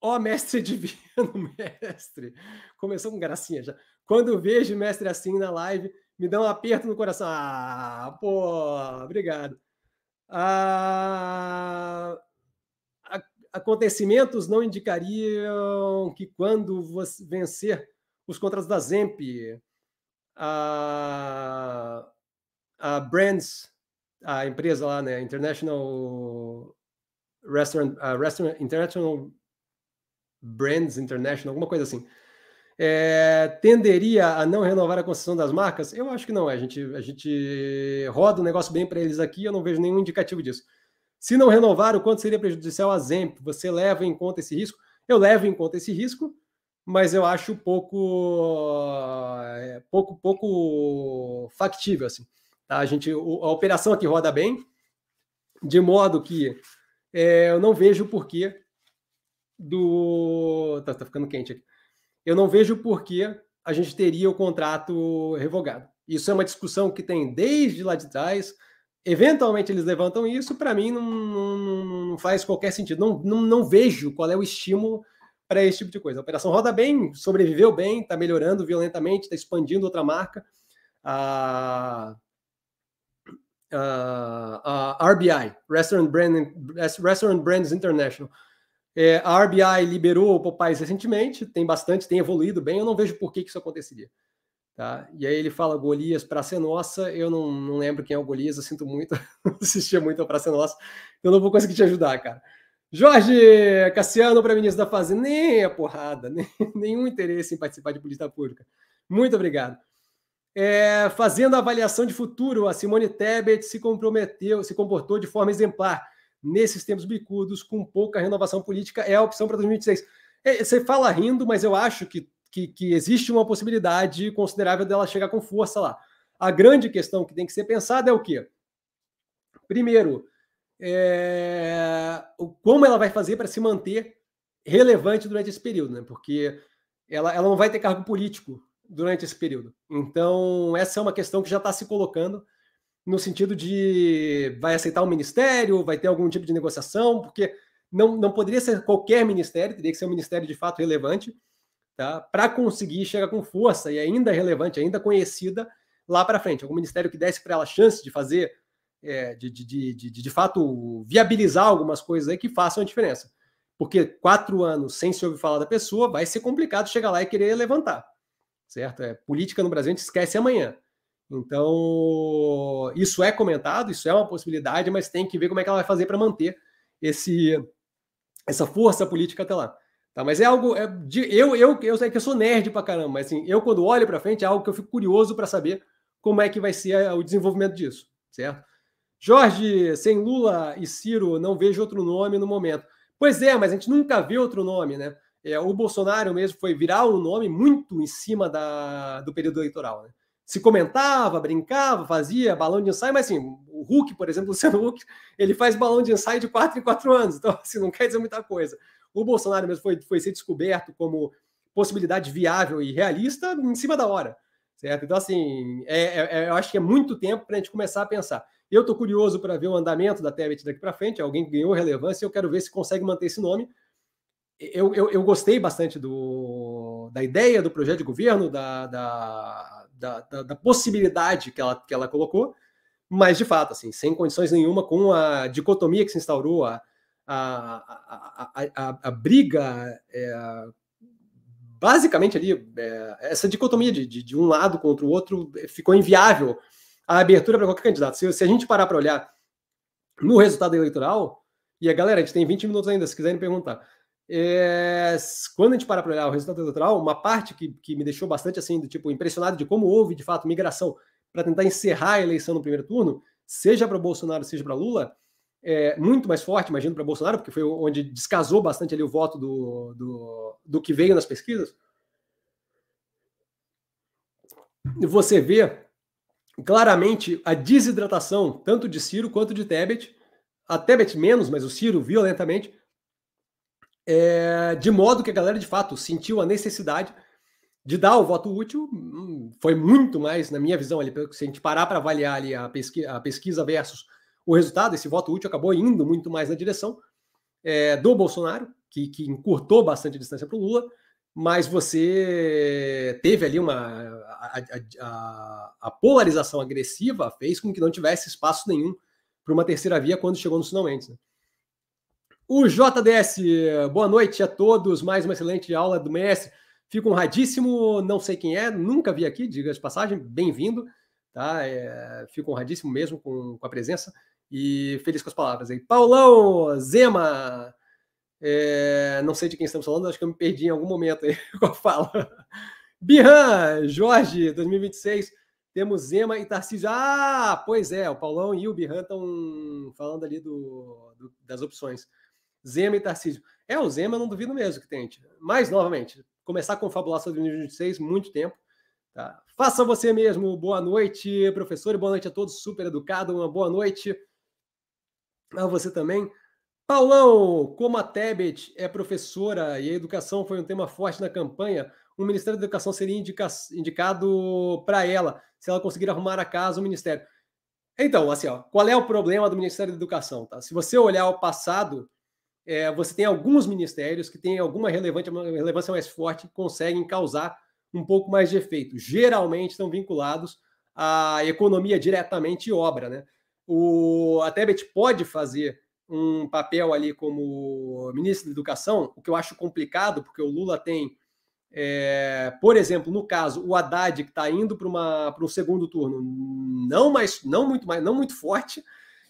Speaker 1: Ó, mestre [LAUGHS] divino, mestre. Começou com gracinha já. Quando vejo mestre assim na live, me dá um aperto no coração. Ah, pô, obrigado. Ah, acontecimentos não indicariam que quando vencer os contratos da Zemp, a, a Brands, a empresa lá, né, International Restaurant, uh, Restaurant International Brands International, alguma coisa assim é, tenderia a não renovar a concessão das marcas? Eu acho que não. A gente, a gente roda o negócio bem para eles aqui, eu não vejo nenhum indicativo disso. Se não renovar, o quanto seria prejudicial a Zemp? Você leva em conta esse risco? Eu levo em conta esse risco, mas eu acho pouco, é, pouco, pouco factível assim. Tá? A gente, a operação aqui roda bem, de modo que é, eu não vejo o porquê do. Tá, tá ficando quente aqui eu não vejo por que a gente teria o contrato revogado. Isso é uma discussão que tem desde lá de trás. Eventualmente eles levantam isso, para mim não, não, não, faz qualquer sentido. Não, não, não vejo qual é o estímulo para esse tipo de coisa. A operação roda bem, sobreviveu bem, está melhorando violentamente, está expandindo outra marca. A, a, a RBI, Restaurant, Brand, Restaurant Brands International, é, a RBI liberou o Popeyes recentemente, tem bastante, tem evoluído bem, eu não vejo por que, que isso aconteceria. Tá? E aí ele fala Golias, Praça é Nossa, eu não, não lembro quem é o Golias, eu sinto muito, [LAUGHS] assistia muito a Praça é Nossa, eu não vou conseguir te ajudar, cara. Jorge Cassiano para ministro da Fazenda, nem a porrada, [LAUGHS] nem, nenhum interesse em participar de política pública. Muito obrigado. É, fazendo a avaliação de futuro, a Simone Tebet se comprometeu, se comportou de forma exemplar nesses tempos bicudos, com pouca renovação política, é a opção para 2026. É, você fala rindo, mas eu acho que, que, que, existe uma possibilidade considerável dela chegar com força lá. A grande questão que tem que ser pensada é o quê? Primeiro, é, como ela vai fazer para se manter relevante durante esse período, né? Porque ela, ela não vai ter cargo político durante esse período. Então, essa é uma questão que já está se colocando no sentido de vai aceitar um ministério, vai ter algum tipo de negociação, porque não, não poderia ser qualquer ministério, teria que ser um ministério de fato relevante, tá? para conseguir chegar com força e ainda relevante, ainda conhecida lá para frente. Algum ministério que desse para ela chance de fazer, é, de, de, de, de, de fato viabilizar algumas coisas aí que façam a diferença. Porque quatro anos sem se ouvir falar da pessoa, vai ser complicado chegar lá e querer levantar. Certo? É, política no Brasil a gente esquece amanhã. Então, isso é comentado, isso é uma possibilidade, mas tem que ver como é que ela vai fazer para manter esse, essa força política até lá. Tá, mas é algo. É de, eu, eu, eu sei que eu sou nerd pra caramba, mas assim, eu, quando olho para frente, é algo que eu fico curioso para saber como é que vai ser o desenvolvimento disso, certo? Jorge, sem Lula e Ciro, não vejo outro nome no momento. Pois é, mas a gente nunca vê outro nome, né? É, o Bolsonaro mesmo foi virar um nome muito em cima da, do período eleitoral. Né? Se comentava, brincava, fazia balão de ensaio, mas assim, o Huck, por exemplo, [LAUGHS] o Luciano Huck, ele faz balão de ensaio de quatro em quatro anos, então assim, não quer dizer muita coisa. O Bolsonaro mesmo foi, foi ser descoberto como possibilidade viável e realista em cima da hora, certo? Então, assim, é, é, é eu acho que é muito tempo para a gente começar a pensar. Eu estou curioso para ver o andamento da Tebet daqui para frente, alguém ganhou relevância, eu quero ver se consegue manter esse nome. Eu, eu, eu gostei bastante do, da ideia do projeto de governo, da, da, da, da, da possibilidade que ela, que ela colocou, mas de fato, assim, sem condições nenhuma, com a dicotomia que se instaurou, a, a, a, a, a briga, é, basicamente ali, é, essa dicotomia de, de, de, um lado contra o outro ficou inviável a abertura para qualquer candidato. Se, se a gente parar para olhar no resultado eleitoral, e a galera, a gente tem 20 minutos ainda, se quiserem perguntar. É, quando a gente para para olhar o resultado eleitoral, uma parte que, que me deixou bastante assim, do tipo, impressionado de como houve de fato migração para tentar encerrar a eleição no primeiro turno, seja para Bolsonaro, seja para Lula, é, muito mais forte, imagino, para Bolsonaro, porque foi onde descasou bastante ali o voto do, do, do que veio nas pesquisas. Você vê claramente a desidratação, tanto de Ciro quanto de Tebet, a Tebet menos, mas o Ciro violentamente, é, de modo que a galera de fato sentiu a necessidade de dar o voto útil. Hum, foi muito mais, na minha visão, ali, se a gente parar para avaliar ali a pesquisa, a pesquisa versus o resultado, esse voto útil acabou indo muito mais na direção é, do Bolsonaro, que, que encurtou bastante a distância para o Lula, mas você teve ali uma. A, a, a, polarização agressiva fez com que não tivesse espaço nenhum para uma terceira via quando chegou nos finalmente. Né? O JDS, boa noite a todos, mais uma excelente aula do mestre. Fico honradíssimo, não sei quem é, nunca vi aqui, diga de passagem, bem-vindo, tá? É, fico honradíssimo mesmo com, com a presença e feliz com as palavras aí. Paulão, Zema, é, não sei de quem estamos falando, acho que eu me perdi em algum momento aí [LAUGHS] com a fala. Birran, Jorge, 2026, temos Zema e Tarcísio. Ah, pois é, o Paulão e o Birran estão falando ali do, do, das opções. Zema e Tarcísio. É, o Zema eu não duvido mesmo que tente. Mas, novamente, começar a confabular sobre 2026, muito tempo. Tá? Faça você mesmo. Boa noite, professor, e boa noite a todos. Super educado, uma boa noite a você também. Paulão, como a Tebet é professora e a educação foi um tema forte na campanha, o Ministério da Educação seria indica indicado para ela, se ela conseguir arrumar a casa o Ministério. Então, assim, ó, qual é o problema do Ministério da Educação? Tá? Se você olhar o passado, é, você tem alguns ministérios que têm alguma relevância mais forte que conseguem causar um pouco mais de efeito. Geralmente estão vinculados à economia diretamente e obra, né? O, a Tebet pode fazer um papel ali como ministro da Educação, o que eu acho complicado, porque o Lula tem, é, por exemplo, no caso, o Haddad, que está indo para um segundo turno, não, mais, não, muito, mais, não muito forte.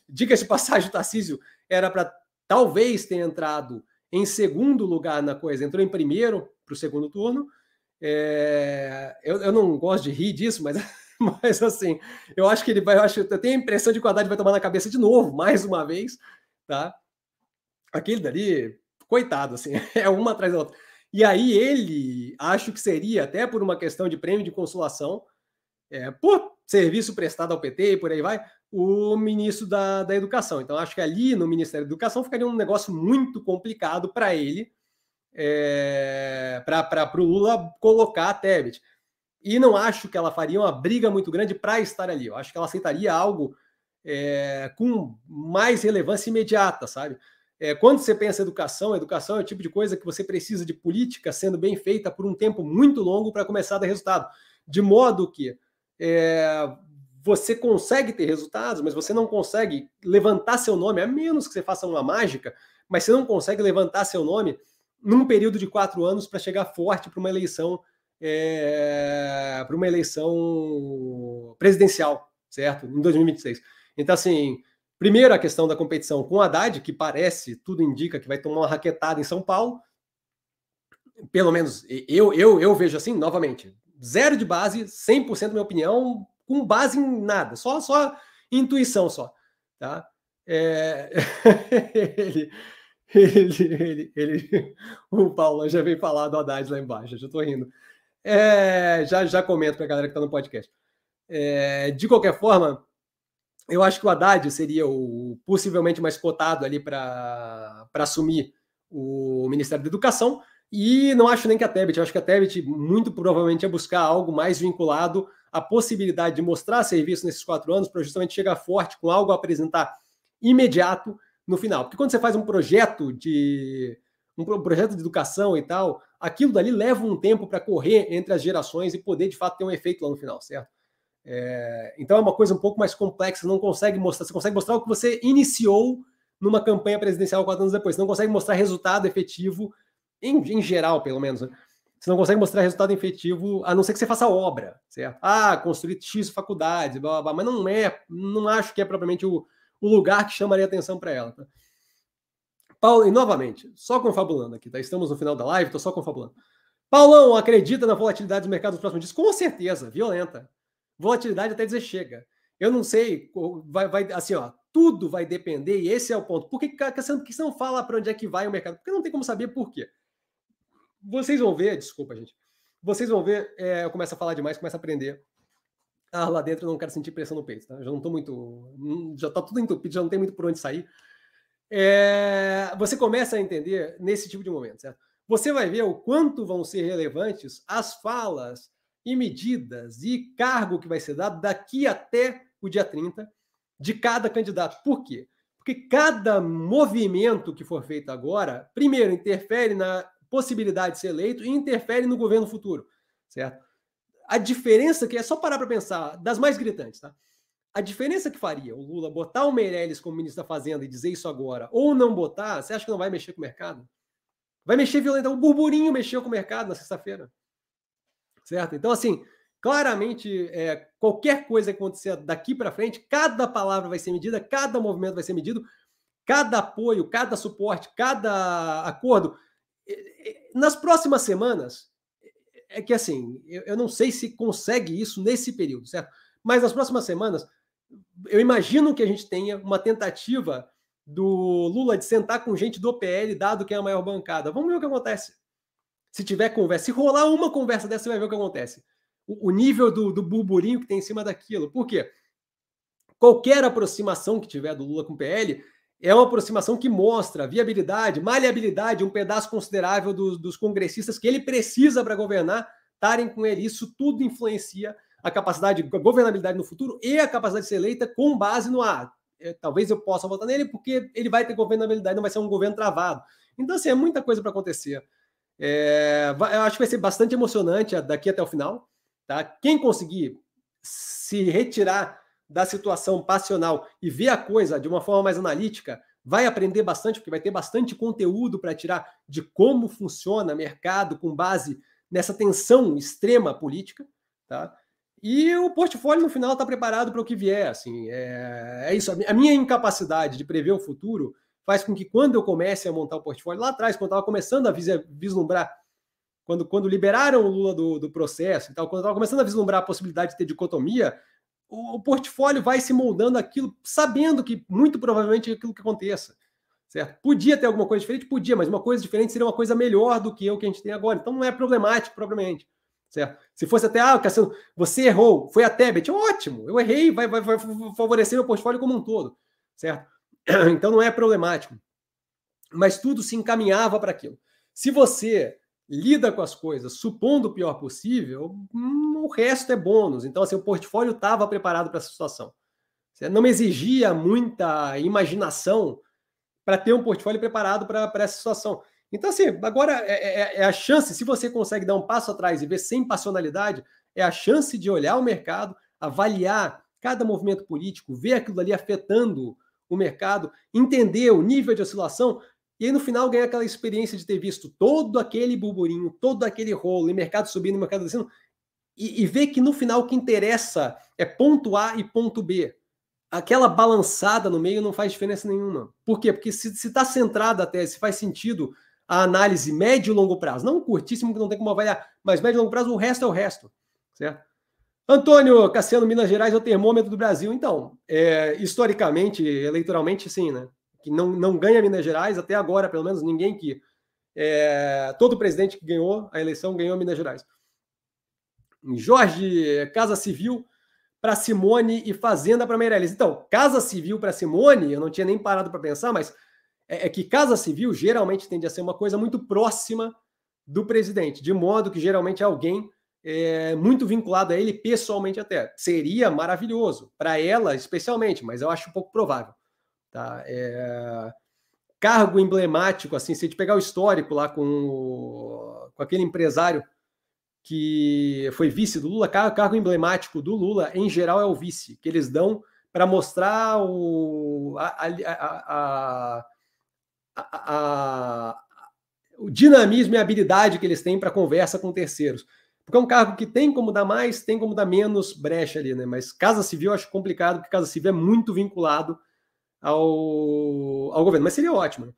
Speaker 1: Diga-se passagem, o Tarcísio era para talvez ter entrado em segundo lugar na coisa, entrou em primeiro para o segundo turno. É, eu, eu não gosto de rir disso, mas [LAUGHS] Mas assim, eu acho que ele vai. Eu, acho, eu tenho a impressão de que o Haddad vai tomar na cabeça de novo, mais uma vez, tá? Aquele dali, coitado, assim, [LAUGHS] é uma atrás da outra. E aí ele, acho que seria, até por uma questão de prêmio de consolação, é, por serviço prestado ao PT e por aí vai, o ministro da, da Educação. Então, acho que ali no Ministério da Educação ficaria um negócio muito complicado para ele, é, para o Lula colocar a Tebet. E não acho que ela faria uma briga muito grande para estar ali. Eu acho que ela aceitaria algo é, com mais relevância imediata, sabe? É, quando você pensa em educação, educação é o tipo de coisa que você precisa de política sendo bem feita por um tempo muito longo para começar a dar resultado. De modo que é, você consegue ter resultados, mas você não consegue levantar seu nome, a menos que você faça uma mágica, mas você não consegue levantar seu nome num período de quatro anos para chegar forte para uma eleição é, para uma eleição presidencial, certo? Em 2026. Então, assim, primeiro a questão da competição com Haddad, que parece, tudo indica que vai tomar uma raquetada em São Paulo. pelo menos eu, eu, eu vejo assim, novamente, zero de base, 100% da minha opinião, com base em nada, só, só intuição só, tá? É... [LAUGHS] ele, ele, ele, ele, o Paulo já veio falar do Haddad lá embaixo, já estou rindo. É, já, já comento para a galera que está no podcast. É, de qualquer forma, eu acho que o Haddad seria o possivelmente mais cotado ali para assumir o Ministério da Educação, e não acho nem que a Tebet, eu acho que a Tebet muito provavelmente ia buscar algo mais vinculado à possibilidade de mostrar serviço nesses quatro anos para justamente chegar forte com algo a apresentar imediato no final. Porque quando você faz um projeto de um projeto de educação e tal, aquilo dali leva um tempo para correr entre as gerações e poder de fato ter um efeito lá no final, certo? É, então é uma coisa um pouco mais complexa, não consegue mostrar, você consegue mostrar o que você iniciou numa campanha presidencial quatro anos depois, você não consegue mostrar resultado efetivo, em, em geral, pelo menos, né? Você não consegue mostrar resultado efetivo, a não ser que você faça obra, certo? Ah, construir X faculdades, blá, blá, blá, mas não é, não acho que é propriamente o, o lugar que chamaria atenção para ela. Tá? Paulo, e novamente, só confabulando aqui, tá? Estamos no final da live, estou só confabulando. Paulão, acredita na volatilidade dos mercados nos próximos dias? Com certeza, violenta. Volatilidade até dizer chega. Eu não sei, vai, vai assim, ó, tudo vai depender, e esse é o ponto. Por que, que, que você não fala para onde é que vai o mercado? Porque não tem como saber por quê. Vocês vão ver, desculpa, gente. Vocês vão ver, é, eu começo a falar demais, começo a aprender. Ah, lá dentro eu não quero sentir pressão no peito, tá? Já não tô muito. Hum, já tá tudo entupido, já não tem muito por onde sair. É, você começa a entender nesse tipo de momento, certo? Você vai ver o quanto vão ser relevantes as falas e medidas e cargo que vai ser dado daqui até o dia 30 de cada candidato. Por quê? Porque cada movimento que for feito agora, primeiro, interfere na possibilidade de ser eleito e interfere no governo futuro, certo? A diferença que é só parar para pensar, das mais gritantes, tá? A diferença que faria o Lula botar o Meirelles como ministro da Fazenda e dizer isso agora, ou não botar, você acha que não vai mexer com o mercado? Vai mexer violentamente. O burburinho mexeu com o mercado na sexta-feira. Certo? Então, assim, claramente, é, qualquer coisa que acontecer daqui para frente, cada palavra vai ser medida, cada movimento vai ser medido, cada apoio, cada suporte, cada acordo. Nas próximas semanas, é que assim, eu, eu não sei se consegue isso nesse período, certo? Mas nas próximas semanas, eu imagino que a gente tenha uma tentativa do Lula de sentar com gente do PL, dado que é a maior bancada. Vamos ver o que acontece. Se tiver conversa, se rolar uma conversa dessa, você vai ver o que acontece. O, o nível do, do burburinho que tem em cima daquilo. Por quê? Qualquer aproximação que tiver do Lula com o PL é uma aproximação que mostra viabilidade, maleabilidade, um pedaço considerável do, dos congressistas que ele precisa para governar estarem com ele. Isso tudo influencia a capacidade de governabilidade no futuro e a capacidade de ser eleita com base no ah, talvez eu possa votar nele porque ele vai ter governabilidade, não vai ser um governo travado. Então, assim, é muita coisa para acontecer. É, eu acho que vai ser bastante emocionante daqui até o final. Tá? Quem conseguir se retirar da situação passional e ver a coisa de uma forma mais analítica, vai aprender bastante, porque vai ter bastante conteúdo para tirar de como funciona mercado com base nessa tensão extrema política, tá? E o portfólio no final está preparado para o que vier, assim, é, é, isso. A minha incapacidade de prever o futuro faz com que quando eu comece a montar o portfólio lá atrás, quando estava começando a vislumbrar, quando, quando liberaram o Lula do, do processo, então, quando estava começando a vislumbrar a possibilidade de ter dicotomia, o, portfólio vai se moldando aquilo, sabendo que muito provavelmente é aquilo que aconteça. Certo? Podia ter alguma coisa diferente? Podia, mas uma coisa diferente seria uma coisa melhor do que o que a gente tem agora. Então não é problemático, propriamente. Certo? Se fosse até, ah, Cassiano, você errou, foi a Tebet, ótimo, eu errei, vai, vai, vai favorecer meu portfólio como um todo. Certo? [CLEARS THROAT] Então não é problemático. Mas tudo se encaminhava para aquilo. Se você lida com as coisas supondo o pior possível, hum, o resto é bônus. Então, assim, o portfólio estava preparado para essa situação. Não exigia muita imaginação para ter um portfólio preparado para essa situação. Então, assim, agora é, é, é, a chance, se você consegue dar um passo atrás e ver sem passionalidade, é a chance de olhar o mercado, avaliar cada movimento político, ver aquilo ali afetando o mercado, entender o nível de oscilação, e aí, no final, ganha aquela experiência de ter visto todo aquele burburinho, todo aquele rolo, e mercado subindo, e mercado descendo, e, e ver que no final o que interessa é ponto A e ponto B. Aquela balançada no meio não faz diferença nenhuma. Por quê? Porque se está centrada até, se faz sentido a análise médio e longo prazo. Não curtíssimo, que não tem como avaliar, mas médio e longo prazo, o resto é o resto. Certo? Antônio Cassiano, Minas Gerais é o termômetro do Brasil. Então, é, historicamente, eleitoralmente, sim, né? Que não, não ganha Minas Gerais, até agora, pelo menos, ninguém que. É, todo presidente que ganhou a eleição ganhou Minas Gerais. Jorge, Casa Civil para Simone e Fazenda para Meirelles. Então, Casa Civil para Simone, eu não tinha nem parado para pensar, mas é, é, que Casa Civil geralmente tende a ser uma coisa muito próxima do presidente, de modo que geralmente é alguém é, muito vinculado a ele pessoalmente até. Seria maravilhoso, para ela especialmente, mas eu acho pouco provável. Tá? É... Cargo emblemático, assim, se a gente pegar o histórico lá com, o... com aquele empresário que foi vice do Lula, cargo emblemático do Lula, em geral, é o vice, que eles dão para mostrar o, a, a, a, o dinamismo e habilidade que eles têm para conversa com terceiros. Porque é um cargo que tem como dar mais, tem como dar menos brecha ali, né? Mas Casa Civil eu acho complicado, porque Casa Civil é muito vinculado ao, ao governo. Mas seria ótimo?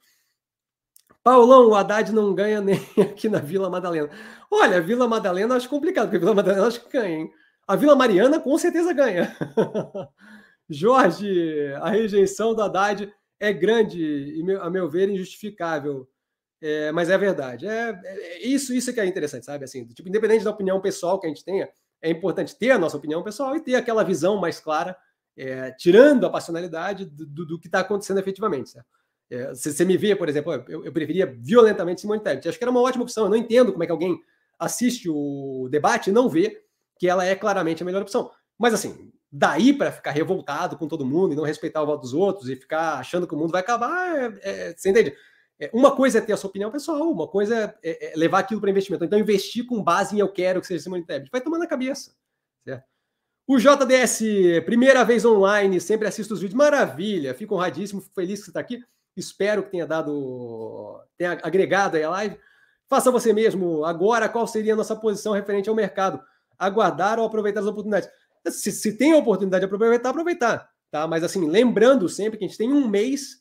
Speaker 1: Paulão, o Haddad não ganha nem [LAUGHS] aqui na Vila Madalena. Olha, Vila Madalena acho complicado, porque Vila Madalena acho que ganha, hein? A Vila Mariana com certeza ganha. [LAUGHS] Jorge, a rejeição do Haddad é grande e, a meu ver, injustificável. É, mas é verdade. É, é, isso, isso que é interessante, sabe? Assim, tipo, independente da opinião pessoal que a gente tenha, é importante ter a nossa opinião pessoal e ter aquela visão mais clara, é, tirando a passionalidade do, do, que está acontecendo efetivamente. É, você me vê, por exemplo, eu, eu preferia violentamente Simone Tebet. Acho que era uma ótima opção. Eu não entendo como é que alguém assiste o debate e não vê que ela é claramente a melhor opção. Mas assim, daí para ficar revoltado com todo mundo e não respeitar o voto dos outros e ficar achando que o mundo vai acabar, é, é, você entende? É, uma coisa é ter a sua opinião pessoal, uma coisa é, é, é levar aquilo para investimento. Então, investir com base em eu quero que seja Simone Tebet. Vai tomar na cabeça. Certo? O JDS, primeira vez online, sempre assisto os vídeos. Maravilha, fico honradíssimo, fico feliz que você está aqui. Espero que tenha dado, tenha agregado aí a live. Faça você mesmo. Agora, qual seria a nossa posição referente ao mercado? Aguardar ou aproveitar as oportunidades? Se, se tem a oportunidade de aproveitar, aproveitar. Tá? Mas assim, lembrando sempre que a gente tem um mês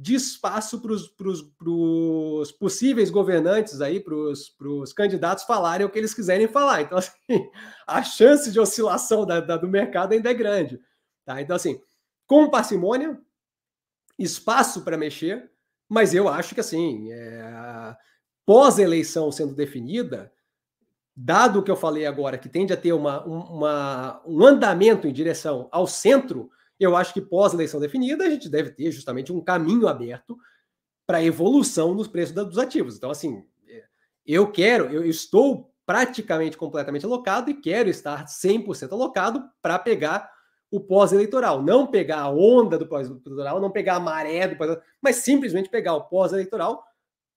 Speaker 1: de espaço para os possíveis governantes aí, para os candidatos falarem o que eles quiserem falar. Então, [LAUGHS] assim, a chance de oscilação da, da, do mercado ainda é grande. Tá? Então, assim, com parcimônia, espaço para mexer, mas eu acho que assim, é, pós-eleição sendo definida, dado o que eu falei agora, que tende a ter uma, uma, um andamento em direção ao centro, eu acho que pós-eleição definida, a gente deve ter justamente um caminho aberto para evolução nos preços dos ativos. Então, assim, é, eu quero, eu estou praticamente completamente alocado e quero estar 100% alocado para pegar o pós-eleitoral. Não pegar a onda do pós-eleitoral, não pegar a maré do pós-eleitoral, mas simplesmente pegar o pós-eleitoral,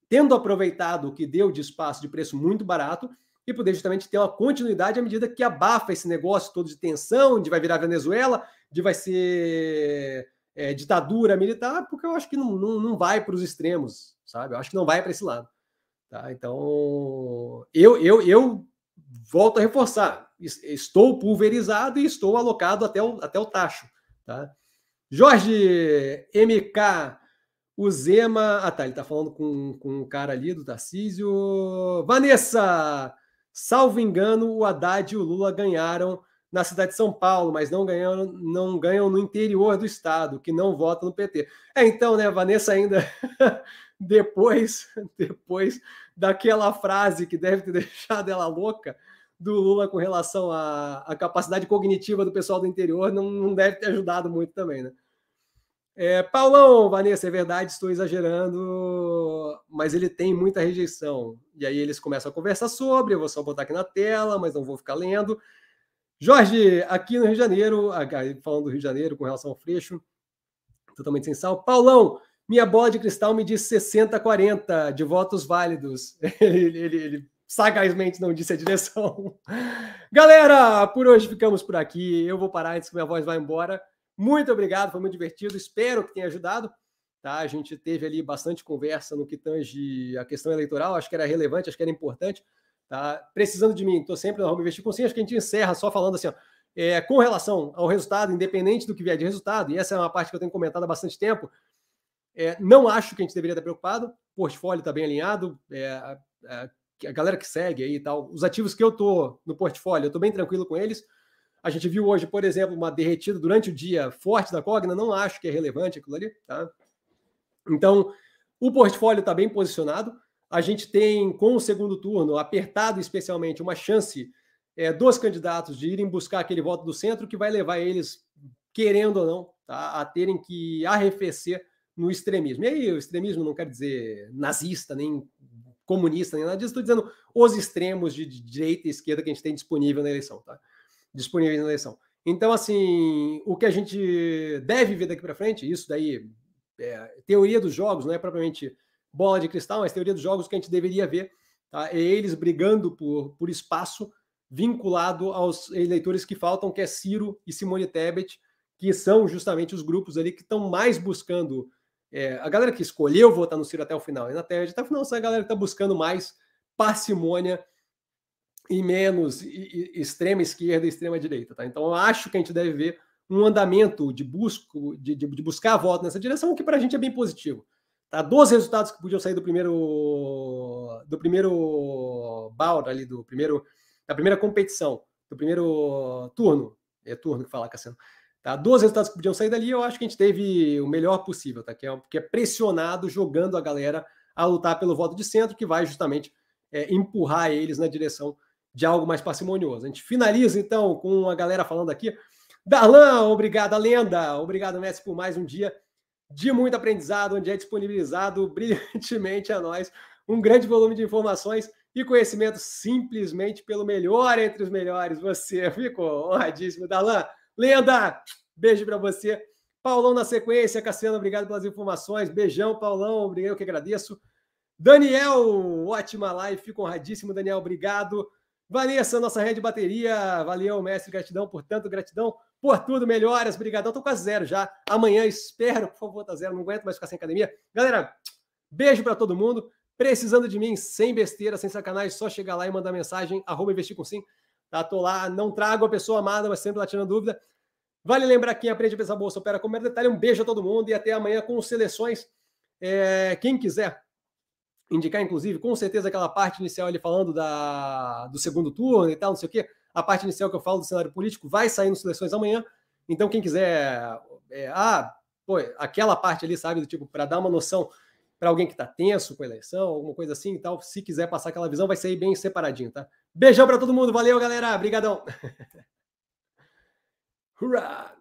Speaker 1: tendo aproveitado o que deu de espaço de preço muito barato e poder justamente ter uma continuidade à medida que abafa esse negócio todo de tensão, de vai virar Venezuela, de vai ser é, ditadura militar, porque eu acho que não, não, não vai para os extremos, sabe? Eu acho que não vai para esse lado. Tá? Então, eu, eu, eu volto a reforçar estou pulverizado e estou alocado até o, até o tacho. Tá? Jorge MK, o Zema. Ah, tá, ele está falando com, com um cara ali do Tarcísio. Vanessa, salvo engano, o Haddad e o Lula ganharam na cidade de São Paulo, mas não ganham, não ganham no interior do estado, que não vota no PT. É, então, né, Vanessa ainda [LAUGHS] depois, [LAUGHS] depois daquela frase que deve ter [LAUGHS] deixado ela louca, do Lula com relação à, à capacidade cognitiva do pessoal do interior não, não deve ter ajudado muito também, né? É, Paulão, Vanessa, é verdade, estou exagerando, mas ele tem muita rejeição. E aí eles começam a conversar sobre, eu vou só botar aqui na tela, mas não vou ficar lendo. Jorge, aqui no Rio de Janeiro, falando do Rio de Janeiro com relação ao Freixo, totalmente sem sal. Paulão, minha bola de cristal me diz 60-40 de votos válidos. [LAUGHS] ele, ele, ele sagazmente não disse a direção. Galera, por hoje ficamos por aqui. Eu vou parar antes que minha voz vá embora. Muito obrigado, foi muito divertido. Espero que tenha ajudado. Tá? A gente teve ali bastante conversa no que tange a questão eleitoral. Acho que era relevante, acho que era importante. Tá? Precisando de mim, estou sempre na Home Investir Consciente. Que a gente encerra só falando assim, ó, é, com relação ao resultado, independente do que vier de resultado, e essa é uma parte que eu tenho comentado há bastante tempo. É, não acho que a gente deveria estar preocupado, portfólio está bem alinhado, é, a, a, galera que segue aí e tal, os ativos que eu tô no portfólio, eu estou bem tranquilo com eles. A gente viu hoje, por exemplo, uma derretida durante o dia forte da Cogna, não acho que é relevante aquilo ali, tá? Então, o portfólio está bem posicionado. A gente tem, com o segundo turno, apertado especialmente, uma chance é, dos candidatos de irem buscar aquele voto do centro que vai levar eles, querendo ou não, tá, a terem que arrefecer no extremismo. E aí, o extremismo não quer dizer nazista, nem comunista, nem nada disso, estou dizendo os extremos de direita e esquerda que a gente tem disponível na eleição, tá? Disponível na eleição. Então, assim, o que a gente deve ver daqui para frente, isso daí, é, teoria dos jogos, não é propriamente bola de cristal, mas teoria dos jogos que a gente deveria ver, tá? É eles brigando por, por espaço vinculado aos eleitores que faltam, que é Ciro e Simone Tebet, que são justamente os grupos ali que estão mais buscando. É, a galera que escolheu votar no Ciro até o final e na Tebet até o final, essa galera que está buscando mais parcimônia e menos extrema esquerda e extrema direita. Tá? Então, eu acho que a gente deve ver um andamento de, busco, de, de, de buscar voto nessa direção, que para a gente é bem positivo. Tá? Dos resultados que podiam sair do primeiro do primeiro balde ali, do primeiro da primeira competição, do primeiro turno, é turno que fala, Cassiano, tá? Dois resultados que podiam sair dali, eu acho que a gente teve o melhor possível, tá? Que é, que é pressionado, jogando a galera a lutar pelo voto de centro, que vai justamente é, empurrar eles na direção de algo mais parcimonioso. A gente finaliza, então, com a galera falando aqui. Darlan, obrigado, lenda. Obrigado, Messi, por mais um dia de muito aprendizado, onde é disponibilizado brilhantemente a nós um grande volume de informações e conhecimento simplesmente pelo melhor entre os melhores. Você [LAUGHS] ficou honradíssimo, Dalan. Lenda, beijo para você. Paulão na sequência, Cassiano, obrigado pelas informações. Beijão, Paulão, obrigado, eu que agradeço. Daniel, ótima live, fico honradíssimo, Daniel, obrigado. Vanessa, nossa rede de bateria, valeu, mestre, gratidão por tanto, gratidão por tudo, melhoras, obrigadão. Tô quase zero já. Amanhã espero, por favor, tá zero, não aguento mais ficar sem academia. Galera, beijo para todo mundo. Precisando de mim, sem besteira, sem sacanagem, só chegar lá e mandar mensagem, arroba investir com sim. Tá? Tô lá, não trago a pessoa amada, mas sempre lá tirando dúvida. Vale lembrar quem aprende a pensar bolsa opera com mero detalhe. Um beijo a todo mundo e até amanhã com seleções. É, quem quiser indicar, inclusive, com certeza aquela parte inicial ele falando da, do segundo turno e tal, não sei o quê. A parte inicial que eu falo do cenário político vai sair nos seleções amanhã. Então, quem quiser. É, ah, pô, aquela parte ali, sabe, do tipo, para dar uma noção para alguém que está tenso com a eleição, alguma coisa assim e tal. Se quiser passar aquela visão, vai sair bem separadinho, tá? Beijão para todo mundo. Valeu, galera. Obrigadão. [LAUGHS] Hurra!